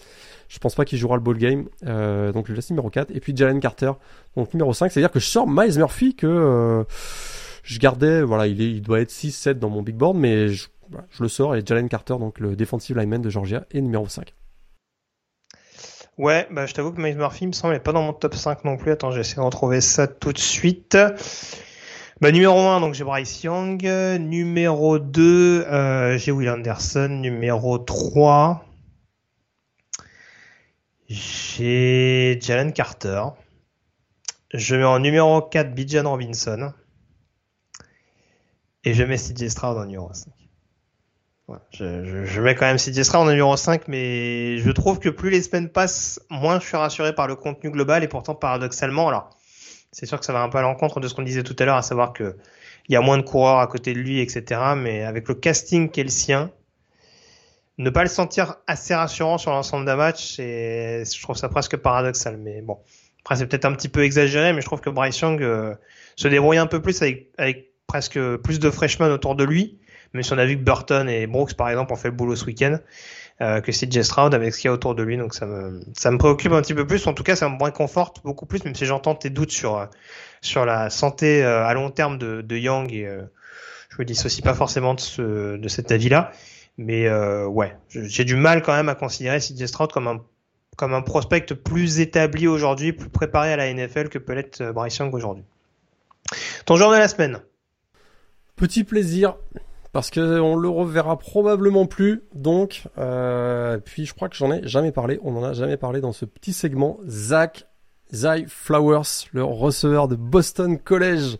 Je pense pas qu'il jouera le ball game. Euh, donc, le laisse numéro 4. Et puis Jalen Carter, donc numéro 5. C'est-à-dire que je sors Miles Murphy que je gardais, voilà, il, il doit être 6-7 dans mon big board, mais je, je le sors et Jalen Carter, donc le defensive lineman de Georgia, est numéro 5. Ouais, bah je t'avoue que Miles Murphy me semble pas dans mon top 5 non plus. Attends, j'essaie de retrouver ça tout de suite. Bah, numéro 1, donc j'ai Bryce Young. Numéro 2, euh, j'ai Will Anderson. Numéro 3, j'ai Jalen Carter. Je mets en numéro 4 Bijan Robinson. Et je mets CJ Stroud en numéro 5. Je, mets quand même Stroud en numéro 5, mais je trouve que plus les semaines passent, moins je suis rassuré par le contenu global et pourtant paradoxalement, alors c'est sûr que ça va un peu à l'encontre de ce qu'on disait tout à l'heure, à savoir que il y a moins de coureurs à côté de lui, etc. Mais avec le casting qui est le sien, ne pas le sentir assez rassurant sur l'ensemble d'un match, et je trouve ça presque paradoxal. Mais bon, après c'est peut-être un petit peu exagéré, mais je trouve que Bryce Young euh, se débrouille un peu plus avec, avec presque plus de freshmen autour de lui. Même si on a vu que Burton et Brooks, par exemple, ont fait le boulot ce week-end, euh, que CJ Stroud avec ce qu'il y a autour de lui. Donc ça me, ça me préoccupe un petit peu plus. En tout cas, ça me réconforte beaucoup plus, même si j'entends tes doutes sur, euh, sur la santé euh, à long terme de, de Young. Et je me dissocie pas forcément de, ce, de cet avis-là. Mais ouais, j'ai du mal quand même à considérer CJ Stroud comme un comme un prospect plus établi aujourd'hui, plus préparé à la NFL que peut l'être Bryce Young aujourd'hui. Ton jour de la semaine Petit plaisir, parce qu'on le reverra probablement plus. Donc, euh, puis je crois que j'en ai jamais parlé. On n'en a jamais parlé dans ce petit segment. Zach Zay Flowers, le receveur de Boston College,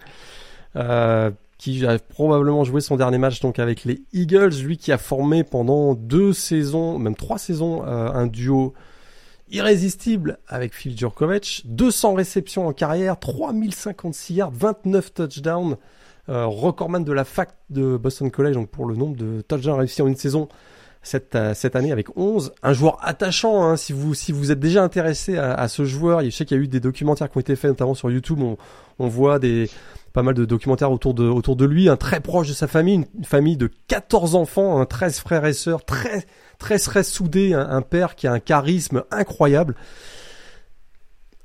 euh, qui a probablement joué son dernier match donc avec les Eagles, lui qui a formé pendant deux saisons, même trois saisons, euh, un duo irrésistible avec Phil Djurkovic, 200 réceptions en carrière, 3056 yards, 29 touchdowns. Euh, recordman de la fac de Boston College donc pour le nombre de touchdowns réussis en une saison cette, euh, cette année avec 11. Un joueur attachant, hein, si, vous, si vous êtes déjà intéressé à, ce joueur, je sais qu'il y a eu des documentaires qui ont été faits notamment sur YouTube, on, on voit des pas mal de documentaires autour de, autour de lui, un très proche de sa famille, une, famille de 14 enfants, un 13 frères et sœurs, très très très soudé, un, un père qui a un charisme incroyable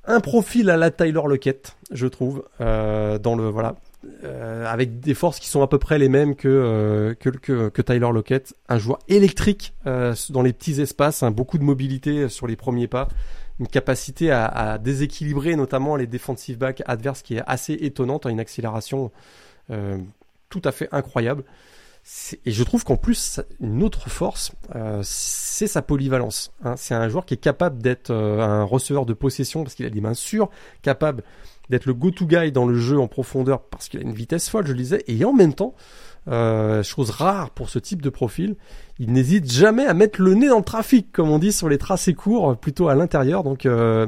un profil à la Tyler Lockett, je trouve, euh, dans le voilà, euh, avec des forces qui sont à peu près les mêmes que, euh, que, que, que, Tyler Lockett. Un joueur électrique euh, dans les petits espaces, hein, beaucoup de mobilité sur les premiers pas, une capacité à, déséquilibrer notamment les defensive backs adverses qui est assez étonnante, hein, une accélération tout à fait incroyable. Et je trouve qu'en plus, une autre force, c'est sa polyvalence. Hein. C'est un joueur qui est capable d'être un receveur de possession parce qu'il a des mains sûres, capable d'être le go-to guy dans le jeu en profondeur parce qu'il a une vitesse folle, je le disais, et en même temps, euh, chose rare pour ce type de profil, il n'hésite jamais à mettre le nez dans le trafic, comme on dit sur les tracés courts, plutôt à l'intérieur. Donc, euh,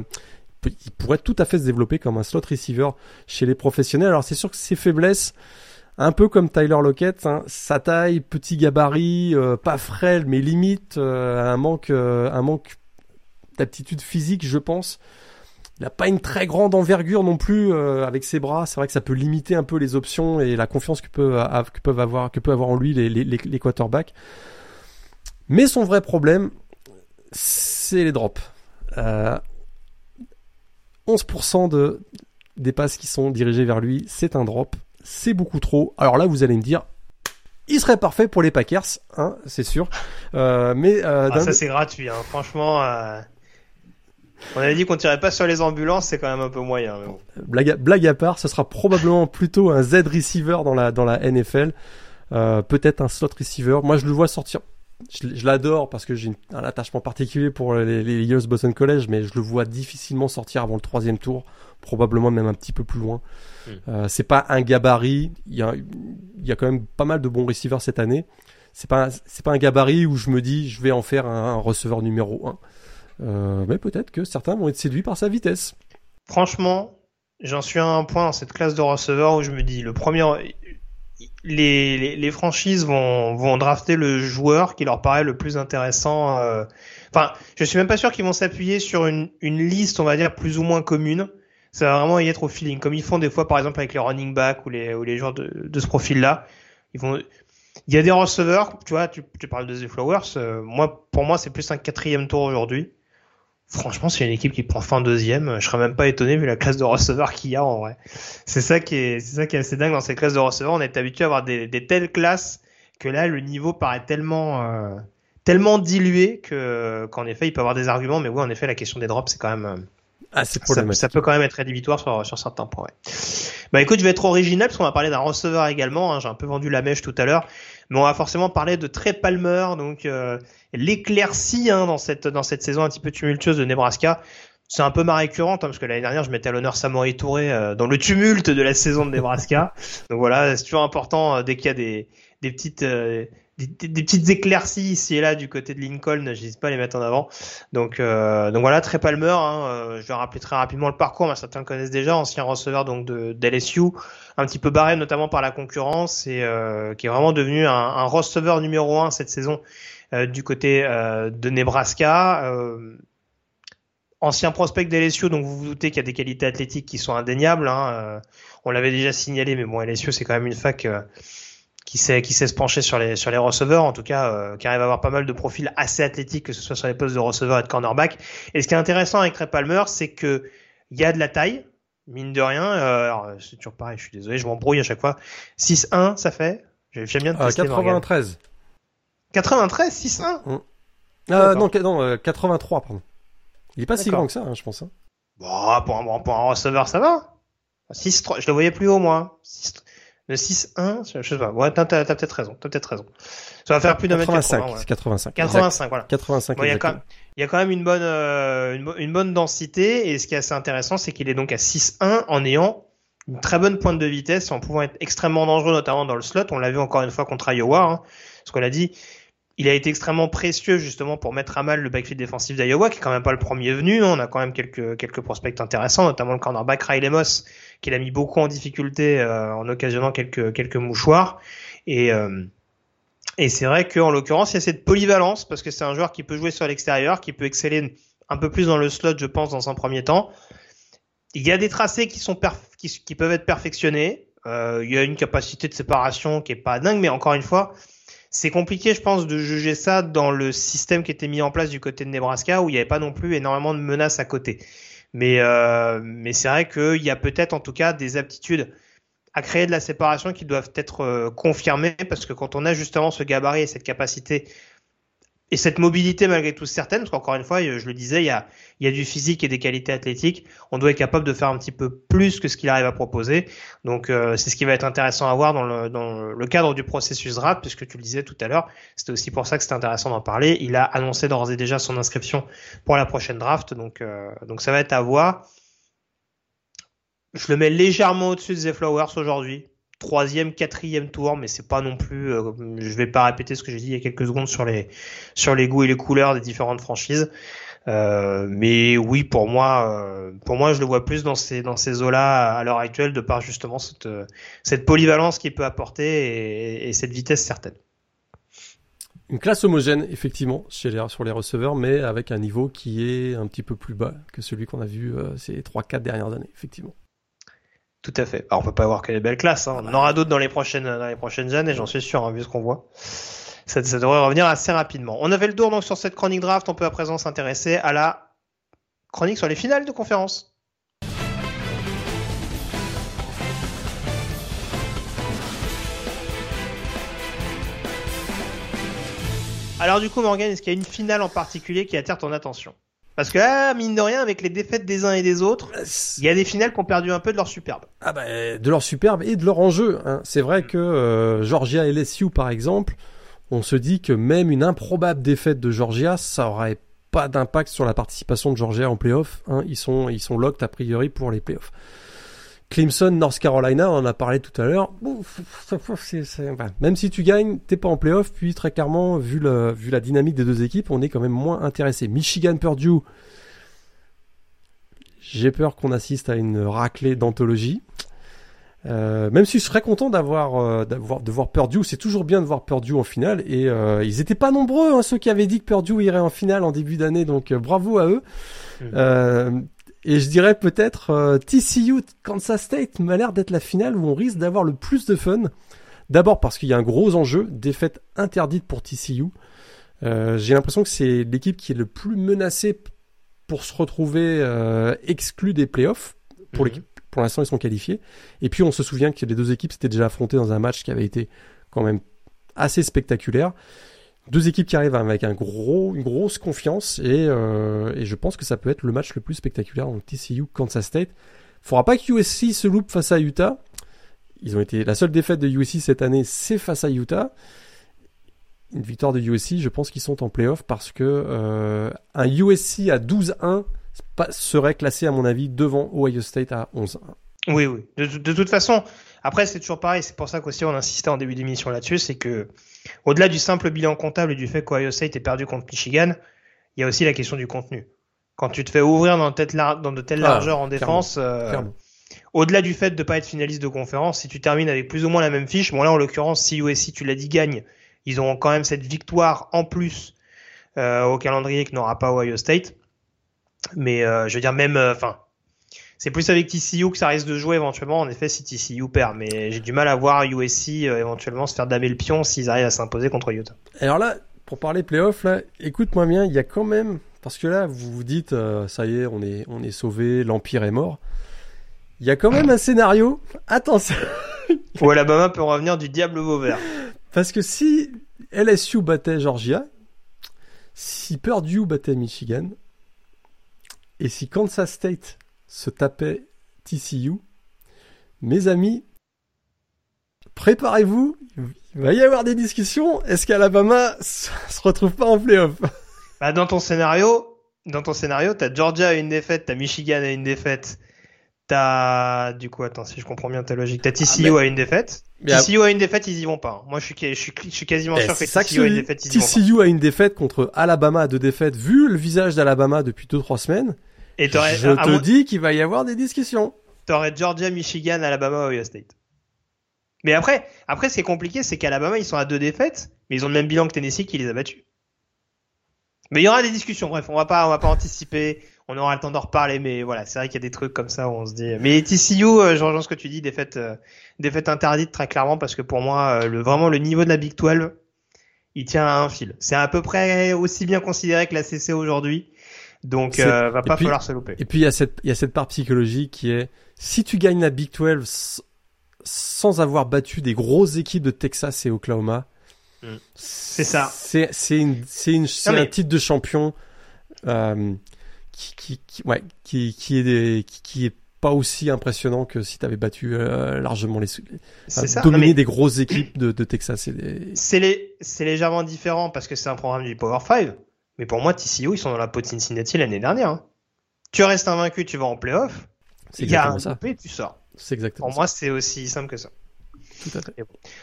il pourrait tout à fait se développer comme un slot receiver chez les professionnels. Alors, c'est sûr que ses faiblesses, un peu comme Tyler Lockett, hein, sa taille, petit gabarit, euh, pas frêle, mais limite un manque, un manque d'aptitude physique, je pense. Il n'a pas une très grande envergure non plus euh, avec ses bras. C'est vrai que ça peut limiter un peu les options et la confiance que, peut, que peuvent avoir, que peut avoir en lui les, les, les quarterbacks. Mais son vrai problème, c'est les drops. Euh, 11% de, des passes qui sont dirigées vers lui, c'est un drop. C'est beaucoup trop. Alors là, vous allez me dire, il serait parfait pour les Packers, hein, c'est sûr. Euh, mais euh, ah, ça c'est gratuit, hein. franchement. Euh, on avait dit qu'on tirait pas sur les ambulances, c'est quand même un peu moyen. Blague, à, blague, à, part, ce sera probablement plutôt un Z receiver dans la dans la NFL, euh, peut-être un slot receiver. Moi, je le vois sortir. Je, l'adore parce que j'ai un attachement particulier pour les, les Eagles Boston College, mais je le vois difficilement sortir avant le troisième tour, probablement même un petit peu plus loin. Hmm. Euh, c'est pas un gabarit. Il y a il y a quand même pas mal de bons receivers cette année. C'est pas c'est pas un gabarit où je me dis je vais en faire un, un receveur numéro 1. Euh, mais peut-être que certains vont être séduits par sa vitesse. Franchement, j'en suis à un point dans cette classe de receveurs où je me dis, le premier, les, franchises vont, vont drafter le joueur qui leur paraît le plus intéressant. Euh... Enfin, je suis même pas sûr qu'ils vont s'appuyer sur une, une liste, on va dire, plus ou moins commune. Ça va vraiment y être au feeling, comme ils font des fois, par exemple, avec les running backs ou les, ou les joueurs de, de ce profil-là. Ils vont, il y a des receveurs, tu vois, tu, tu parles de The Flowers. Euh, moi, pour moi, c'est plus un quatrième tour aujourd'hui Franchement, c'est une équipe qui prend fin deuxième. Je serais même pas étonné vu la classe de receveurs qu'il y a en vrai. C'est ça qui est, c'est ça qui est assez dingue dans ces classes de receveurs. On est habitué à avoir des, des telles classes que là, le niveau paraît tellement, euh, tellement dilué que, qu'en effet, il peut avoir des arguments. Mais oui, en effet, la question des drops, c'est quand même, euh, Ah, c'est ça, ça peut quand même être rédhibitoire sur, sur certains points. ouais. Bah écoute, je vais être original parce qu'on va parler d'un receveur également. hein. J'ai un peu vendu la mèche tout à l'heure, mais on va forcément parler de Trey Palmer, donc euh, l'éclaircie hein, dans cette dans cette saison un petit peu tumultueuse de Nebraska. C'est un peu ma récurrente hein, parce que l'année dernière je mettais à l'honneur Samori Touré euh, dans le tumulte de la saison de Nebraska. donc voilà, c'est toujours important euh, dès qu'il y a des des petites des, petites éclaircies ici et là du côté de Lincoln, j'hésite pas à les mettre en avant. Donc, euh, donc voilà, Trey Palmer, hein, euh, je vais rappeler très rapidement le parcours, mais certains le connaissent déjà, ancien receveur donc de d'LSU, un petit peu barré notamment par la concurrence et euh, qui est vraiment devenu un, un receveur numéro un cette saison euh, du côté euh, de Nebraska. Euh, ancien prospect d'LSU, donc vous vous doutez qu'il y a des qualités athlétiques qui sont indéniables. Hein, on l'avait déjà signalé, mais bon, LSU c'est quand même une fac qui sait qui sait se pencher sur les sur les receveurs, en tout cas euh, qui arrive à avoir pas mal de profils assez athlétiques, que ce soit sur les postes de receveur et de cornerback. Et ce qui est intéressant avec Trey Palmer, c'est que il y a de la taille, mine de rien. Euh, alors, c'est toujours pareil, je suis désolé, je m'embrouille à chaque fois. 6-1, ça fait? J'aime bien te Ah, tester, Morgan. 93. 93, 6-1. Ah, D'accord. non, non euh, 83, pardon. Il est pas si grand que ça, hein, je pense. hein. Bon, pour un, pour un receveur, ça va. 6-3, je le voyais plus haut, moi. 6, le 6-1, je sais pas. Ouais, t'as, t'as, t'as peut-être raison. T'as peut-être raison. Ça va faire plus d'un mètre 85, 80, ouais. c'est 85. 85, voilà. 85 Bon, il y a quand même, il y a quand même une bonne, euh, une, bo- une bonne densité et ce qui est assez intéressant, c'est qu'il est donc à 6-1 en ayant une très bonne pointe de vitesse en pouvant être extrêmement dangereux, notamment dans le slot. On l'a vu encore une fois contre Iowa, hein, ce qu'on a dit. Il a été extrêmement précieux justement pour mettre à mal le backfield défensif d'Iowa, qui est quand même pas le premier venu. hein. On a quand même quelques quelques prospects intéressants, notamment le cornerback Riley Moss, qui l'a mis beaucoup en difficulté euh, en occasionnant quelques quelques mouchoirs. Et euh, et c'est vrai qu'en l'occurrence, il y a cette polyvalence parce que c'est un joueur qui peut jouer sur l'extérieur, qui peut exceller un peu plus dans le slot, je pense, dans un premier temps. Il y a des tracés qui sont peuvent être perfectionnés. Euh, il y a une capacité de séparation qui est pas dingue, mais encore une fois, c'est compliqué, je pense, de juger ça dans le système qui était mis en place du côté de Nebraska, où il n'y avait pas non plus énormément de menaces à côté. Mais euh, mais c'est vrai qu'il y a peut-être en tout cas des aptitudes à créer de la séparation qui doivent être euh, confirmées parce que quand on a justement ce gabarit et cette capacité et cette mobilité malgré tout certaine, parce qu'encore une fois, je le disais, il y a, il y a du physique et des qualités athlétiques, on doit être capable de faire un petit peu plus que ce qu'il arrive à proposer. Donc euh, c'est ce qui va être intéressant à voir dans le, dans le cadre du processus draft, puisque tu le disais tout à l'heure, c'était aussi pour ça que c'était intéressant d'en parler. Il a annoncé d'ores et déjà son inscription pour la prochaine draft, donc, euh, donc ça va être à voir. Je le mets légèrement au-dessus de The Flowers aujourd'hui. Troisième, quatrième tour, mais c'est pas non plus. euh, je vais pas répéter ce que j'ai dit il y a quelques secondes sur les sur les goûts et les couleurs des différentes franchises. Euh, mais oui, pour moi, euh, pour moi, je le vois plus dans ces dans ces eaux-là à l'heure actuelle, de par justement cette euh, cette polyvalence qu'il peut apporter et, et cette vitesse certaine. Une classe homogène, effectivement, chez les, sur les receveurs, mais avec un niveau qui est un petit peu plus bas que celui qu'on a vu euh, ces 3-4 dernières années, effectivement. Tout à fait. Alors, on peut pas avoir que les belles classes. Hein. On en aura d'autres dans les prochaines dans les prochaines années, j'en suis sûr, hein, vu ce qu'on voit. Ça, ça devrait revenir assez rapidement. On a fait le tour donc sur cette chronique draft. On peut à présent s'intéresser à la chronique sur les finales de conférence. Alors du coup, Morgan, est-ce qu'il y a une finale en particulier qui attire ton attention? Parce que là, mine de rien, avec les défaites des uns et des autres, il y a des finales qui ont perdu un peu de leur superbe. Ah bah, de leur superbe et de leur enjeu. Hein. C'est vrai que euh, Georgia et LSU, par exemple, on se dit que même une improbable défaite de Georgia, ça aurait pas d'impact sur la participation de Georgia en playoff. Hein. Ils sont ils sont locked a priori pour les playoffs. Clemson, North Carolina, on en a parlé tout à l'heure. Même si tu gagnes, t'es pas en playoff. Puis très clairement, vu, le, vu la dynamique des deux équipes, on est quand même moins intéressé. Michigan, Purdue, j'ai peur qu'on assiste à une raclée d'anthologie. Euh, même si je serais content d'avoir, euh, d'avoir, de voir Purdue, c'est toujours bien de voir Purdue en finale. Et euh, ils étaient pas nombreux, hein, ceux qui avaient dit que Purdue irait en finale en début d'année. Donc euh, bravo à eux. Mhm. Et je dirais peut-être euh, TCU Kansas State m'a l'air d'être la finale où on risque d'avoir le plus de fun. D'abord parce qu'il y a un gros enjeu, défaite interdite pour TCU. Euh, J'ai l'impression que c'est l'équipe qui est le plus menacée pour se retrouver euh, exclus des playoffs. Pour, Mhm. pour l'instant, ils sont qualifiés. Et puis, on se souvient que les deux équipes s'étaient déjà affrontées dans un match qui avait été quand même assez spectaculaire. Deux équipes qui arrivent avec une grosse confiance et, euh, et je pense que ça peut être le match le plus spectaculaire donc TCU Kansas State. Faudra pas que USC se loupe face à Utah. Ils ont été la seule défaite de USC cette année, c'est face à Utah. Une victoire de USC, je pense qu'ils sont en playoff parce que euh, un USC à 12-1 pas- serait classé à mon avis devant Ohio State à 11-1. Oui, oui. De, de toute façon, après, c'est toujours pareil. C'est pour ça qu'aussi on insistait en début d'émission là-dessus. C'est que, au-delà du simple bilan comptable et du fait qu'Ohio State ait perdu contre Michigan, il y a aussi la question du contenu. Quand tu te fais ouvrir dans, de telles lar- dans de telles Ah, largeurs en défense, euh, au-delà du fait de pas être finaliste de conférence, si tu termines avec plus ou moins la même fiche, bon là en l'occurrence, si USC, tu l'as dit, gagne, ils ont quand même cette victoire en plus euh, au calendrier que n'aura pas Ohio State. Mais euh, je veux dire, même, enfin, c'est plus avec TCU que ça risque de jouer éventuellement, en effet, si TCU perd. Mais j'ai du mal à voir USC euh, éventuellement se faire damer le pion s'ils arrivent à s'imposer contre Utah. Alors là, pour parler playoff, là, écoute-moi bien, il y a quand même, parce que là, vous vous dites, euh, ça y est, on est, on est sauvé, l'empire est mort. Il y a quand même un scénario. Attention, Où Alabama peut revenir du diable Vauvert. parce que si LSU battait Georgia, si Purdue battait Michigan, et si Kansas State se tapait TCU, mes amis, préparez-vous, il va y avoir des discussions. Est-ce qu'Alabama se se retrouve pas en playoff? Bah, dans ton scénario, dans ton scénario, t'as Georgia à une défaite, t'as Michigan à une défaite, t'as, du coup, attends, si je comprends bien ta logique, t'as TCU à une défaite. Mais TCU à une défaite, ils y vont pas. Moi, je suis, je suis, je suis quasiment Eh, sûr que TCU à une défaite, ils y vont pas. TCU a une défaite contre Alabama à deux défaites. Vu le visage d'Alabama depuis 2-3 semaines, Et je te mon- dis qu'il va y avoir des discussions. t'aurais Georgia, Michigan, Alabama, Ohio State. Mais après, après, ce qui est compliqué, c'est qu'Alabama, ils sont à deux défaites, mais ils ont le même bilan que Tennessee qui les a battus. Mais il y aura des discussions. Bref, on va pas, on va pas anticiper. On aura le temps d'en reparler, mais voilà, c'est vrai qu'il y a des trucs comme ça où on se dit. Mais TCU, euh, je rejoins ce que tu dis, défaite, euh, défaite interdite très clairement parce que pour moi, euh, le vraiment le niveau de la Big 12, il tient à un fil. C'est à peu près aussi bien considéré que la CC aujourd'hui. Donc, euh, va pas puis- falloir se louper. Et puis il y a cette, il y a cette part psychologique qui est, si tu gagnes la Big 12 s- sans avoir battu des grosses équipes de Texas et Oklahoma, Mm. C'est ça. C'est, c'est une, c'est une, c'est un titre de champion, euh, qui, qui, qui- ouais, qui, qui est des, qui, qui est pas aussi impressionnant que si tu avais battu euh, largement les. Non, dominé mais- des grosses équipes de, de Texas et des... C'est les, c'est légèrement différent parce que c'est un programme du Power 5. Mais pour moi, TCU, ils sont dans la peau de Cincinnati l'année dernière. hein. Tu restes invaincu, tu vas en playoff. C'est Il y a un ça. coupé, tu sors. C'est exactement Pour moi, c'est aussi simple que ça. Tout à fait.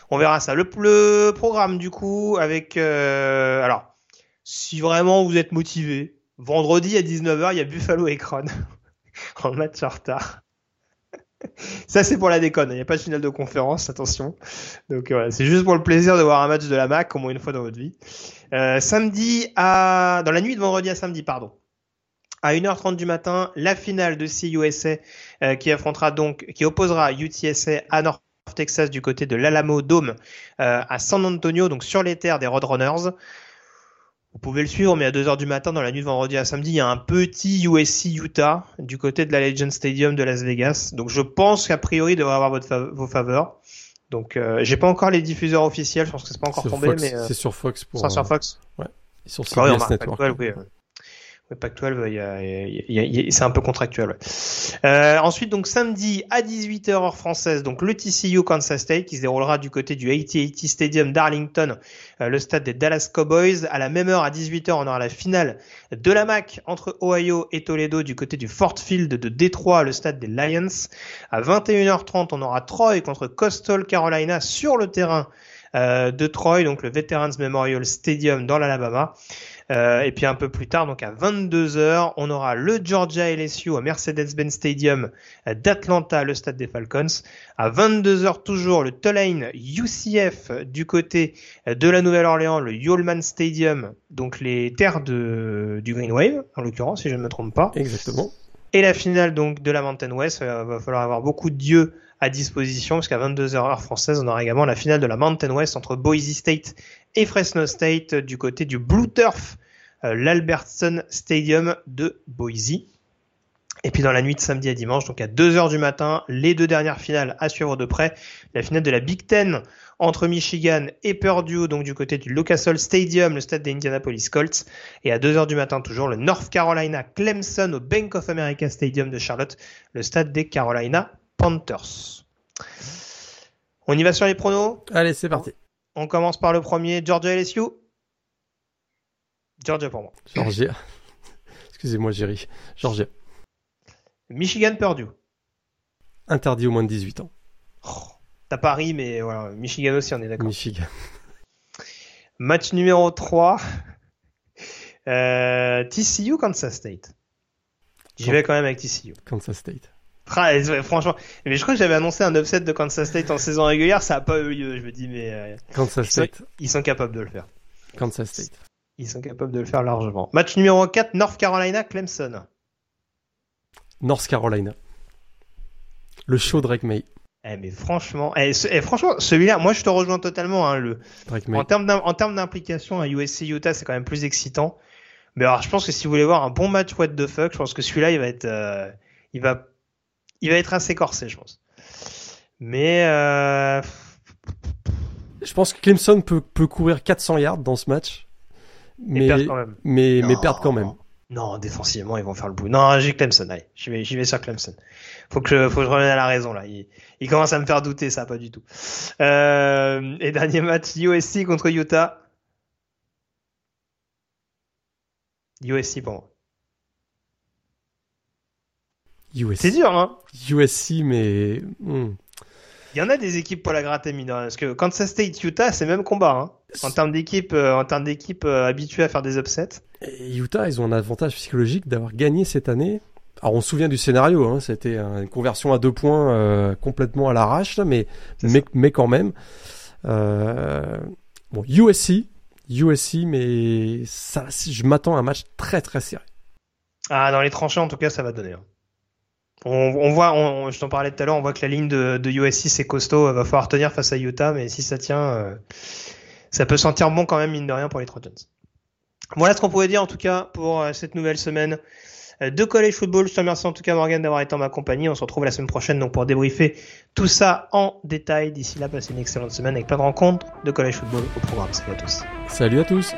On verra ça. Le, le programme, du coup, avec... euh, alors, si vraiment vous êtes motivé, vendredi à 19h, il y a Buffalo Ekron en match en retard. Ça, c'est pour la déconne. Il n'y a pas de finale de conférence, attention. Donc voilà, c'est juste pour le plaisir de voir un match de la MAC au moins une fois dans votre vie. Euh, samedi à... Dans la nuit de vendredi à samedi, pardon. À 1h30 du matin, la finale de CUSA euh, qui affrontera donc, qui opposera UTSA à North Texas du côté de l'Alamo Dome euh, à San Antonio, donc sur les terres des Roadrunners. Vous pouvez le suivre, mais à 2h du matin, dans la nuit de vendredi à samedi, il y a un petit USC Utah du côté de la Legend Stadium de Las Vegas. Donc je pense qu'a priori, il devrait avoir votre fa- vos faveurs. Donc euh, j'ai pas encore les diffuseurs officiels, je pense que c'est pas encore Sur tombé, Fox, mais euh, c'est sur Fox pour, ça sera sur euh, Fox. sur Ah oui, CBS Network. Pac-12, oui. Oui, Pac-12, il y a, il y a- il y a- c'est un peu contractuel. ouais. Euh, ensuite, donc samedi à 18h heure française, donc le TCU Kansas State qui se déroulera du côté du AT&T Stadium d'Arlington, euh, le stade des Dallas Cowboys. À la même heure, à 18h, on aura la finale de la MAC entre Ohio et Toledo du côté du Fort Field de Détroit, le stade des Lions. À 21h30, on aura Troy contre Coastal Carolina sur le terrain euh, de Troy, donc le Veterans Memorial Stadium dans l'Alabama. Euh, et puis un peu plus tard, donc à 22h, on aura le Georgia LSU au Mercedes-Benz Stadium d'Atlanta, le stade des Falcons. À 22h toujours, le Tulane UCF du côté de la Nouvelle-Orléans, le Yulman Stadium, donc les terres de, du Green Wave, en l'occurrence, si je ne me trompe pas. Exactement. Et la finale donc de la Mountain West, euh, va falloir avoir beaucoup de dieux à disposition parce qu'à 22h heure française, on aura également la finale de la Mountain West entre Boise State et Fresno State euh, du côté du Blue Turf l'Albertson Stadium de Boise. Et puis dans la nuit de samedi à dimanche, donc à 2h du matin, les deux dernières finales à suivre de près. La finale de la Big Ten entre Michigan et Purdue, donc du côté du Lucas Stadium, le stade des Indianapolis Colts. Et à 2h du matin toujours, le North Carolina Clemson au Bank of America Stadium de Charlotte, le stade des Carolina Panthers. On y va sur les pronos? Allez, c'est parti. On commence par le premier, Georgia LSU. Georgia pour moi. Georgia. Excusez-moi, Jerry. Georgia. Michigan Purdue. Interdit au moins de 18 ans. Oh, T'as Paris, mais voilà, Michigan aussi, on est d'accord. Michigan. Match numéro 3. Euh, TCU Kansas State. J'y vais quand même avec TCU. Kansas State. Franchement, mais je crois que j'avais annoncé un upset de Kansas State en saison régulière, ça a pas eu lieu. Je me dis, mais euh, Kansas State. ils sont capables de le faire. Kansas State. Ils sont capables de le faire largement. Match numéro 4, North Carolina Clemson. North Carolina. Le show Drake May. Eh mais franchement, eh, eh, franchement, celui-là, moi je te rejoins totalement. Hein, le, Drake May. en termes d'im- en termes d'implication à USC Utah, c'est quand même plus excitant. Mais alors, je pense que si vous voulez voir un bon match what the fuck, je pense que celui-là, il va être, euh, il va, il va être assez corsé, je pense. Mais euh, Je pense que Clemson peut, peut courir 400 yards dans ce match. mais Mais, perdre quand même. mais, mais Non. perdre quand même. Non, défensivement, ils vont faire le bout. Non, j'ai Clemson. Allez, j'y vais, j'y vais sur Clemson. Faut que je, faut que je revienne à la raison là. Il, il commence à me faire douter, ça, pas du tout. Euh, et dernier match, USC contre Utah. USC pour moi. C'est USC. dur, hein. USC, mais. hmm. Il y en a des équipes pour la gratter, mine Parce que Kansas State, Utah, c'est le même combat, hein. En termes d'équipe, euh, en termes d'équipe euh, habituée à faire des upsets. Et Utah, ils ont un avantage psychologique d'avoir gagné cette année. Alors on se souvient du scénario, hein, c'était une conversion à deux points euh, complètement à l'arrache, là, mais, mais, mais quand même. Euh, bon, USC, USC, mais ça, je m'attends à un match très très serré. Ah, dans les tranchées, en tout cas, ça va donner. hein. On, voit, je t'en parlais tout à l'heure, on voit que la ligne de, de USC c'est costaud, va falloir tenir face à Utah, mais si ça tient, euh, ça peut sentir bon quand même mine de rien pour les Trojans. Voilà ce qu'on pouvait dire en tout cas pour euh, cette nouvelle semaine euh, de college football. Je te remercie en tout cas Morgan d'avoir été en ma compagnie. On se retrouve la semaine prochaine donc pour débriefer tout ça en détail. D'ici là, passez une excellente semaine avec plein de rencontres de college football au programme. Salut à tous. Salut à tous